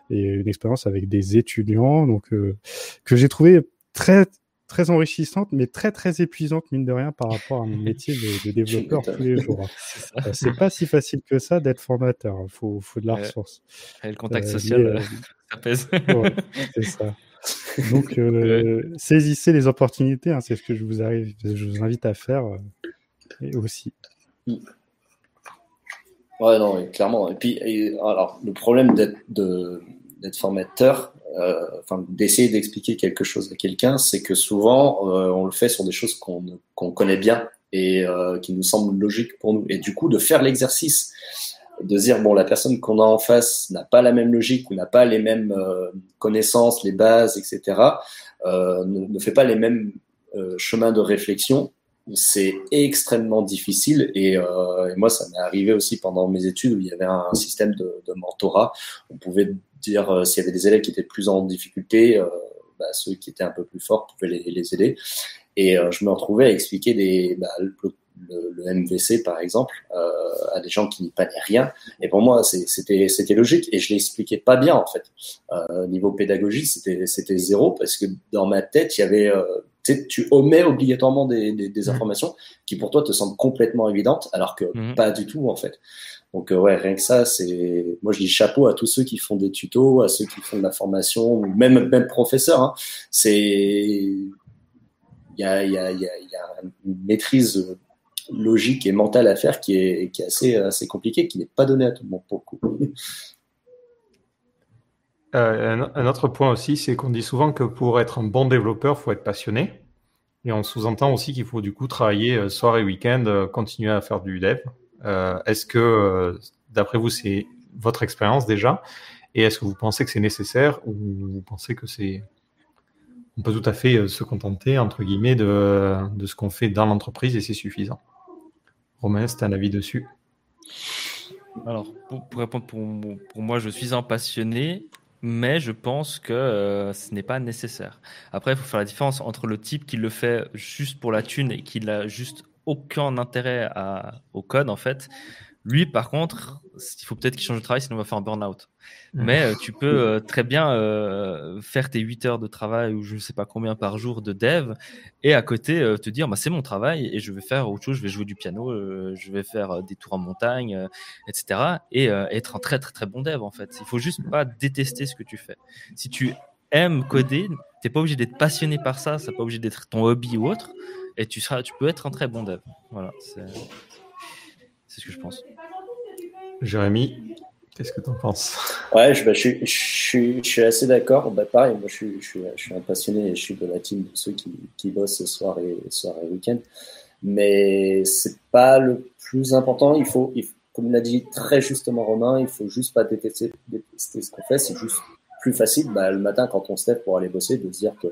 Speaker 4: et une expérience avec des étudiants donc que j'ai trouvé très très enrichissante, mais très très épuisante mine de rien par rapport à mon métier de, [LAUGHS] développeur tous les jours. [LAUGHS] Euh, c'est pas si facile que ça d'être formateur. Il faut, faut, de la ressource.
Speaker 3: Et le contact euh, social, euh, ça pèse. [LAUGHS]
Speaker 4: c'est ça. [LAUGHS] Donc saisissez les opportunités. Hein, c'est ce que je vous, arrive, je vous invite à faire et aussi.
Speaker 1: Ouais, non, clairement. Et puis, alors, le problème d'être formateur, euh, enfin, d'essayer d'expliquer quelque chose à quelqu'un, c'est que souvent, euh, on le fait sur des choses qu'on connaît bien et euh, qui nous semblent logiques pour nous. Et du coup, de faire l'exercice, de dire, bon, la personne qu'on a en face n'a pas la même logique ou n'a pas les mêmes connaissances, les bases, etc., ne, ne, fait pas les mêmes chemins de réflexion, c'est extrêmement difficile et, euh, et, moi ça m'est arrivé aussi pendant mes études où il y avait un, système de, de, mentorat. On pouvait dire euh, s'il y avait des élèves qui étaient plus en difficulté, euh, bah, ceux qui étaient un peu plus forts pouvaient les, les aider. Et euh, je me retrouvais à expliquer des, bah, le, MVC par exemple euh, à des gens qui n'y connaissaient rien. Et pour moi c'était c'était logique et je l'expliquais pas bien en fait. Euh, niveau pédagogie c'était c'était zéro parce que dans ma tête il y avait tu omets obligatoirement des, des, mmh. informations qui pour toi te semblent complètement évidentes, alors que mmh. pas du tout en fait. Donc euh, ouais, rien que ça, c'est moi je dis chapeau à tous ceux qui font des tutos, à ceux qui font de la formation, même même professeurs. Hein. C'est il y a, y, a, y, a, y a une maîtrise logique et mentale à faire qui est, qui est assez, assez compliquée, qui n'est pas donnée à tout le monde pour le coup.
Speaker 2: Euh, un, autre point aussi, c'est qu'on dit souvent que pour être un bon développeur, il faut être passionné. Et on sous-entend aussi qu'il faut du coup travailler euh, soir et week-end, euh, continuer à faire du dev. est-ce que, d'après vous, c'est votre expérience déjà? Et est-ce que vous pensez que c'est nécessaire ou vous pensez que c'est... On peut tout à fait se contenter, entre guillemets, de, de ce qu'on fait dans l'entreprise et c'est suffisant? Romain, c'est un avis dessus?
Speaker 3: Alors, pour, répondre pour, moi, je suis un passionné mais je pense que euh, ce n'est pas nécessaire. Après, il faut faire la différence entre le type qui le fait juste pour la thune et qui l'a juste aucun intérêt au code en fait. Lui, par contre, il faut peut-être qu'il change de travail, sinon on va faire un burn-out. Mais euh, tu peux euh, très bien euh, faire tes 8 heures de travail ou je ne sais pas combien par jour de dev et à côté te dire bah, c'est mon travail et je vais faire autre chose, je vais jouer du piano, je vais faire des tours en montagne, etc. Et être un très très très bon dev en fait. Il faut juste pas détester ce que tu fais. Si tu aimes coder, tu n'es pas obligé d'être passionné par ça, ça n'est pas obligé d'être ton hobby ou autre et tu, seras, tu peux être un très bon dev. Voilà, c'est ce que je pense.
Speaker 2: Jérémy, qu'est-ce que tu en penses?
Speaker 1: Ouais, je, bah, je, je, suis assez d'accord. Bah, pareil, moi je, suis, je suis un passionné et je suis de la team de ceux qui, qui bossent soir et, soir et week-end. Mais c'est pas le plus important. Il faut, il comme l'a dit très justement Romain, il faut juste pas détester, détester ce qu'on fait. C'est juste plus facile bah, le matin quand on se lève pour aller bosser de se dire que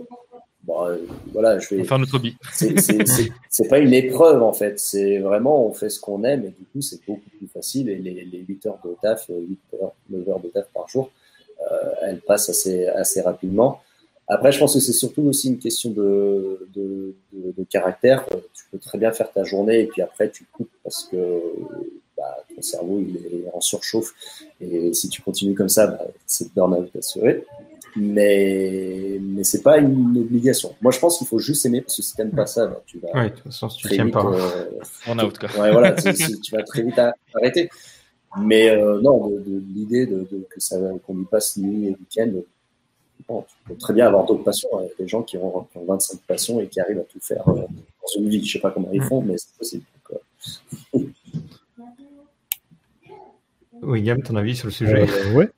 Speaker 1: bon, euh, voilà, je vais
Speaker 3: faire notre hobby.
Speaker 1: C'est pas une épreuve en fait, c'est vraiment on fait ce qu'on aime et du coup c'est beaucoup plus facile et les, les 8 heures de taf, 8 euh, heures, 9 heures de taf par jour, euh, elles passent assez, assez rapidement. Après, je pense que c'est surtout aussi une question de, de, de, caractère. Tu peux très bien faire ta journée et puis après tu coupes parce que bah, ton cerveau il est en surchauffe et si tu continues comme ça, bah, c'est burn-out assuré mais mais c'est pas une obligation. Moi, je pense qu'il faut juste aimer parce que si t'aimes pas ça, bah, tu vas.
Speaker 2: Oui, de toute façon, si tu tiens pas.
Speaker 3: Euh, out, quoi.
Speaker 1: Ouais, voilà, tu, tu, vas très vite arrêter. Mais euh, non, de, de l'idée de, de, que ça qu'on y passe nuit et week-end, bon, tu peux très bien avoir d'autres passions. Il y a des gens qui ont, qui ont, 25 passions et qui arrivent à tout faire euh, dans une vie. Je sais pas comment ils font, mais c'est possible.
Speaker 2: William, ton avis sur le sujet?
Speaker 4: Euh, Ouais.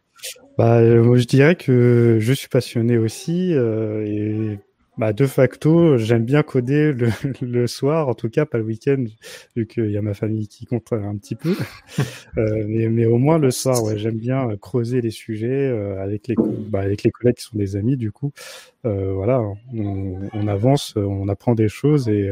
Speaker 4: Bah, euh, moi, je dirais que je suis passionné aussi euh, et bah, de facto, j'aime bien coder le, [LAUGHS] le, soir, en tout cas pas le week-end, vu qu'il y a ma famille qui compte un petit peu. [LAUGHS] euh, mais, mais, au moins le soir, ouais, j'aime bien creuser les sujets euh, avec les bah, avec les collègues qui sont des amis. Du coup, euh, voilà, on, on, avance, on apprend des choses et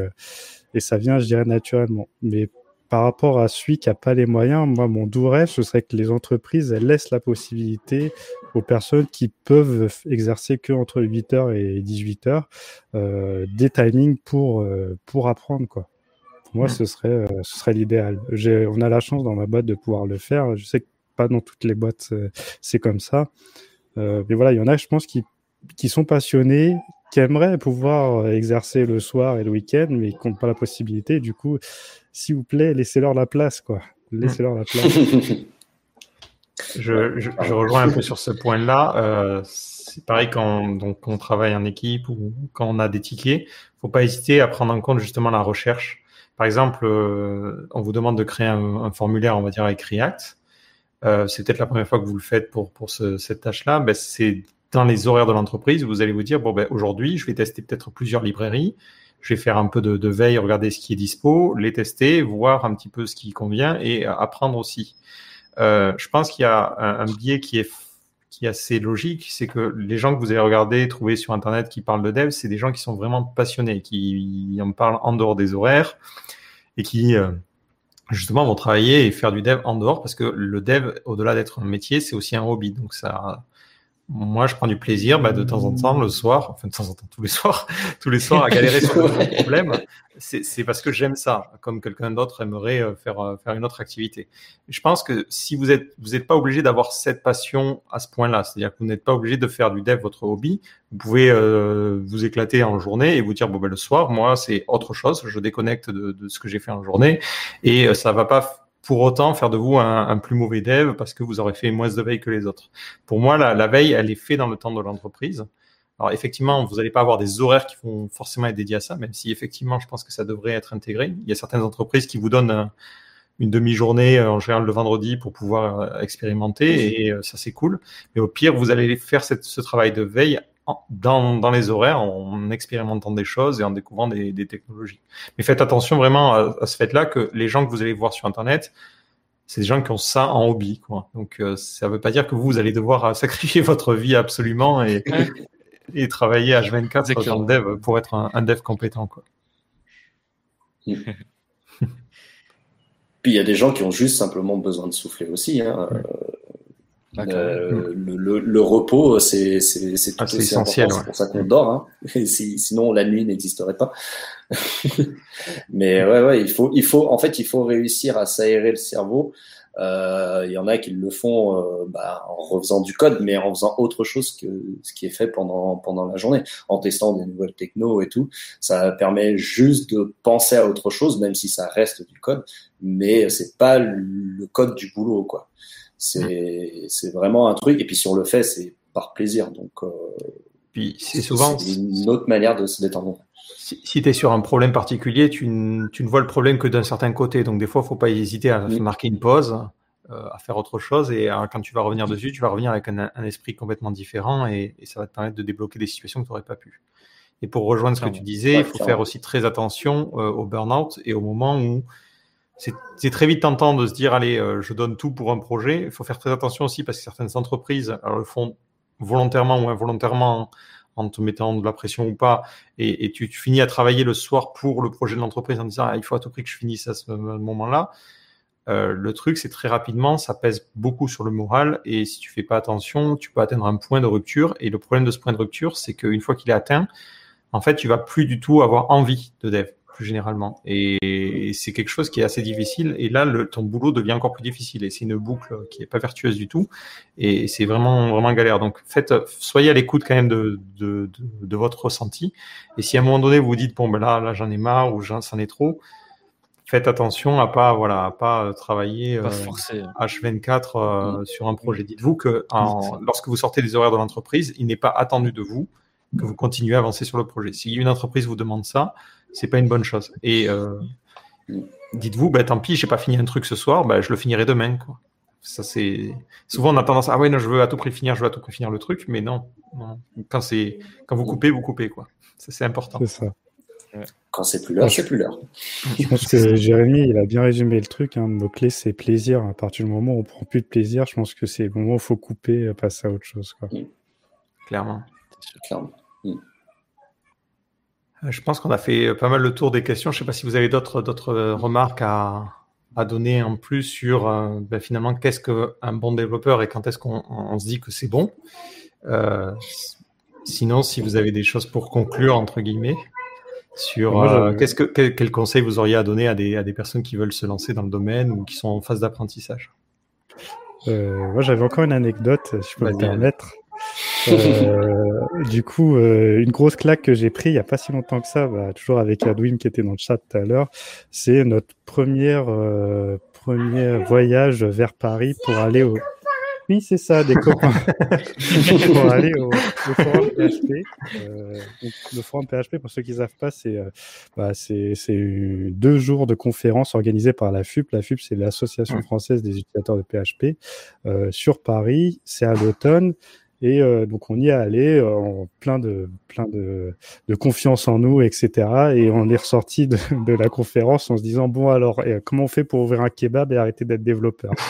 Speaker 4: et ça vient, je dirais, naturellement. Mais par rapport à celui qui n'a pas les moyens, moi, mon doux rêve, ce serait que les entreprises elles laissent la possibilité aux personnes qui peuvent exercer que entre 8h et 18h euh, des timings pour, euh, pour apprendre. Quoi. Pour moi, ce serait, euh, ce serait l'idéal. On a la chance dans ma boîte de pouvoir le faire. Je sais que pas dans toutes les boîtes, c'est comme ça. Mais voilà, il y en a, je pense, qui, qui sont passionnés, qui aimeraient pouvoir exercer le soir et le week-end, mais qui n'ont pas la possibilité. Du coup, s'il vous plaît, laissez-leur la place, quoi. Laissez-leur la place. [LAUGHS]
Speaker 2: je, je, je, rejoins un peu sur ce point-là. Euh, c'est pareil quand donc, on travaille en équipe ou quand on a des tickets, faut pas hésiter à prendre en compte justement la recherche. Par exemple, euh, on vous demande de créer un, un, formulaire, on va dire avec React. Euh, c'est peut-être la première fois que vous le faites pour pour ce, cette tâche-là. Ben, c'est dans les horaires de l'entreprise, vous allez vous dire bon ben aujourd'hui, je vais tester peut-être plusieurs librairies je vais faire un peu de, veille, regarder ce qui est dispo, les tester, voir un petit peu ce qui convient et apprendre aussi. Euh, je pense qu'il y a un, un, biais qui est qui est assez logique, c'est que les gens que vous allez regarder, trouver sur Internet qui parlent de dev, c'est des gens qui sont vraiment passionnés, qui en parlent en dehors des horaires et qui euh, justement vont travailler et faire du dev en dehors parce que le dev, au-delà d'être un métier, c'est aussi un hobby. Donc ça, moi, je prends du plaisir bah, de temps en temps le soir, enfin de temps en temps tous les soirs, [LAUGHS] tous les soirs à galérer sur [LAUGHS] le problème. C'est parce que j'aime ça, comme quelqu'un d'autre aimerait euh, faire euh, faire une autre activité. Je pense que si vous êtes vous n'êtes pas obligé d'avoir cette passion à ce point-là, c'est-à-dire que vous n'êtes pas obligé de faire du dev votre hobby. Vous pouvez euh, vous éclater en journée et vous dire bon ben le soir, moi c'est autre chose, je déconnecte de, de ce que j'ai fait en journée et euh, ça va pas pour autant faire de vous un, un, plus mauvais dev parce que vous aurez fait moins de veille que les autres. Pour moi, la, la veille, elle est faite dans le temps de l'entreprise. Alors effectivement, vous n'allez pas avoir des horaires qui vont forcément être dédiés à ça, même si effectivement, je pense que ça devrait être intégré. Il y a certaines entreprises qui vous donnent une demi-journée en général le vendredi pour pouvoir euh, expérimenter et euh, ça c'est cool. Mais au pire, vous allez faire cette, ce travail de veille dans, dans, les horaires en expérimentant des choses et en découvrant des, des technologies. Mais faites attention vraiment à, à ce fait-là que les gens que vous allez voir sur Internet, c'est des gens qui ont ça en hobby. Quoi. Donc euh, ça ne veut pas dire que vous, vous allez devoir euh, [LAUGHS] sacrifier votre vie absolument et, et travailler H24 dans le dev pour être un, un dev compétent. Quoi. [LAUGHS]
Speaker 1: Puis il y a des gens qui ont juste simplement besoin de souffler aussi. Hein. Euh, le, le, repos, c'est c'est
Speaker 2: ah, essentiel.
Speaker 1: C'est pour ça qu'on dort. Hein. [LAUGHS] sinon, la nuit n'existerait pas. [LAUGHS] Mais ouais, ouais, il faut, il faut, en fait, il faut réussir à s'aérer le cerveau euh, il y en a qui le font euh, bah, en refaisant du code, mais en faisant autre chose que ce qui est fait pendant pendant la journée, en testant des nouvelles techno et tout. Ça permet juste de penser à autre chose, même si ça reste du code, mais c'est pas le code du boulot, quoi. C'est vraiment un truc. Et puis sur le fait, c'est par plaisir. Donc euh,
Speaker 2: puis c'est souvent
Speaker 1: une autre manière de se détendre
Speaker 2: si, tu es sur un problème particulier, tu, ne vois le problème que d'un certain côté. Donc, des fois, il ne faut pas hésiter à marquer une pause, euh, à faire autre chose. Et euh, quand tu vas revenir dessus, tu vas revenir avec un, esprit complètement différent et, ça va te permettre de débloquer des situations que tu n'aurais pas pu. Et pour rejoindre ce que tu disais, il faut faire aussi très attention euh, au burn-out et au moment où c'est très vite tentant de se dire allez, je donne tout pour un projet. Il faut faire très attention aussi parce que certaines entreprises le font volontairement ou involontairement en te mettant de la pression ou pas, et, tu, finis à travailler le soir pour le projet de l'entreprise en disant ah, il faut à tout prix que je finisse à ce moment-là. Euh, le truc, c'est très rapidement, ça pèse beaucoup sur le moral, et si tu fais pas attention, tu peux atteindre un point de rupture. Et le problème de ce point de rupture, c'est qu'une fois qu'il est atteint, en fait, tu vas plus du tout avoir envie de dev plus généralement. Et c'est quelque chose qui est assez difficile. Et là, le, ton boulot devient encore plus difficile. Et c'est une boucle qui n'est pas vertueuse du tout. Et c'est vraiment, vraiment galère. Donc, faites, soyez à l'écoute quand même de, de, de, votre ressenti. Et si à un moment donné, vous vous dites, bon, ben là, là j'en ai marre ou j'en ai trop, faites attention à pas, voilà, à pas travailler H24 euh, euh, mm. sur un projet. Dites-vous que lorsque vous sortez des horaires de l'entreprise, il n'est pas attendu de vous que vous continuez à avancer sur le projet. Si une entreprise vous demande ça, c'est pas une bonne chose. Et euh, dites-vous, bah, tant pis, j'ai pas fini un truc ce soir, bah, je le finirai demain. Quoi. Ça, c'est... Souvent, on a tendance à, ah ouais, non, je veux à tout prix finir, je veux à tout prix finir le truc, mais non. Quand, c'est... Quand vous coupez, vous coupez. Quoi. Ça, c'est important.
Speaker 4: C'est ça.
Speaker 1: Quand c'est plus l'heure, c'est plus l'heure.
Speaker 4: Je pense que Jérémy, il a bien résumé le truc. Hein. Le mot-clé, c'est plaisir. À partir du moment où on prend plus de plaisir, je pense que c'est le moment où il faut couper, passer à autre chose. Quoi.
Speaker 2: Clairement. Clairement. Euh, je pense qu'on a fait pas mal le tour des questions. Je ne sais pas si vous avez d'autres d'autres remarques à, à, donner en plus sur euh, ben finalement qu'est-ce qu'un bon développeur et quand est-ce qu'on se dit que c'est bon. Euh, sinon, si vous avez des choses pour conclure entre guillemets sur euh, qu'est-ce que quel, quel, conseil vous auriez à donner à des, à des personnes qui veulent se lancer dans le domaine ou qui sont en phase d'apprentissage?
Speaker 4: moi, j'avais encore une anecdote, si je peux me permettre. Euh, du coup, euh, une grosse claque que j'ai pris il y a pas si longtemps que ça, bah, toujours avec Adwin qui était dans le chat tout à l'heure, c'est notre première euh, premier voyage vers Paris pour aller au. [LAUGHS] Oui, c'est ça, des copains. [LAUGHS] pour aller au, forum PHP. Euh, le forum PHP, pour ceux qui ne savent pas, c'est euh, bah, deux jours de conférences organisées par la FUP. La FUP, c'est l'Association française des utilisateurs de PHP euh, sur Paris. C'est à l'automne. Et euh, donc on y est allé euh, en plein de plein de, de, confiance en nous, etc. Et on est ressorti de, [LAUGHS] de, la conférence en se disant bon alors comment on fait pour ouvrir un kebab et arrêter d'être développeur? [LAUGHS]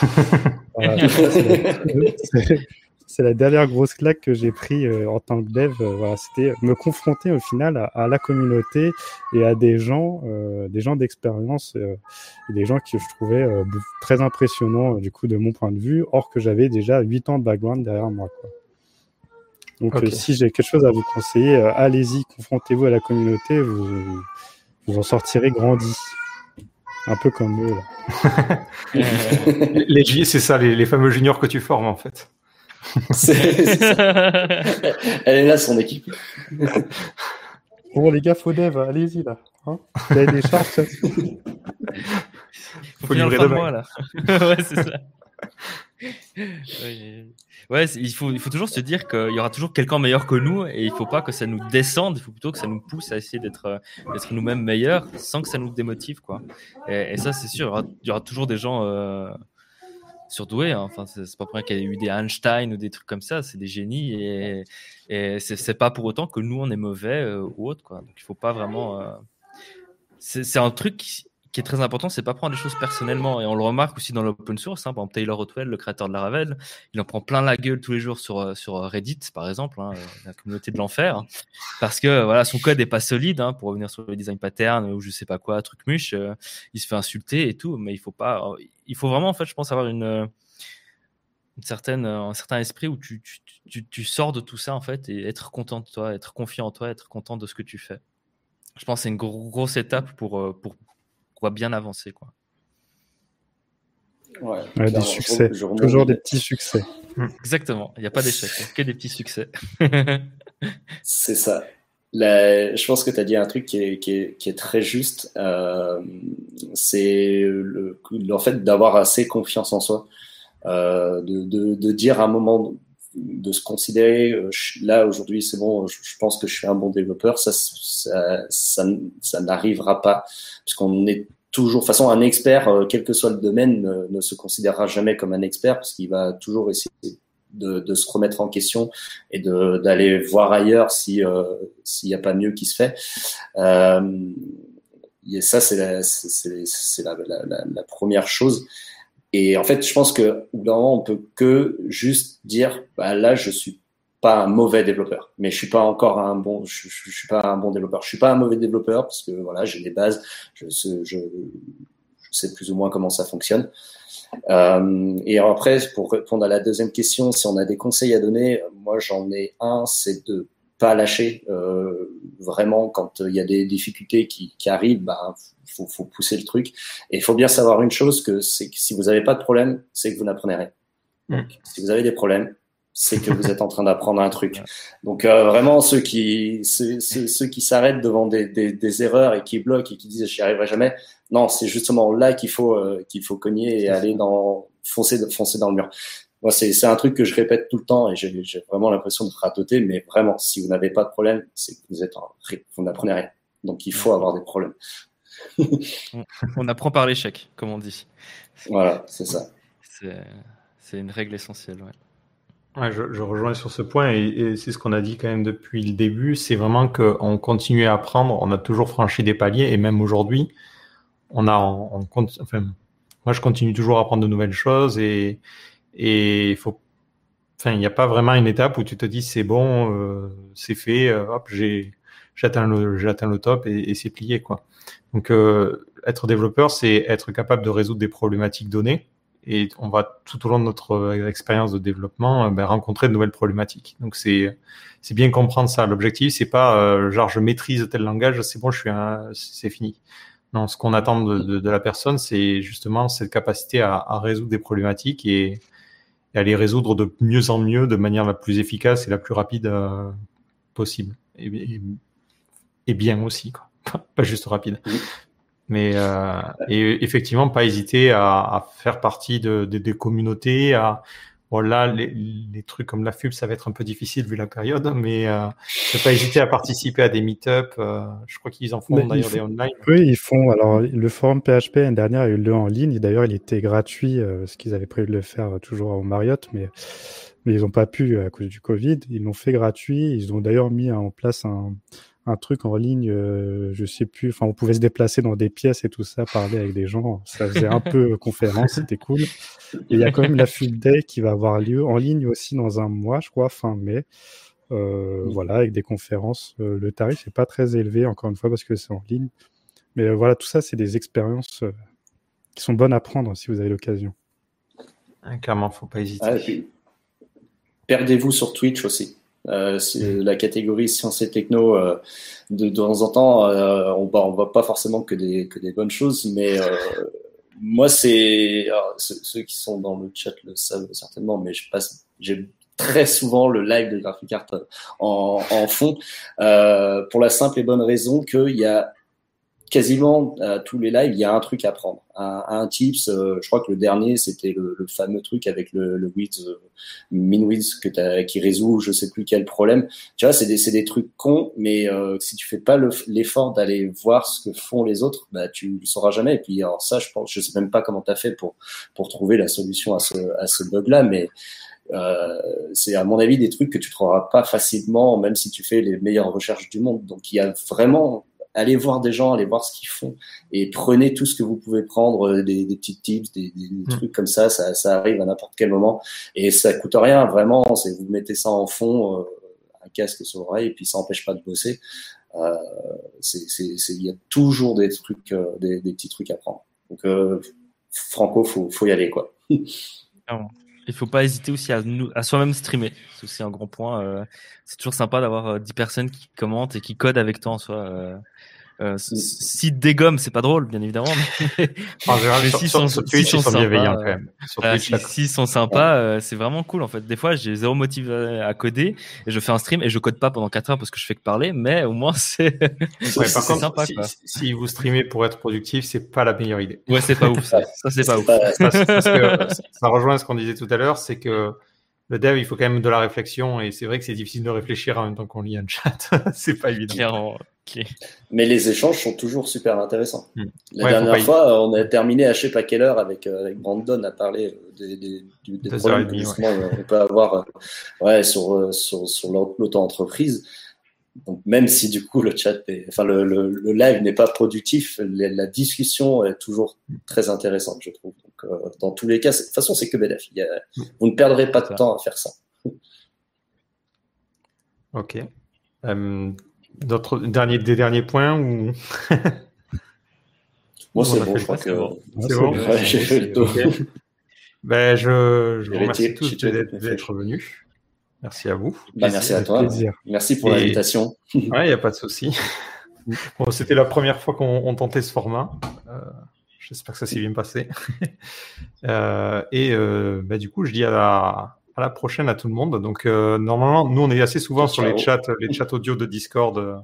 Speaker 4: [LAUGHS] C'est la dernière grosse claque que j'ai pris euh, en tant que dev. voilà, c'était me confronter au final à, à, la communauté et à des gens, des gens d'expérience, des gens qui je trouvais très impressionnants du coup de mon point de vue, or que j'avais déjà 8 ans de background derrière moi. Quoi. Donc, euh, si j'ai quelque chose à vous conseiller, euh, allez-y, confrontez-vous à la communauté, vous, vous en sortirez grandi. Un peu comme eux. [LAUGHS] [LAUGHS]
Speaker 2: les c'est ça, les, fameux juniors que tu formes en fait. [LAUGHS]
Speaker 1: Elle est là, son équipe.
Speaker 4: Bon, les gars, faux dev, allez-y là. Hein Vous avez des charges
Speaker 3: Faut livrer demain. là. ouais, c'est ça. Ouais, il faut, il faut toujours se dire qu'il y aura toujours quelqu'un meilleur que nous et il faut pas que ça nous descende, il faut plutôt que ça nous pousse à essayer d'être d'être nous-mêmes meilleurs sans que ça nous démotive. Quoi. Et, ça, c'est sûr, il y, aura, toujours des gens euh, surdoués. Hein. Enfin, c'est pas pour rien qu'il y ait eu des Einstein ou des trucs comme ça, c'est des génies et, et c'est pas pour autant que nous, on est mauvais euh, ou autre. Quoi. Donc il faut pas vraiment. Euh, c'est un truc qui est très important, c'est pas prendre les choses personnellement. Et on le remarque aussi dans l'open source. Hein. Par exemple, Taylor Otwell, le créateur de Laravel, il en prend plein la gueule tous les jours sur, euh, sur euh, Reddit, par exemple, hein, la communauté de l'enfer, parce que voilà, son code est pas solide. Hein, pour revenir sur le design pattern ou je sais pas quoi, truc muche, euh, il se fait insulter et tout. Mais il faut pas. Il faut vraiment, en fait, je pense, avoir une une certaine, un certain esprit où tu, tu, tu, sors de tout ça en fait et être content de toi, être confiant en toi, être content de ce que tu fais. Je pense que c'est une grosse étape pour, pour, pour bien avancer. Quoi.
Speaker 4: Ouais, des succès, toujours des petits succès.
Speaker 3: Exactement, il n'y a pas d'échec, que des petits succès. [LAUGHS]
Speaker 1: c'est ça. je pense que tu as dit un truc qui est, qui est, qui est très juste. Euh, c'est le, en fait d'avoir assez confiance en soi, euh, de, de, de, dire à un moment de se considérer euh, là aujourd'hui c'est bon je, pense que je suis un bon développeur ça ça, ça, ça n'arrivera pas puisqu'on est toujours, de toute façon, un expert, euh, quel que soit le domaine, ne, se considérera jamais comme un expert parce qu'il va toujours essayer de, de, se remettre en question et d'aller voir ailleurs si euh, s'il n'y a pas mieux qui se fait. Euh, et ça, c'est la, la, la, la, première chose. Et en fait, je pense que on peut que juste dire, bah, là, je suis pas un mauvais développeur, mais je suis pas encore un bon, je, je, suis pas un bon développeur. Je suis pas un mauvais développeur parce que voilà, j'ai des bases, je, sais plus ou moins comment ça fonctionne. Euh, et après, pour répondre à la deuxième question, si on a des conseils à donner, moi j'en ai un, c'est de pas lâcher. Euh, vraiment, quand il y a des difficultés qui, qui arrivent, bah, faut, faut pousser le truc. Et il faut bien savoir une chose, que c'est que si vous n'avez pas de problème, c'est que vous n'apprenez rien. Donc, mm. si vous avez des problèmes, c'est que vous êtes en train d'apprendre un truc. [LAUGHS] Donc euh, vraiment ceux qui ceux, ceux, qui s'arrêtent devant des, des, des, erreurs et qui bloquent et qui disent j'y arriverai jamais. Non, c'est justement là qu'il faut euh, qu'il faut cogner et aller dans foncer foncer dans le mur. Moi c'est c'est un truc que je répète tout le temps et j'ai vraiment l'impression de ratoter mais vraiment si vous n'avez pas de problème, c'est que vous êtes en, vous n'apprenez rien. Donc il faut avoir des problèmes. [LAUGHS]
Speaker 3: on apprend par l'échec, comme on dit.
Speaker 1: Voilà, c'est ça.
Speaker 3: C'est c'est une règle essentielle, ouais.
Speaker 2: Ouais, je, je, rejoins sur ce point et, et c'est ce qu'on a dit quand même depuis le début, c'est vraiment qu'on continue à apprendre, on a toujours franchi des paliers et même aujourd'hui, on a, on, on, enfin, moi je continue toujours à apprendre de nouvelles choses et et il faut, enfin, il n'y a pas vraiment une étape où tu te dis c'est bon, euh, c'est fait, euh, hop, j'ai j'atteins le j'atteins le top et, et c'est plié quoi. Donc euh, être développeur, c'est être capable de résoudre des problématiques données et on va tout au long de notre euh, expérience de développement euh, ben, rencontrer de nouvelles problématiques. Donc c'est c'est bien comprendre ça. L'objectif c'est pas euh, genre je maîtrise tel langage, c'est bon, je suis c'est fini. Non, ce qu'on attend de, de, la personne, c'est justement cette capacité à, résoudre des problématiques et, à les résoudre de mieux en mieux, de manière la plus efficace et la plus rapide euh, possible. Et, et, et, bien aussi, quoi. [LAUGHS] pas juste rapide. Mais euh, et effectivement, pas hésiter à, à faire partie de, de, des communautés. À, voilà, les, les, trucs comme la FUB, ça va être un peu difficile vu la période, mais euh, ne pas hésiter à participer à des meet-up. Euh, je crois qu'ils en font d'ailleurs des online.
Speaker 4: Oui, ils font. Alors, le forum PHP l'année dernière a eu lieu en ligne. D'ailleurs, il était gratuit, euh, ce qu'ils avaient prévu de le faire euh, toujours au Marriott, mais mais ils n'ont pas pu à cause du Covid. Ils l'ont fait gratuit. Ils ont d'ailleurs mis en place un, un truc en ligne, euh, je sais plus, enfin on pouvait se déplacer dans des pièces et tout ça, parler avec des gens, ça faisait un peu [LAUGHS] conférence, c'était cool. Et il y a quand même la Field Day qui va avoir lieu en ligne aussi dans un mois, je crois, fin mai. Euh, Voilà, avec des conférences. Euh, le tarif est pas très élevé, encore une fois, parce que c'est en ligne. Mais euh, voilà, tout ça, c'est des expériences euh, qui sont bonnes à prendre si vous avez l'occasion.
Speaker 2: Ah, clairement, faut pas hésiter. Ah,
Speaker 1: Perdez-vous sur Twitch aussi. Euh, mm. la catégorie sciences et techno, euh, de, de, temps en temps, euh, on voit, on voit pas forcément que des, que des bonnes choses, mais euh, moi, c'est ceux qui sont dans le chat le savent certainement, mais je passe, j'ai très souvent le live de Graphic Art en, en fond euh, pour la simple et bonne raison qu'il y a quasiment à tous les lives, il y a un truc à prendre, un, tips. Euh, je crois que le dernier, c'était le, fameux truc avec le, le width, euh, qui résout je sais plus quel problème. Tu vois, c'est des, trucs cons, mais euh, si tu fais pas l'effort d'aller voir ce que font les autres, bah tu le sauras jamais. Et puis alors ça, je je sais même pas comment tu as fait pour trouver la solution à ce à ce bug là, mais c'est à mon avis des trucs que tu trouveras pas facilement, même si tu fais les meilleures recherches du monde. Donc il y a vraiment allez voir des gens, allez voir ce qu'ils font et prenez tout ce que vous pouvez prendre, euh, des, des petits tips, des, des, mm. trucs comme ça, ça, ça arrive à n'importe quel moment et ça coûte rien, vraiment. C'est vous mettez ça en fond, euh, un casque sur l'oreille et puis ça empêche pas de bosser. Euh, il y a toujours des trucs, euh, des, des, petits trucs à prendre. Donc Franco, faut, faut y aller quoi.
Speaker 3: Il faut pas hésiter aussi à, nous, à soi-même streamer. C'est aussi un grand point. c'est toujours sympa d'avoir 10 personnes qui commentent et qui codent avec toi en soi. Euh, si dégomme, c'est pas drôle, bien évidemment. Mais, [LAUGHS] [LAUGHS]
Speaker 2: en général, sur, sont, Twitch, ils sont, bienveillants quand même.
Speaker 3: S'ils sont sympas, euh, c'est vraiment cool en fait. Des fois, j'ai zéro motif à coder et je fais un stream et je code pas pendant 4 heures parce que je fais que parler, mais au moins [LAUGHS] c'est
Speaker 2: ouais, sympa. Si, si, vous streamez pour être productif, c'est pas la meilleure idée.
Speaker 3: Ouais, c'est pas ouf. Ça, ça c'est pas ouf.
Speaker 2: Parce que ça rejoint ce qu'on disait tout à l'heure, c'est que le dev, il faut quand même de la réflexion et c'est vrai que c'est difficile de réfléchir en même temps qu'on lit un chat. c'est pas évident.
Speaker 1: Mais les échanges sont toujours super intéressants. Hmm. La dernière fois, on a terminé à je sais pas quelle heure avec, euh, avec Brandon à parler euh, des, des, des problèmes qu'on peut avoir euh, ouais, sur, sur, sur l'auto-entreprise. Donc même si du coup le chat, est, enfin le, le, le live n'est pas productif, la, discussion est toujours très intéressante, je trouve. Donc dans tous les cas, de toute façon c'est que bénéfique. Hmm. Vous ne perdrez pas de temps à faire ça.
Speaker 2: Ok. D'autres derniers, des derniers points ou?
Speaker 1: Moi, c'est bon, je crois que c'est bon. J'ai fait le tour.
Speaker 2: Ben, je, je vous remercie tous d'être venus. Merci à vous.
Speaker 1: Bah, merci à toi. Plaisir. Merci pour l'invitation.
Speaker 2: Ouais, il n'y a pas de souci. [LAUGHS] bon, C'était la première fois qu'on tentait ce format. Euh, J'espère que ça s'est bien passé. [LAUGHS] euh, et euh, bah, du coup, je dis à la, à la prochaine à tout le monde. Donc, euh, normalement, nous, on est assez souvent sur les chats, les chats audio de Discord euh,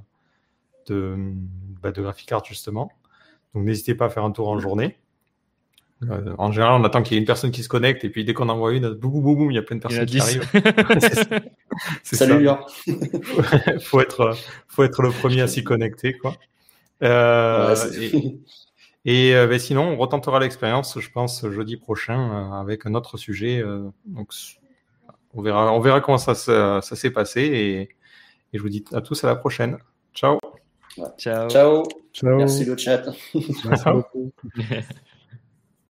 Speaker 2: de, bah, de Graphic justement. Donc, n'hésitez pas à faire un tour en journée. Euh, en général, on attend qu'il y ait une personne qui se connecte et puis dès qu'on envoie une, boum, boum, boum, il y a plein de personnes qui arrivent. [LAUGHS]
Speaker 1: Salut,
Speaker 2: ça. [LAUGHS] faut être, faut être le premier à s'y connecter, quoi. Euh, et, et ben, sinon, on retentera l'expérience, je pense, jeudi prochain avec un autre sujet. donc, on verra, on verra comment ça, ça, s'est passé et, et, je vous dis à tous à la prochaine. Ciao.
Speaker 1: Ciao. Ciao. Ciao. Merci le chat. Merci [LAUGHS] beaucoup. [LAUGHS]